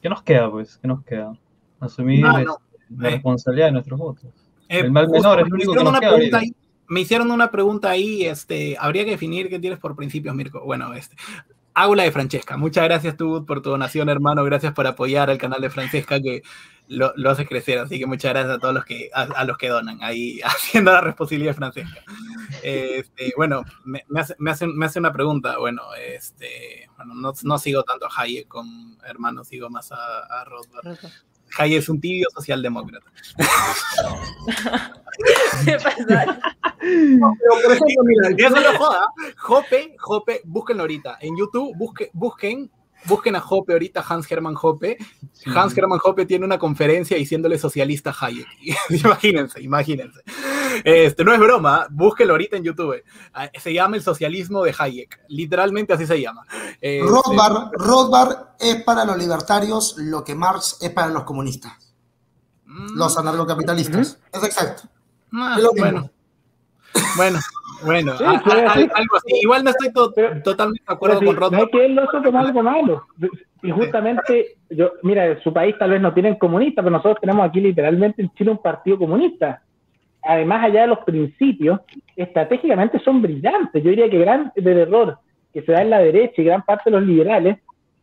¿qué nos queda, pues? ¿Qué nos queda? Asumir la responsabilidad de nuestros votos. Eh, el mal menor es lo único que nos queda me hicieron una pregunta ahí, este, habría que definir qué tienes por principios, Mirko. Bueno, este, Aula de Francesca. Muchas gracias, tú, por tu donación, hermano. Gracias por apoyar al canal de Francesca, que lo, lo hace crecer. Así que muchas gracias a todos los que, a, los que donan, ahí <laughs> haciendo la responsabilidad de Francesca. Este, bueno, me, hace, me, hace, me, hace, una pregunta. Bueno, este, bueno no, no, sigo tanto a Hayek con hermano, sigo más a, a Rothbard. Hayek es un tibio socialdemócrata. <laughs> ¿Qué pasa? por ejemplo, mira, eso no joda. Jope, Jope, búsquenlo ahorita. En YouTube, busque, busquen busquen a Hoppe ahorita, Hans Hermann Hoppe. Hans Hermann Hoppe tiene una conferencia diciéndole socialista a Hayek. <laughs> imagínense, imagínense. Este, no es broma, búsquenlo ahorita en YouTube. Ah, se llama el socialismo de Hayek. Literalmente así se llama. Este, Rothbard, es para los libertarios lo que Marx es para los comunistas. Mm. Los anarcocapitalistas. Es exacto. Ah, bueno. Bueno, bueno, algo así. Igual no estoy totalmente de acuerdo con Rothbard. No es que él lo como algo malo. Y justamente, yo, mira, su país tal vez no tienen comunistas, pero nosotros tenemos aquí literalmente en Chile un partido comunista. Además, allá de los principios, estratégicamente son brillantes. Yo diría que gran del error que se da en la derecha y gran parte de los liberales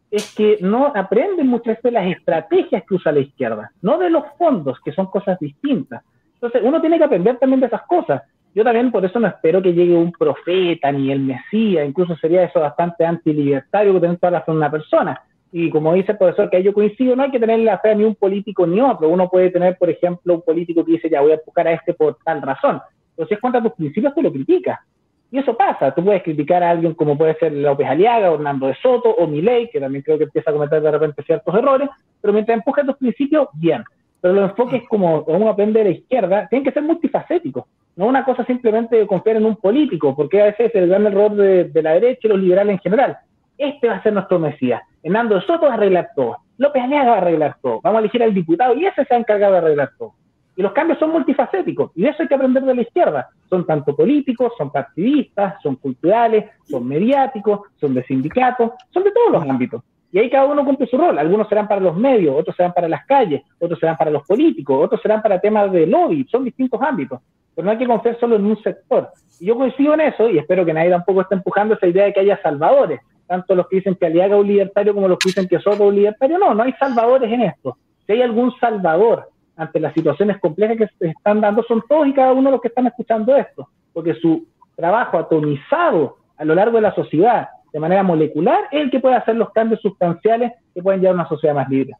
es que no aprenden muchas veces las estrategias que usa la izquierda, no de los fondos, que son cosas distintas. Entonces, uno tiene que aprender también de esas cosas. Yo también por eso no espero que llegue un profeta ni el Mesías, incluso sería eso bastante antilibertario que tener toda la fe una persona. Y como dice el profesor, que yo coincido, no hay que tener la fe a ni un político ni otro. Uno puede tener, por ejemplo, un político que dice, ya voy a buscar a este por tal razón. Pero si es contra tus principios, te lo critica. Y eso pasa. Tú puedes criticar a alguien como puede ser López Aliaga, Hernando de Soto o Milei, que también creo que empieza a cometer de repente ciertos errores, pero mientras empuja tus principios, bien. Pero los enfoques, como uno aprende de la izquierda, tienen que ser multifacéticos. No una cosa simplemente de confiar en un político, porque a veces es el gran error de, la derecha y los liberales en general. Este va a ser nuestro Mesías. Hernando Soto va a arreglar todo. López Aliaga va a arreglar todo. Vamos a elegir al diputado y ese se ha encargado de arreglar todo. Y los cambios son multifacéticos. Y eso hay que aprender de la izquierda. Son tanto políticos, son partidistas, son culturales, son mediáticos, son de sindicatos, son de todos los ámbitos. Y ahí cada uno cumple su rol. Algunos serán para los medios, otros serán para las calles, otros serán para los políticos, otros serán para temas de lobby. Son distintos ámbitos pero no hay que confiar solo en un sector. Y yo coincido en eso y espero que nadie tampoco esté empujando esa idea de que haya salvadores, tanto los que dicen que Aliaga es un libertario como los que dicen que Soto es un libertario. No, no hay salvadores en esto. Si hay algún salvador ante las situaciones complejas que se están dando, son todos y cada uno los que están escuchando esto, porque su trabajo atomizado a lo largo de la sociedad de manera molecular es el que puede hacer los cambios sustanciales que pueden llevar a una sociedad más libre.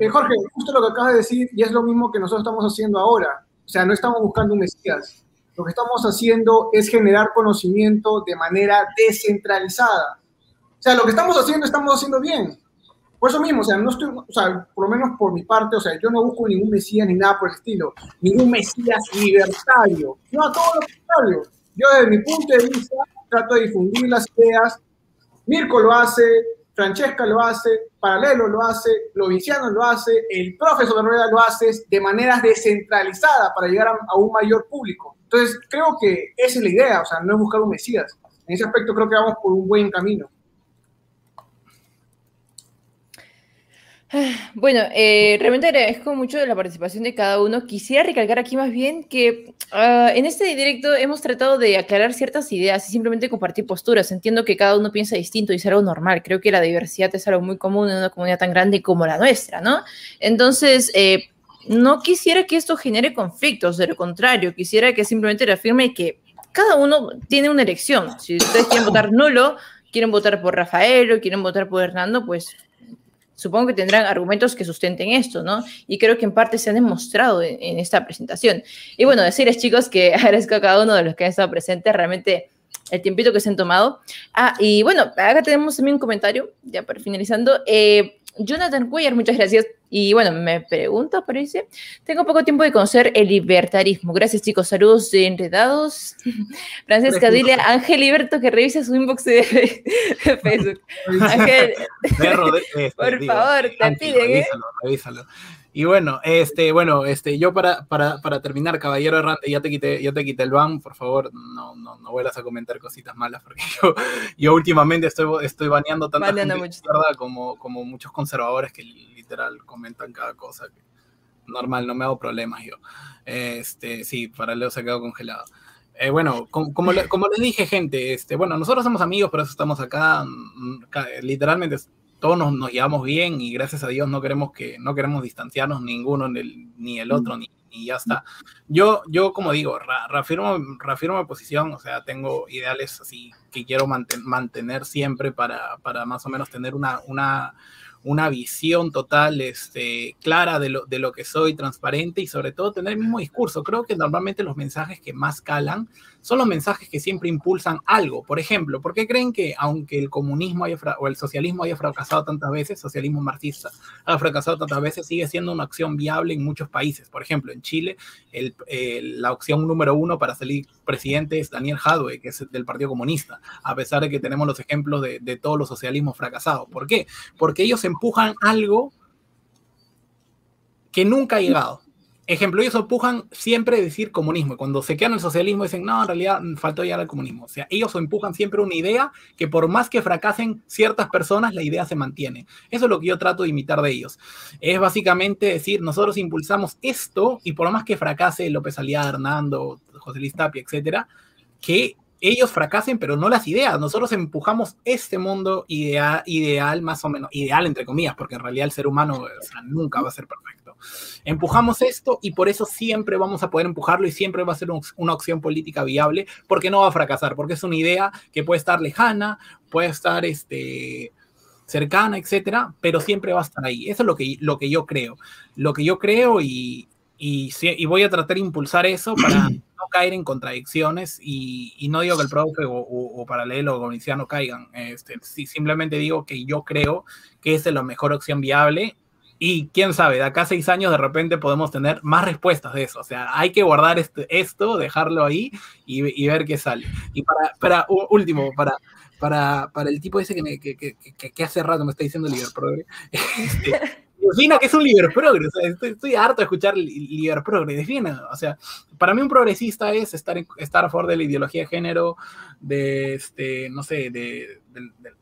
Eh, Jorge, justo lo que acabas de decir, y es lo mismo que nosotros estamos haciendo ahora. O sea, no estamos buscando un Mesías. lo que estamos haciendo es generar conocimiento de manera descentralizada. O sea, lo que estamos haciendo, estamos haciendo bien. Por eso mismo, o sea, no estoy, o sea, por lo menos por mi parte, o sea, yo no busco ningún mesías ni nada por el estilo, ningún mesías libertario. No, todo lo contrario. Yo desde mi punto de vista trato de difundir las ideas. Mirko lo hace, Francesca lo hace, Paralelo lo hace, Loviciano lo hace, el profesor de Rueda lo hace de manera descentralizada para llegar a, a, un mayor público. Entonces, creo que esa es la idea, o sea, no es buscar un Mesías. En ese aspecto creo que vamos por un buen camino. <sighs> Bueno, eh, realmente agradezco mucho la participación de cada uno. Quisiera recalcar aquí más bien que uh, en este directo hemos tratado de aclarar ciertas ideas y simplemente compartir posturas. Entiendo que cada uno piensa distinto y es algo normal. Creo que la diversidad es algo muy común en una comunidad tan grande como la nuestra, ¿no? Entonces, eh, no quisiera que esto genere conflictos, de lo contrario, quisiera que simplemente reafirme que cada uno tiene una elección. Si ustedes quieren votar nulo, quieren votar por Rafael o quieren votar por Hernando, pues supongo que tendrán argumentos que sustenten esto, ¿no? Y creo que en parte se han demostrado en, esta presentación. Y bueno, decirles chicos que <laughs> agradezco a cada uno de los que han estado presentes, realmente el tiempito que se han tomado. Ah, y bueno, acá tenemos también un comentario, ya para finalizando. Eh, Jonathan Cuellar, muchas gracias. Y bueno, me pregunto, parece. Tengo poco tiempo de conocer el libertarismo. Gracias, chicos. Saludos de enredados. <laughs> Francesca, dile a Ángel Liberto que revise su inbox de, Facebook. <laughs> Ángel, <laughs> por digo, favor, te Ángel, piden. ¿eh? Revísalo, revísalo. Y bueno, este, bueno, este, yo para, para, para terminar, caballero errante, ya te quité, ya te quité el ban, por favor, no, no, no vuelvas a comentar cositas malas, porque yo, yo últimamente estoy, estoy baneando tanta Baneando gente mucho. izquierda como, como muchos conservadores que literal comentan cada cosa. Que, normal, no me hago problemas yo. Este, sí, para Leo se ha quedado congelado. Eh, bueno, como, como, le- como les dije, gente, este, bueno, nosotros somos amigos, por eso estamos acá. mm, Literalmente todos nos, nos llevamos bien y gracias a Dios no queremos que no queremos distanciarnos ninguno ni el, ni el otro ni, ni ya está. Yo, yo como digo, reafirmo, reafirmo mi posición, o sea, tengo ideales así que quiero manten- mantener siempre para, para más o menos tener una, una, una visión total, este, clara de lo, de lo que soy, transparente y sobre todo tener el mismo discurso. Creo que normalmente los mensajes que más calan son los mensajes que siempre impulsan algo. Por ejemplo, ¿por qué creen que aunque el comunismo haya o el socialismo haya fracasado tantas veces, socialismo marxista ha fracasado tantas veces, sigue siendo una opción viable en muchos países? Por ejemplo, en Chile, el, la opción número uno para salir presidente es Daniel Jadwe, que es del Partido Comunista, a pesar de que tenemos los ejemplos de, de todos los socialismos fracasados. ¿Por qué? Porque ellos empujan algo que nunca ha llegado. Ejemplo, ellos empujan siempre decir comunismo. Cuando se quedan en el socialismo dicen, no, en realidad faltó llegar al comunismo. O sea, ellos empujan siempre una idea que por más que fracasen ciertas personas, la idea se mantiene. Eso es lo que yo trato de imitar de ellos. Es básicamente decir, nosotros impulsamos esto y por más que fracase López Aliaga, Hernando, José Luis Tapia, etcétera, que ellos fracasen, pero no las ideas. Nosotros empujamos este mundo idea, ideal, más o menos, ideal entre comillas, porque en realidad el ser humano nunca va a ser perfecto. Empujamos esto y por eso siempre vamos a poder empujarlo y siempre va a ser un, una opción política viable, porque no va a fracasar, porque es una idea que puede estar lejana, puede estar este, cercana, etcétera, pero siempre va a estar ahí. Eso es lo que, lo que yo creo. Lo que yo creo y, y, y voy a tratar de impulsar eso para <clears throat> no caer en contradicciones y, y no digo que el profe o, o, o paralelo o comuniciano caigan, este, sí, simplemente digo que yo creo que esa es la mejor opción viable y quién sabe, de acá a seis años de repente podemos tener más respuestas de eso. O sea, hay que guardar este, esto, dejarlo ahí y, y, ver qué sale. Y para, para último, para, para, para el tipo ese que, me, que, que, que, que hace rato me está diciendo Liverpool, <laughs> este, defina que es un Liverprogre, o sea, estoy, estoy, harto de escuchar Liverprogre, defina, o sea, para mí un progresista es estar, en, estar a favor de la ideología de género, de, este, no sé, de, de, de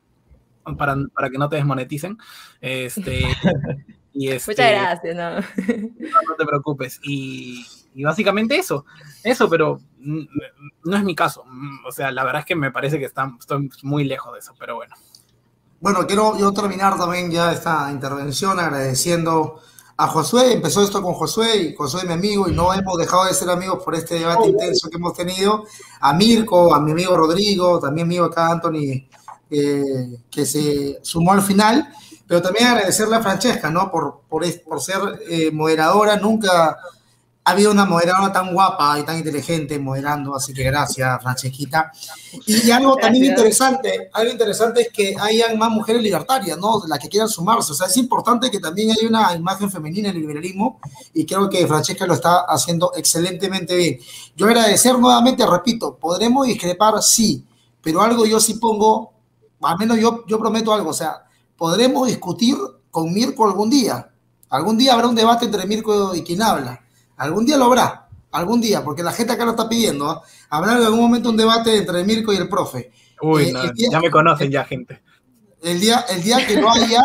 para, para, que no te desmoneticen, este, <laughs> y este, Muchas gracias, no. no, no te preocupes, y, y, básicamente eso, eso, pero no es mi caso, o sea, la verdad es que me parece que está, estoy muy lejos de eso, pero bueno. Bueno, quiero yo terminar también ya esta intervención agradeciendo a Josué. Empezó esto con Josué y Josué es mi amigo y no hemos dejado de ser amigos por este debate intenso que hemos tenido. A Mirko, a mi amigo Rodrigo, también mío acá Anthony, eh, que se sumó al final. Pero también agradecerle a Francesca, ¿no? Por, por, por ser eh, moderadora. Nunca ha habido una moderadora tan guapa y tan inteligente moderando, así que gracias, Francesquita. Y, algo también interesante, algo interesante es que hayan más mujeres libertarias, ¿no? Las que quieran sumarse. O sea, es importante que también haya una imagen femenina en el liberalismo y creo que Francesca lo está haciendo excelentemente bien. Yo agradecer nuevamente, repito, podremos discrepar, sí, pero algo yo sí pongo, al menos yo, yo prometo algo, o sea, podremos discutir con Mirko algún día. Algún día habrá un debate entre Mirko y quien habla Algún día lo habrá, algún día, porque la gente acá lo está pidiendo. ¿ah? Habrá en algún momento un debate entre Mirko y el profe. Uy, eh, ya me conocen ya, gente. El día, el día que lo haya,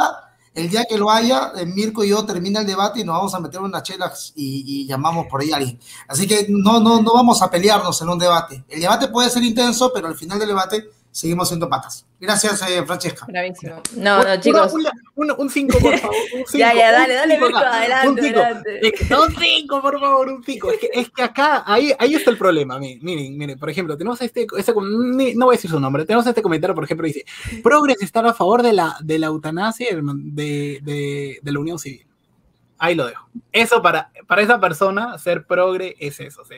el día que lo haya, eh, Mirko y yo termina el debate y nos vamos a meter unas chelas y, y, llamamos por ahí a alguien. Así que no, no, no vamos a pelearnos en un debate. El debate puede ser intenso, pero al final del debate seguimos siendo patas. Gracias, eh, Francesca. Bravísimo. No, no, chicos. Un 5, <laughs> por favor. Un cinco, ya, ya, dale, dale, Mirko, adelante, un cinco. adelante. No, un 5, por favor, un 5. Es que, es que acá, ahí, ahí está el problema. Miren, miren, por ejemplo, tenemos este, este, no voy a decir su nombre, tenemos este comentario, por ejemplo, dice, Progres está a favor de la, de la eutanasia de, de, de la unión civil. Ahí lo dejo. Eso para, para esa persona, ser progre es eso. O sea,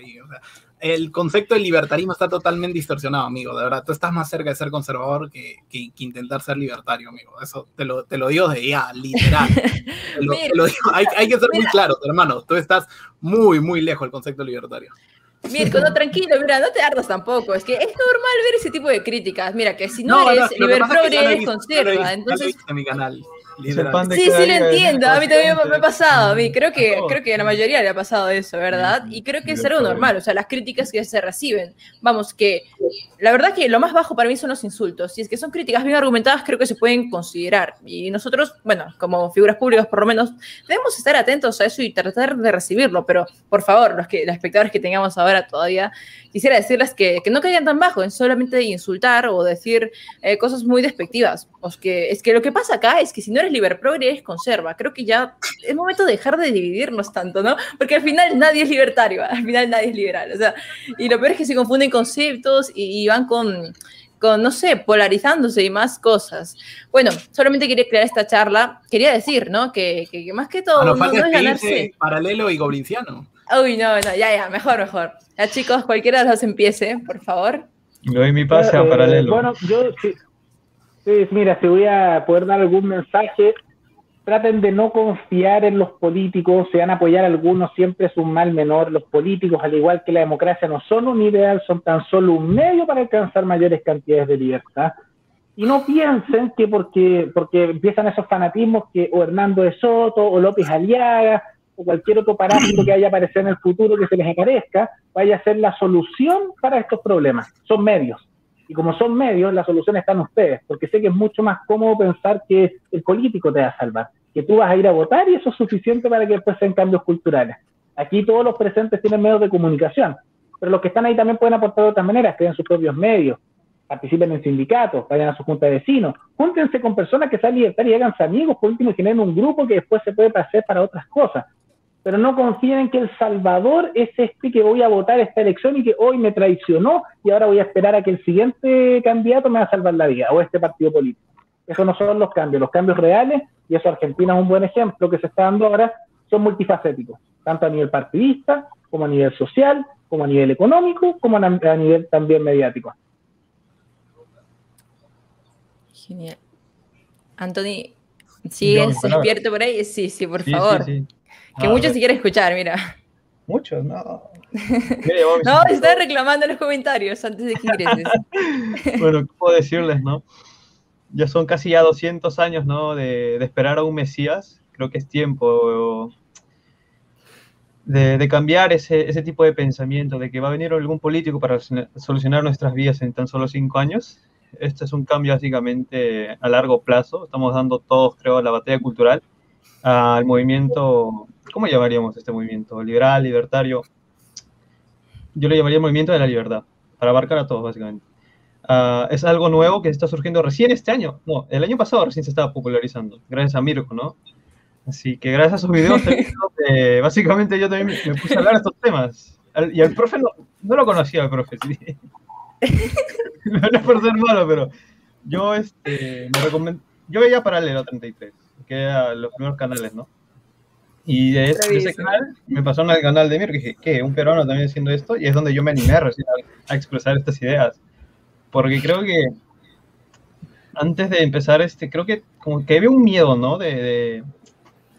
el concepto de libertarismo está totalmente distorsionado, amigo. De verdad, tú estás más cerca de ser conservador que, que, intentar ser libertario, amigo. Eso te lo, te lo digo de ya, literal. <laughs> Hay, hay, que ser muy claro, hermano. Tú estás muy, muy lejos del concepto libertario. Mirko, no, tranquilo, mira, no te ardas tampoco. Es que es normal ver ese tipo de críticas. Mira, que si no, eres libertario, eres conserva. entonces... mi canal. Sí, sí, lo entiendo. A mí también me, ha pasado. A mí creo que, creo que a la mayoría le ha pasado eso, ¿verdad? Y creo que es algo normal. O sea, las críticas que se reciben. Vamos, que la verdad que lo más bajo para mí son los insultos. Si es que son críticas bien argumentadas, creo que se pueden considerar. Y nosotros, bueno, como figuras públicas, por lo menos, debemos estar atentos a eso y tratar de recibirlo. Pero, por favor, los, que, los espectadores que tengamos ahora todavía, quisiera decirles que, que no caigan tan bajo en solamente insultar o decir eh, cosas muy despectivas. O que, es que lo que pasa acá es que si no eres liberprogre, eres conserva. Creo que ya es momento de dejar de dividirnos tanto, ¿no? Porque al final nadie es libertario, al final nadie es liberal. O sea, y lo peor es que se confunden conceptos y, y van con, con, no sé, polarizándose y más cosas. Bueno, solamente quería crear esta charla. Quería decir, ¿no? Que, que, más que todo, no, es ganarse. Paralelo y goblinciano. Uy, no, no, ya, ya, mejor, mejor. Ya, chicos, cualquiera de los empiece, por favor. Doy mi pase a paralelo. Bueno, yo, mira, si voy a poder dar algún mensaje, traten de no confiar en los políticos, se van a apoyar algunos, siempre es un mal menor. Los políticos, al igual que la democracia, no son un ideal, son tan solo un medio para alcanzar mayores cantidades de libertad. Y no piensen que porque, porque empiezan esos fanatismos que o Hernando de Soto o López Aliaga o cualquier otro parásito que haya aparecido en el futuro que se les aparezca, vaya a ser la solución para estos problemas. Son medios. Y como son medios, la solución está en ustedes, porque sé que es mucho más cómodo pensar que el político te va a salvar que tú vas a ir a votar y eso es suficiente para que después sean cambios culturales. Aquí todos los presentes tienen medios de comunicación, pero los que están ahí también pueden aportar de otras maneras, creen sus propios medios, participen en sindicatos, vayan a su junta de vecinos, júntense con personas que sean libertarias y háganse amigos, por último, generen un grupo que después se puede pasar para otras cosas. Pero no confíen en que El Salvador es este que voy a votar esta elección y que hoy me traicionó y ahora voy a esperar a que el siguiente candidato me va a salvar la vida o este partido político. Esos no son los cambios. Los cambios reales, y eso Argentina es un buen ejemplo que se está dando ahora, son multifacéticos, tanto a nivel partidista, como a nivel social, como a nivel económico, como a, nivel también mediático. Genial. Anthony, ¿sigues despierto por ahí? Sí, sí, por favor. Que mucho muchos se quieren escuchar, mira. Muchos, no. no, está reclamando en los comentarios antes de que ingreses. <laughs> bueno, ¿qué puedo decirles, no? ya son casi ya 200 años, ¿no? De, esperar a un Mesías. Creo que es tiempo de, cambiar ese, ese, tipo de pensamiento, de que va a venir algún político para solucionar nuestras vidas en tan solo cinco años. Este es un cambio básicamente a largo plazo. Estamos dando todos, creo, la batalla cultural al movimiento, ¿cómo llamaríamos este movimiento? Liberal, libertario. Yo lo llamaría movimiento de la libertad, para abarcar a todos, básicamente. Ah, es algo nuevo que está surgiendo recién este año. No, el año pasado recién se estaba popularizando, gracias a Mirko, ¿no? Así que gracias a sus videos, <laughs> básicamente yo también me puse a hablar de estos temas. Y el profe no, no lo conocía, el profe. ¿sí? <laughs> no es por ser malo, pero yo este, me yo veía Paralelo 33, que era los primeros canales, ¿no? Y de, ese canal me pasó al canal de Mir, que dije, ¿qué? ¿Un peruano también haciendo esto? Y es donde yo me animé recién a, expresar estas ideas. Porque creo que antes de empezar, este, creo que como que había un miedo, ¿no? De,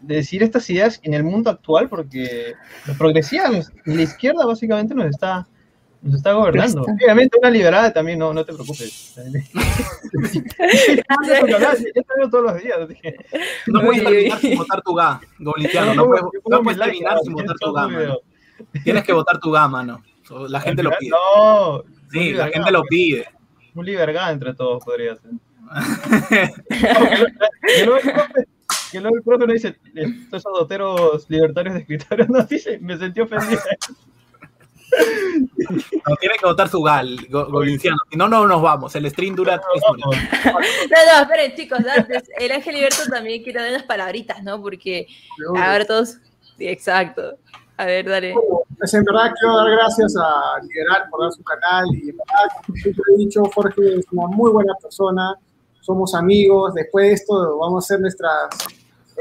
de, decir estas ideas en el mundo actual, porque la progresía, la izquierda básicamente nos está nos está gobernando. Obviamente una liberada también, no, no te preocupes. <laughs> Yo todos los días. No puedes terminar sin votar tu GA, Goblitiano. No, puedes, no puedes terminar sin votar tu GA, Tienes que votar tu GA, mano. La gente lo pide. No. Sí, la gente lo pide. Un libergá entre todos podría ser. <laughs> que luego el profe no dice, esos doteros libertarios de escritores, <laughs> no dice, me sentí ofendido. No, tiene que votar su gal, Golinciano. Si no, no nos vamos. El stream dura tres minutos. No, no, esperen, chicos. Antes, el Ángel Liberto también quiere dar unas palabritas, ¿no? Porque ahora todos. Sí, exacto. A ver, dale. Pues en verdad quiero dar gracias a Liberal por dar su canal. Y en verdad, como siempre he dicho, Jorge es una muy buena persona. Somos amigos. Después de esto, vamos a hacer nuestras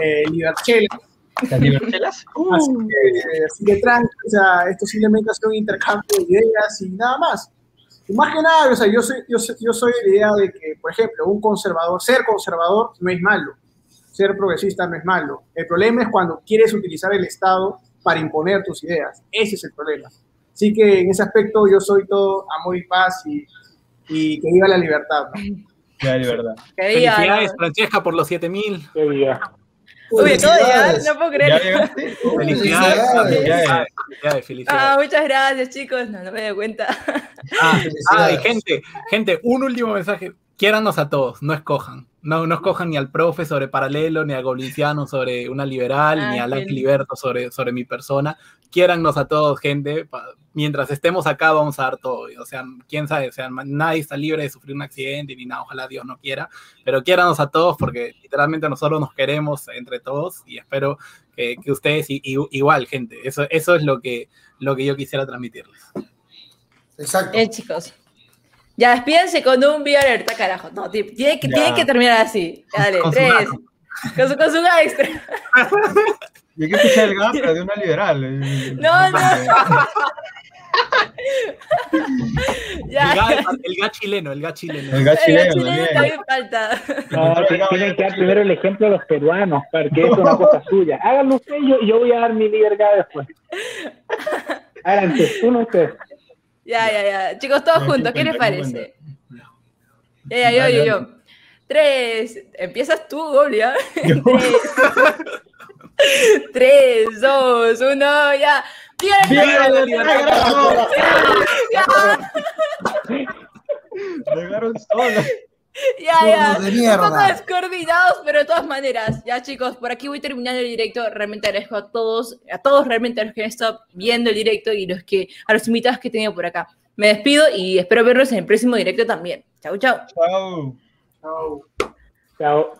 eh, liberchelas ¿Las liberchelas? Así que, así que tranqui, o sea, esto simplemente es un intercambio de ideas y nada más. Y más que nada, o sea, yo soy, yo, yo soy de la idea de que, por ejemplo, un conservador, ser conservador no es malo, ser progresista no es malo. El problema es cuando quieres utilizar el Estado para imponer tus ideas. Ese es el problema. Así que en ese aspecto yo soy todo amor y paz y, y que viva la libertad. ¿no? La libertad. Felicidades, Francesca, por los 7000. Qué vida. Uy, todo ya, no puedo creer. Felicidades. Felicidades. Ah, muchas gracias, chicos. No, no me doy cuenta. Ah, ah, y gente, gente, un último mensaje. Quiérannos a todos, no escojan. No, no escojan ni al profe sobre paralelo, ni a Gobliciano sobre una liberal, ni a Ángel Liberto sobre, sobre mi persona. Quiérannos a todos, gente. Mientras estemos acá vamos a dar todo. O sea, quién sabe, o sea, nadie está libre de sufrir un accidente ni nada, ojalá Dios no quiera. Pero quiérannos a todos porque literalmente nosotros nos queremos entre todos y espero que, que ustedes igual, gente. Eso, eso es lo que, lo que yo quisiera transmitirles. Exacto. Eh, chicos. Ya, despídense con un video alerta, carajo. No, tiene que, tiene que terminar así. Dale, con tres. Su con su, con su extra. <laughs> Y hay que escuchar el gas de una liberal. Eh. No, no. <laughs> ya. El, gas chileno, el gas chileno. El gas chileno, el chileno también falta. No, tienen que dar primero el ejemplo de los peruanos, porque es una cosa suya. Háganlo usted y yo, yo voy a dar mi libertad después. Adelante, uno usted. Ya, ya, ya. Chicos, todos juntos, ¿qué les parece? Ya, ya, yo, yo, yo. Tres. Empiezas tú, Golia. Tres. <laughs> <laughs> Tres, dos, uno, ya. ¡Viva la libertad! Llegaron solos. Ya, ya. Un poco descoordinados, pero de todas maneras, ya chicos, por aquí voy terminando el directo. Realmente agradezco a todos, a todos realmente a los que han estado viendo el directo y los que, a los invitados que he tenido por acá. Me despido y espero verlos en el próximo directo también. Chau, chau. Chau. Chau. Chao.